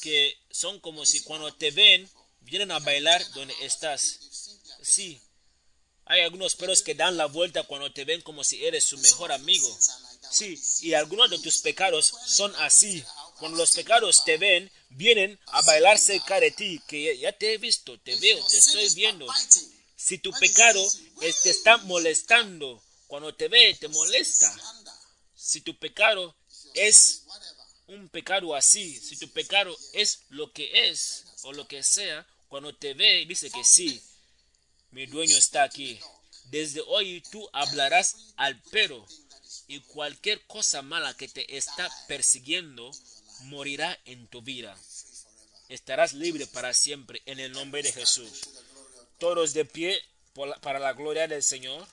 Speaker 1: que son como si cuando te ven vienen a bailar donde estás. Sí, hay algunos perros que dan la vuelta cuando te ven como si eres su mejor amigo. Sí, y algunos de tus pecados son así. Cuando los pecados te ven, vienen a bailar cerca de ti, que ya- te he visto, te veo, te estoy viendo. Si tu pecado te está molestando, cuando te ve, te molesta. Si tu pecado es un pecado así, si tu pecado es lo que es o lo que sea, cuando te ve, dice que sí, mi dueño está aquí. Desde hoy tú hablarás al perro y cualquier cosa mala que te está persiguiendo morirá en tu vida. Estarás libre para siempre en el nombre de Jesús. Todos de pie para la gloria del Señor.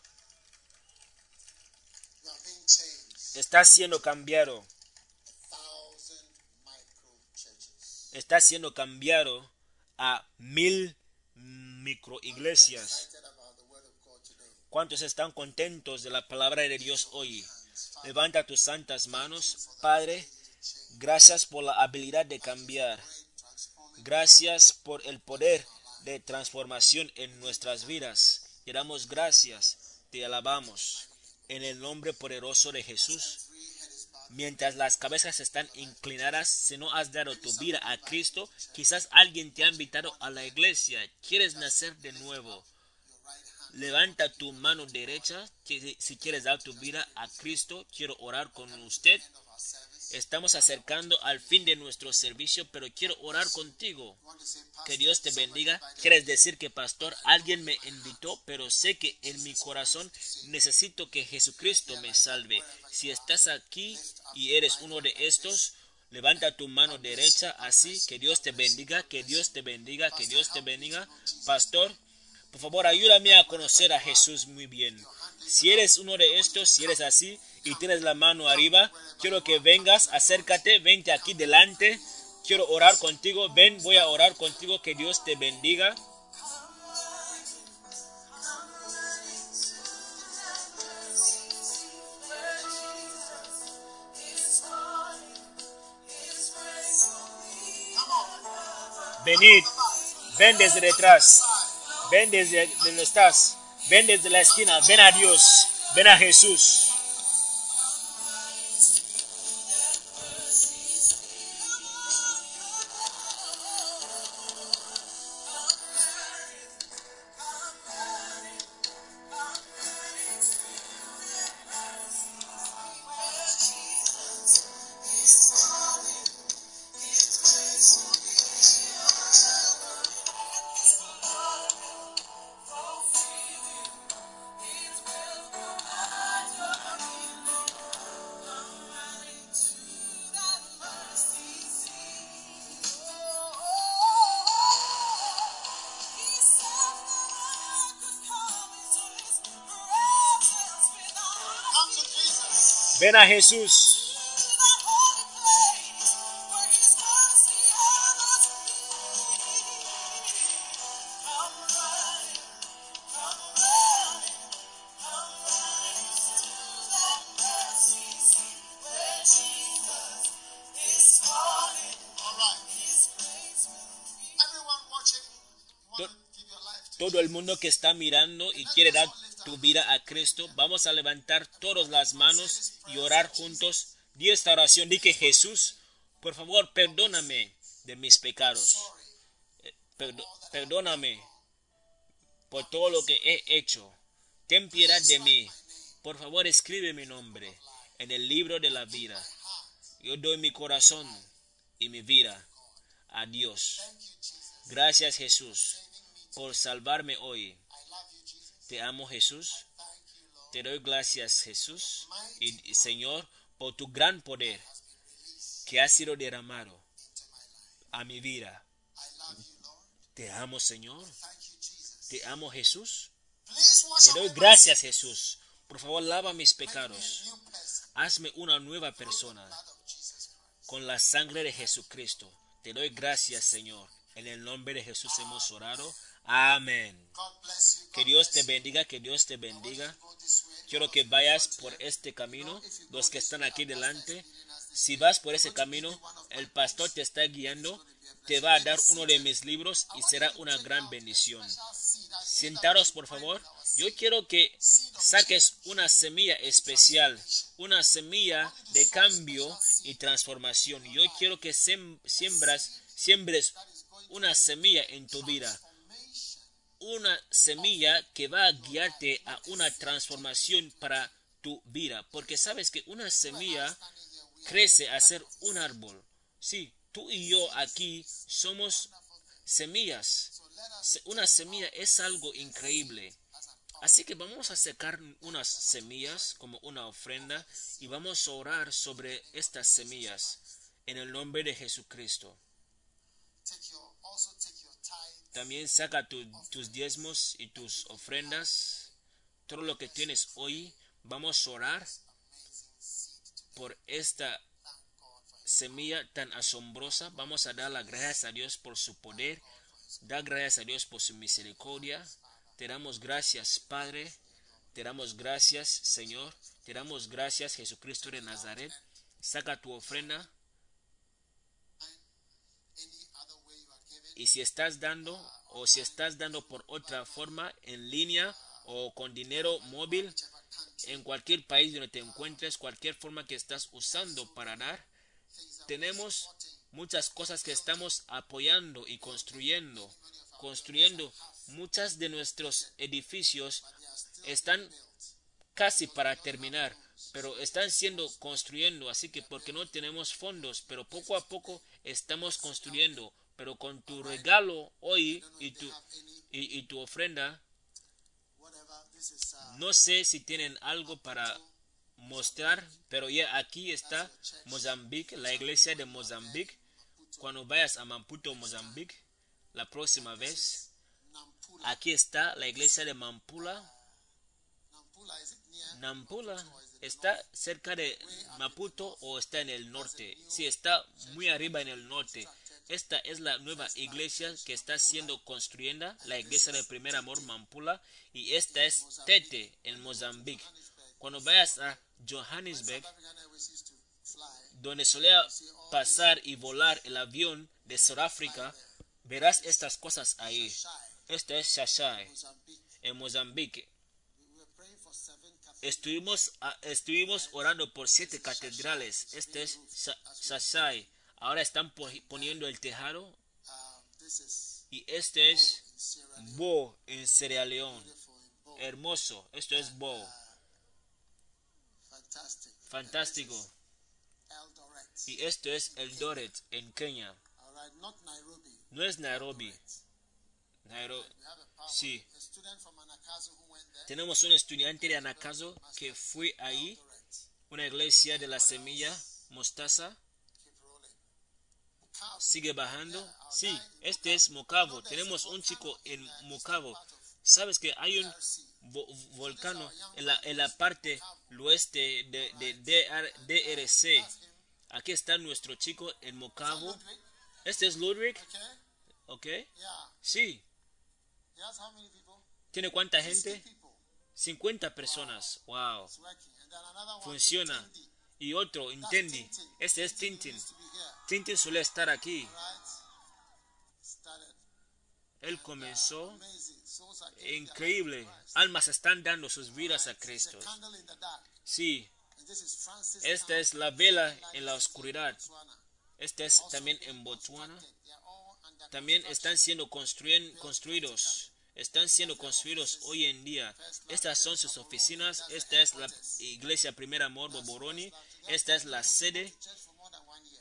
Speaker 1: Estás siendo cambiado. Está siendo cambiado a mil microiglesias. ¿Cuántos están contentos de la palabra de Dios hoy? Levanta tus santas manos. Padre, gracias por la habilidad de cambiar. Gracias por el poder de transformación en nuestras vidas. Te damos gracias, te alabamos. En el nombre poderoso de Jesús. Mientras las cabezas están inclinadas, si no has dado tu vida a Cristo, quizás alguien te ha invitado a la iglesia. ¿Quieres nacer de nuevo? Levanta tu mano derecha si quieres dar tu vida a Cristo. Quiero orar con usted. Estamos acercando al fin de nuestro servicio, pero quiero orar contigo. Que Dios te bendiga. Quieres decir que, pastor, alguien me invitó, pero sé que en mi corazón necesito que Jesucristo me salve. Si estás aquí y eres uno de estos, levanta tu mano derecha así. Que Dios te bendiga, que Dios te bendiga, que Dios te bendiga. Pastor, por favor, ayúdame a conocer a Jesús muy bien. Si eres uno de estos, si eres así y tienes la mano arriba, quiero que vengas, acércate, vente aquí delante. Quiero orar contigo. Ven, voy a orar contigo. Que Dios te bendiga. Venid, ven desde detrás, ven desde donde estás, ven desde la esquina, ven a Dios, ven a Jesús. Ven a Jesús. todo el mundo que está mirando y quiere dar tu vida a Cristo, vamos a levantar todas las manos y orar juntos. Di esta oración, di que Jesús, por favor, perdóname de mis pecados. Eh, perdóname por todo lo que he hecho. Ten piedad de mí. Por favor, escribe mi nombre en el libro de la vida. Yo doy mi corazón y mi vida a Dios. Gracias Jesús por salvarme hoy. Te amo Jesús. Te doy gracias Jesús y Señor por tu gran poder que ha sido derramado a mi vida. Te amo Señor. Te amo Jesús. Te doy gracias Jesús. Por favor, lava mis pecados. Hazme una nueva persona con la sangre de Jesucristo. Te doy gracias, Señor. En el nombre de Jesús hemos orado. Amén. Que Dios te bendiga, que Dios te bendiga. Quiero que vayas por este camino, los que están aquí delante. Si vas por ese camino, el pastor te está guiando, te va a dar uno de mis libros y será una gran bendición. Sentaros, por favor. Yo quiero que saques una semilla especial, una semilla de cambio y transformación. Yo quiero que siembras, siembres una semilla en tu vida. Una semilla que va a guiarte a una transformación para tu vida. Porque sabes que una semilla crece a ser un árbol. Sí, tú y yo aquí somos semillas. Una semilla es algo increíble. Así que vamos a secar unas semillas como una ofrenda y vamos a orar sobre estas semillas en el nombre de Jesucristo. También saca tu- tus diezmos y tus ofrendas. Todo lo que tienes hoy, vamos a orar por esta semilla tan asombrosa. Vamos a dar las gracias a Dios por su poder. Da gracias a Dios por su misericordia. Te damos gracias, Padre. Te damos gracias, Señor. Te damos gracias, Jesucristo de Nazaret. Saca tu ofrenda. Y si estás dando o si estás dando por otra forma, en línea o con dinero móvil, en cualquier país donde te encuentres, cualquier forma que estás usando para dar, tenemos muchas cosas que estamos apoyando y construyendo, construyendo. Muchas de nuestros edificios están casi para terminar, pero están siendo construyendo, así que porque no tenemos fondos, pero poco a poco estamos construyendo, pero con tu regalo hoy y tu, y, tu ofrenda, no sé si tienen algo para mostrar, pero ya aquí está Mozambique, la iglesia de Mozambique. Cuando vayas a Maputo, Mozambique, la próxima vez, aquí está la iglesia de Mampula.
Speaker 2: Nampula
Speaker 1: está cerca de Maputo o está en el norte. Sí, está muy arriba en el norte. Esta es la nueva iglesia que está siendo construida, la iglesia del primer amor Mampula, y esta es Tete en Mozambique. Cuando vayas a Johannesburg, donde solía pasar y volar el avión de Sudáfrica, verás estas cosas ahí. Esta es Shashai en Mozambique. Estuvimos, orando por siete catedrales. Este es Shashai. Ahora están po- poniendo el tejado. Y este es. Bo en Sierra
Speaker 2: Bo.
Speaker 1: Hermoso. Esto es Bo. Fantástico. Y esto es Eldoret en Kenia. No es Nairobi. Nairobi. Sí. Tenemos un estudiante de Anakazo que fue ahí, una iglesia de la semilla mostaza. Sigue bajando. Sí, este es Mocavo. Tenemos un chico en Mocavo. Sabes que hay un vo- volcán en la, en la parte oeste de, de DR DRC. Aquí está nuestro chico en Mocavo. Este es Ludwig. ¿ok? Sí. ¿Tiene cuánta
Speaker 2: 50
Speaker 1: gente?
Speaker 2: people.
Speaker 1: 50 personas. Wow. Funciona. Y otro, Intendi. Este es Tintin. Tintin suele estar aquí. Él comenzó increíble. Almas están dando sus vidas a Cristo. Sí,
Speaker 2: Francis
Speaker 1: esta es la vela en la oscuridad. Esta es también en Botswana. También están siendo construidos. Están siendo construidos hoy en día. Estas son sus oficinas. Esta es la iglesia Primer Amor Boboroni. Esta es la sede.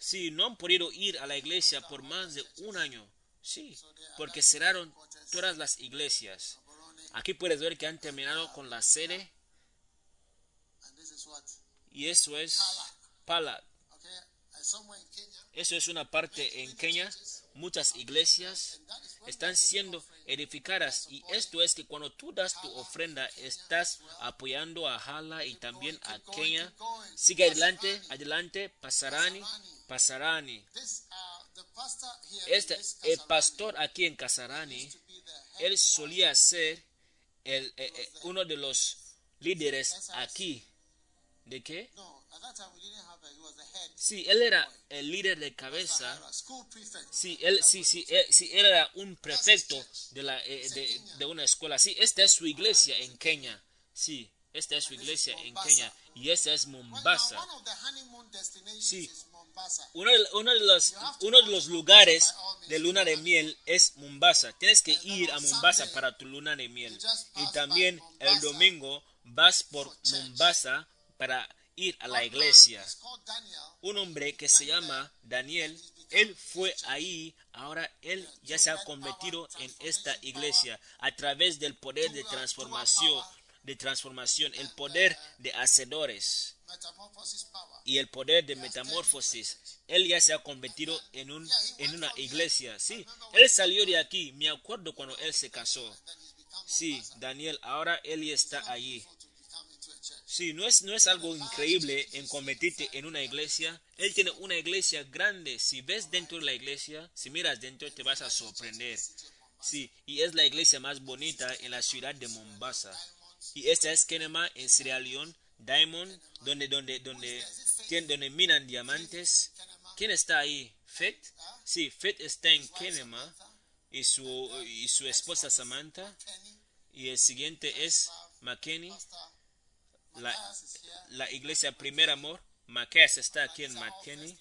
Speaker 1: Sí, no han podido ir a la iglesia por más de un año. Sí, porque cerraron todas las iglesias. Aquí puedes ver que han terminado con la sede y eso es Pala. Eso es una parte en Kenia. Muchas iglesias Están siendo edificadas y esto es que cuando tú das tu ofrenda estás apoyando a Hala y también a Kenia. Sigue adelante, adelante, Pasarani, Pasarani. Este, el pastor aquí en Casarani, él solía ser el, eh, eh, uno de los líderes aquí. ¿De qué? Sí, él era el líder de cabeza. Sí, él, sí, él, sí, él era un prefecto de, la, eh, de, una escuela. Sí, esta es su iglesia en Kenia. Sí, esta es su iglesia en Kenia. Y esta es Mombasa. Sí. Uno de, uno de los, uno de los lugares de luna de miel es Mombasa. Tienes que ir a Mombasa para tu luna de miel. Y también el domingo vas por Mombasa para ir a la iglesia. Un hombre que se llama Daniel, él fue ahí, ahora él ya se ha convertido en esta iglesia a través del poder de transformación, de transformación, el poder de hacedores y el poder de metamorfosis. Él ya se ha convertido en un en una iglesia. Sí, él salió de aquí, me acuerdo cuando él se casó. Sí, Daniel, ahora él está allí. Sí, no es, no es algo increíble en convertirte en una iglesia. Él tiene una iglesia grande. Si ves dentro de la iglesia, si miras dentro, te vas a sorprender. Sí, y es la iglesia más bonita en la ciudad de Mombasa. Y esta es Kenema en Sierra Leone, Diamond, donde, donde, donde, donde minan diamantes. ¿Quién está ahí? ¿Fet? Sí, Fet está en Kenema y su, y su esposa Samantha. Y el siguiente es McKinney. La, iglesia Primer Amor, Maqueas está aquí en McKinney.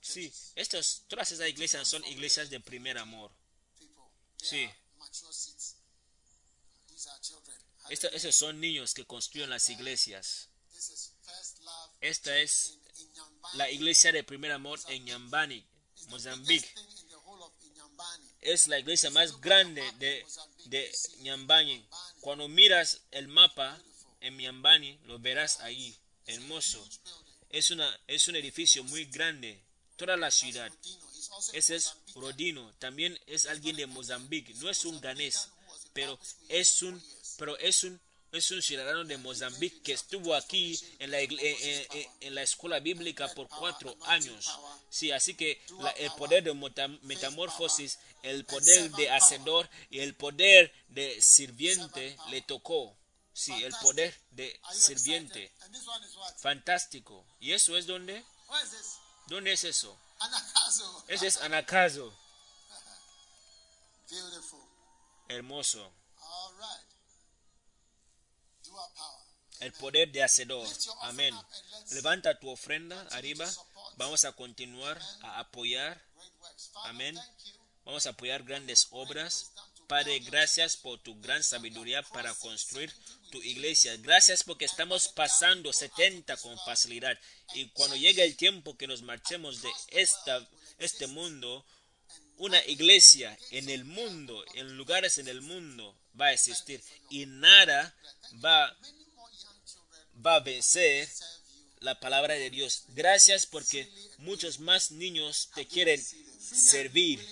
Speaker 1: Sí, estos, todas esas iglesias son iglesias de primer amor. Sí. Estos, son niños que construyen las iglesias. Esta es la iglesia de primer amor en Nyambani, Mozambique. Es la iglesia más grande de, de Nyambani. Cuando miras el mapa en Nyambani, lo verás ahí, hermoso. Es, una, es un edificio muy grande, toda la ciudad. Ese es. Rodino, también es alguien de Mozambique, no es un ganés, pero es un, pero es un, es un ciudadano de Mozambique que estuvo aquí en la, en, en- en la escuela bíblica por cuatro años. Sí, así que la- el poder de metamorfosis, el poder de hacedor y el poder de sirviente le tocó. Sí, el poder de sirviente. Fantástico. ¿Y eso es dónde? ¿Dónde es eso? Ese es Anacazo.
Speaker 2: Beautiful.
Speaker 1: Hermoso. El poder de hacedor. Amén. Levanta tu ofrenda arriba. Vamos a continuar a apoyar. Amén. Vamos a apoyar grandes obras. Padre, gracias por tu gran sabiduría para construir tu iglesia. Gracias porque estamos pasando 70 con facilidad. Y cuando llegue el tiempo que nos marchemos de esta, este mundo, una iglesia en el mundo, en lugares en el mundo, va a existir. Y nada va, va a vencer la palabra de Dios. Gracias porque muchos más niños te quieren servir.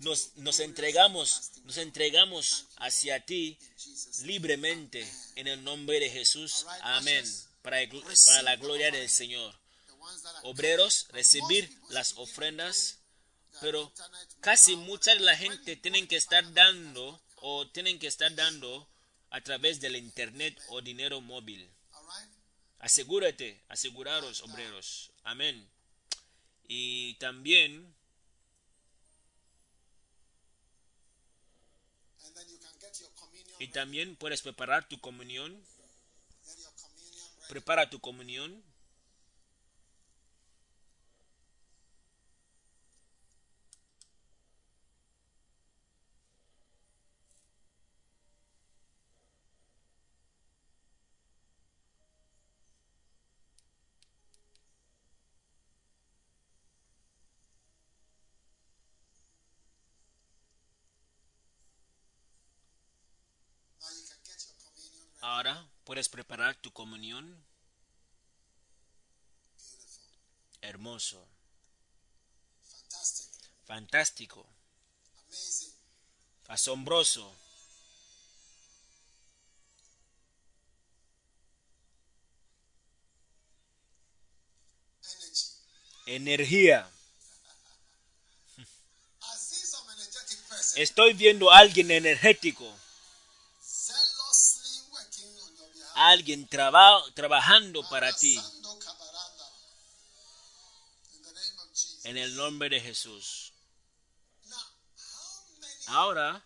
Speaker 1: Nos, nos entregamos, nos entregamos hacia ti libremente en el nombre de Jesús. Amén. Para, para la gloria del Señor. Obreros, recibir las ofrendas, pero casi mucha de la gente tienen que estar dando o tienen que estar dando a través del internet o dinero móvil. Asegúrate, aseguraros, obreros. Amén. Y también
Speaker 3: Y también puedes preparar tu comunión. Prepara tu comunión. Ahora puedes preparar tu comunión. Hermoso, fantástico, asombroso. Energía. Estoy viendo a alguien energético. Alguien traba- trabajando para ti. En el nombre de Jesús. Ahora,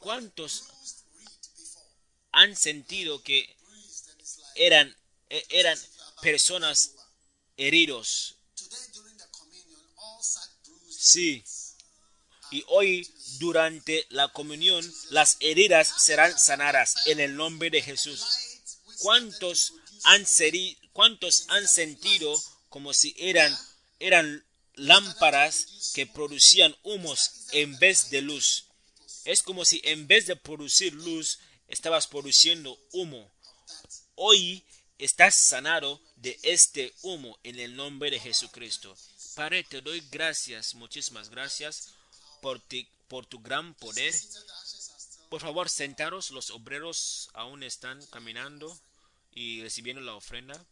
Speaker 3: ¿cuántos han sentido que eran, e- eran personas heridos. Sí. Y hoy, durante la comunión, las heridas serán sanadas en el nombre de Jesús.
Speaker 2: light which
Speaker 3: ¿Cuántos han, seri- cuántos han sentido como si eran, eran lámparas que producían humos en vez de luz? Es como si en vez de producir luz, estabas produciendo humo. Hoy estás sanado de este humo en el nombre de Jesucristo. Padre, te doy gracias, muchísimas gracias por, ti- por tu gran poder. Por favor, sentaros, los obreros aún están caminando y recibiendo la ofrenda.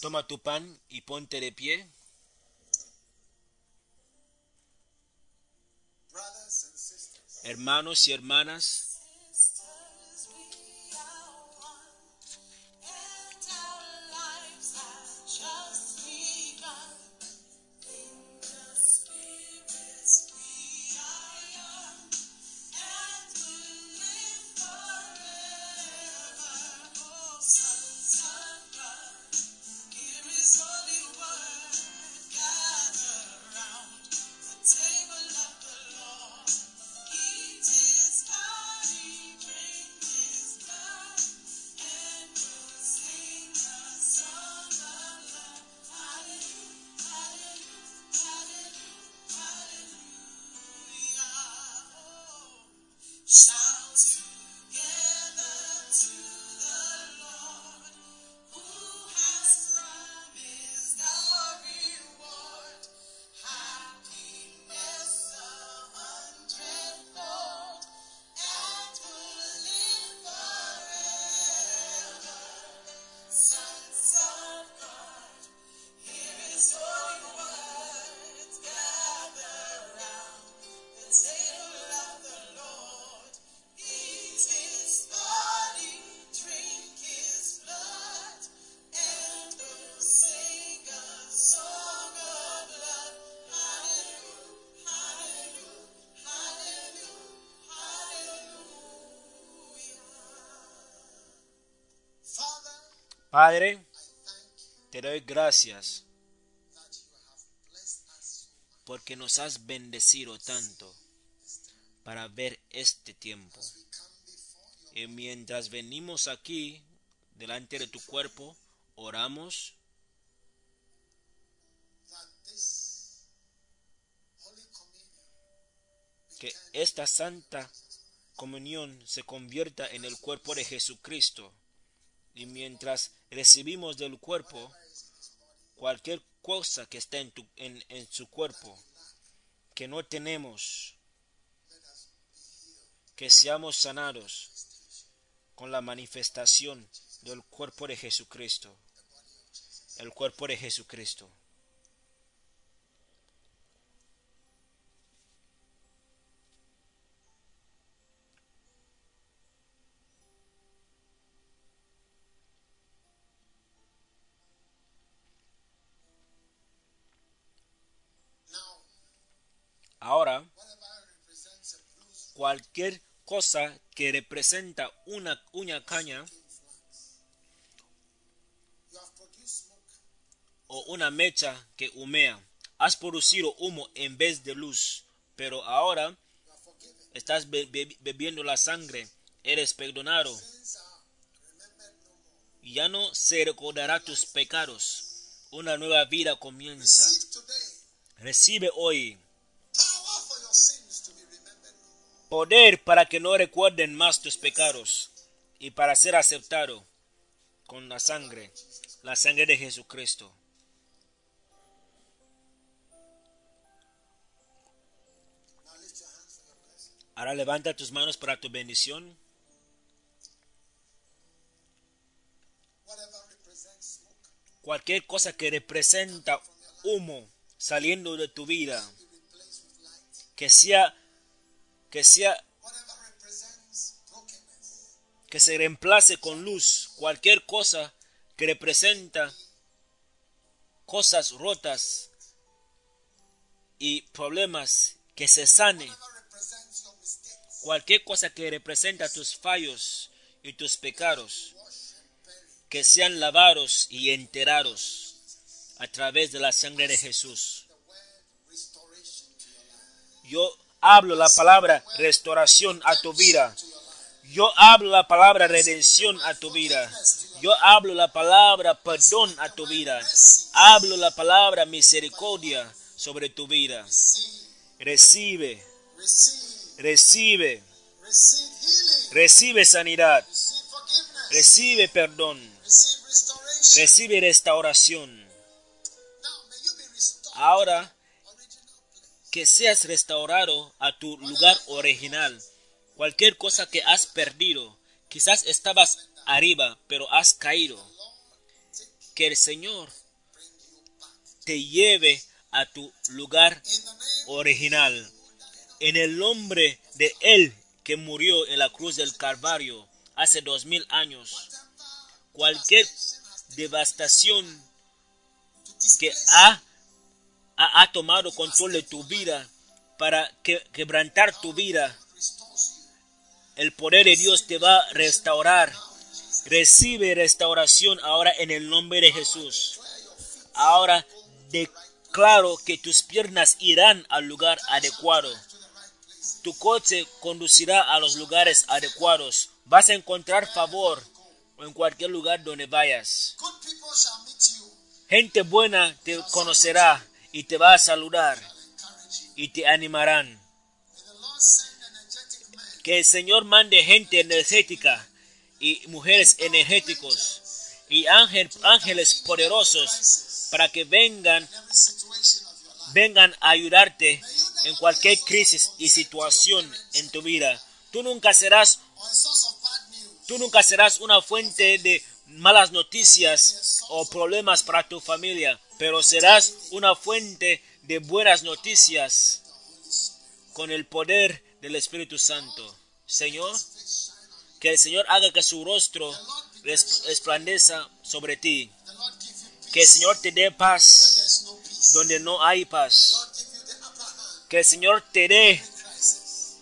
Speaker 3: Toma tu pan y ponte de pie. Hermanos y hermanas, Padre, te doy gracias
Speaker 1: porque nos has bendecido tanto para ver este tiempo. Y mientras venimos aquí, delante de tu cuerpo, oramos que esta santa comunión se convierta en el cuerpo de Jesucristo. Y mientras recibimos del cuerpo cualquier cosa que está en, en su cuerpo que no tenemos, que seamos sanados con la manifestación del cuerpo de Jesucristo. El cuerpo de Jesucristo. Ahora, cualquier cosa que representa una uña caña o una mecha que humea. Has producido humo en vez de luz, pero ahora estás be- be- bebiendo la sangre. Eres perdonado ya no se recordará tus pecados. Una nueva vida comienza. Recibe hoy poder para que no recuerden más tus pecados y para ser aceptado con la sangre, la sangre de Jesucristo. Ahora levanta tus manos para tu bendición. Cualquier cosa que representa humo saliendo de tu vida, que sea que sea que se reemplace con luz, cualquier cosa que representa cosas rotas y problemas que se sane, cualquier cosa que representa tus fallos y tus pecados, que sean lavados y enterados a través de la sangre de Jesús. Yo hablo la palabra restauración a tu vida. Yo hablo la palabra redención a tu vida. Yo hablo la palabra perdón a tu vida. Hablo la palabra misericordia sobre tu vida. Recibe, recibe, recibe sanidad, recibe perdón, recibe restauración. Ahora que seas restaurado a tu lugar original. Cualquier cosa que has perdido, quizás estabas arriba, pero has caído. Que el Señor te lleve a tu lugar original. En el nombre de Él que murió en la cruz del Calvario hace dos mil años. Cualquier devastación que ha, ha, tomado control de tu vida para que, quebrantar tu vida, el poder de Dios te va a restaurar. Recibe restauración ahora en el nombre de Jesús. Ahora declaro que tus piernas irán al lugar adecuado. Tu coche conducirá a los lugares adecuados. Vas a encontrar favor en cualquier lugar donde vayas. Gente buena te conocerá y te va a saludar y te animarán. Que el Señor mande gente energética y mujeres energéticos y ángel- ángeles poderosos para que vengan vengan a ayudarte en cualquier crisis y situación en tu vida. Tú nunca serás, tú nunca serás una fuente de malas noticias o problemas para tu familia, pero serás una fuente de buenas noticias con el poder del Espíritu Santo. Señor, que el Señor haga que su rostro res- resplandezca sobre ti. Que el Señor te dé paz donde no hay paz. Que el Señor te dé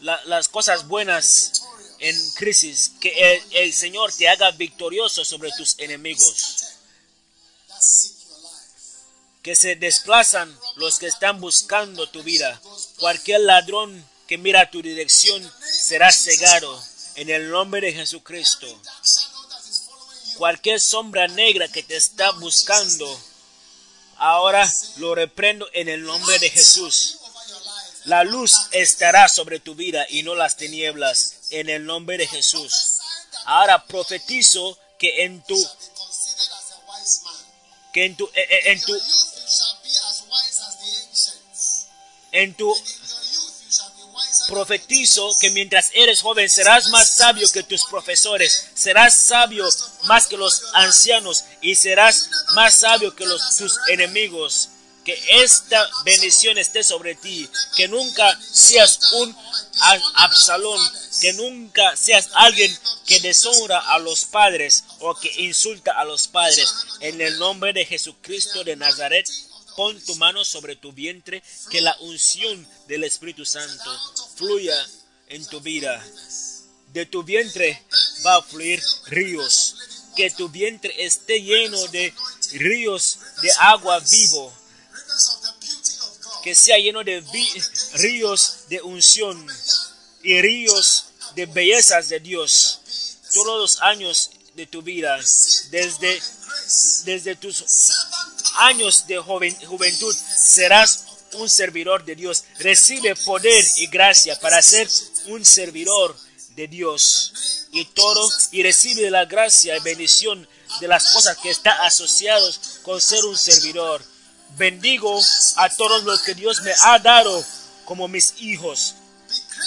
Speaker 1: las cosas buenas en crisis. Que el Señor te haga victorioso sobre tus enemigos. Que se desplazan los que están buscando tu vida. Cualquier ladrón que mira tu dirección será cegado en el nombre de Jesucristo. Cualquier sombra negra que te está buscando, ahora lo reprendo en el nombre de Jesús. La luz estará sobre tu vida y no las tinieblas en el nombre de Jesús. Ahora profetizo que en tu que en tu en tu
Speaker 2: wiser. than
Speaker 1: profetizo que mientras eres joven serás más sabio que tus profesores, serás sabio más que los ancianos y serás más sabio que los tus enemigos. Que esta bendición esté sobre ti, que nunca seas un Absalón, que nunca seas alguien que deshonra a los padres o que insulta a los padres. En el nombre de Jesucristo de Nazaret, pon tu mano sobre tu vientre, que la unción del Espíritu Santo fluya en tu vida. De tu vientre va a fluir ríos. Que tu vientre esté lleno de ríos de agua vivo. Que sea lleno de ríos de unción y ríos de bellezas de Dios. Todos los años de tu vida, desde, desde tus años de juventud, serás un servidor de Dios. Recibe poder y gracia para ser un servidor de Dios. Y todo, y recibe la gracia y bendición de las cosas que está asociados con ser un servidor. Bendigo a todos los que Dios me ha dado como mis hijos.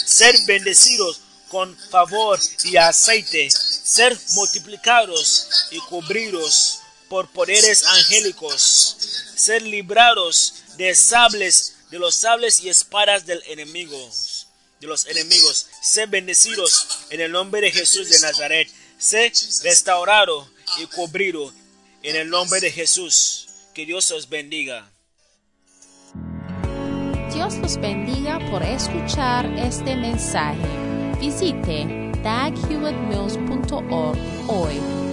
Speaker 1: Ser bendecidos con favor y aceite. Ser multiplicados y cubridos por poderes angélicos. Ser librados de sables, de los sables y espadas del enemigo. De los enemigos. Ser bendecidos en el nombre de Jesús de Nazaret. Ser restaurado y cubrido en el nombre de Jesús. Que Dios os bendiga.
Speaker 4: Dios los bendiga por escuchar este mensaje. Visite daghewittmills.org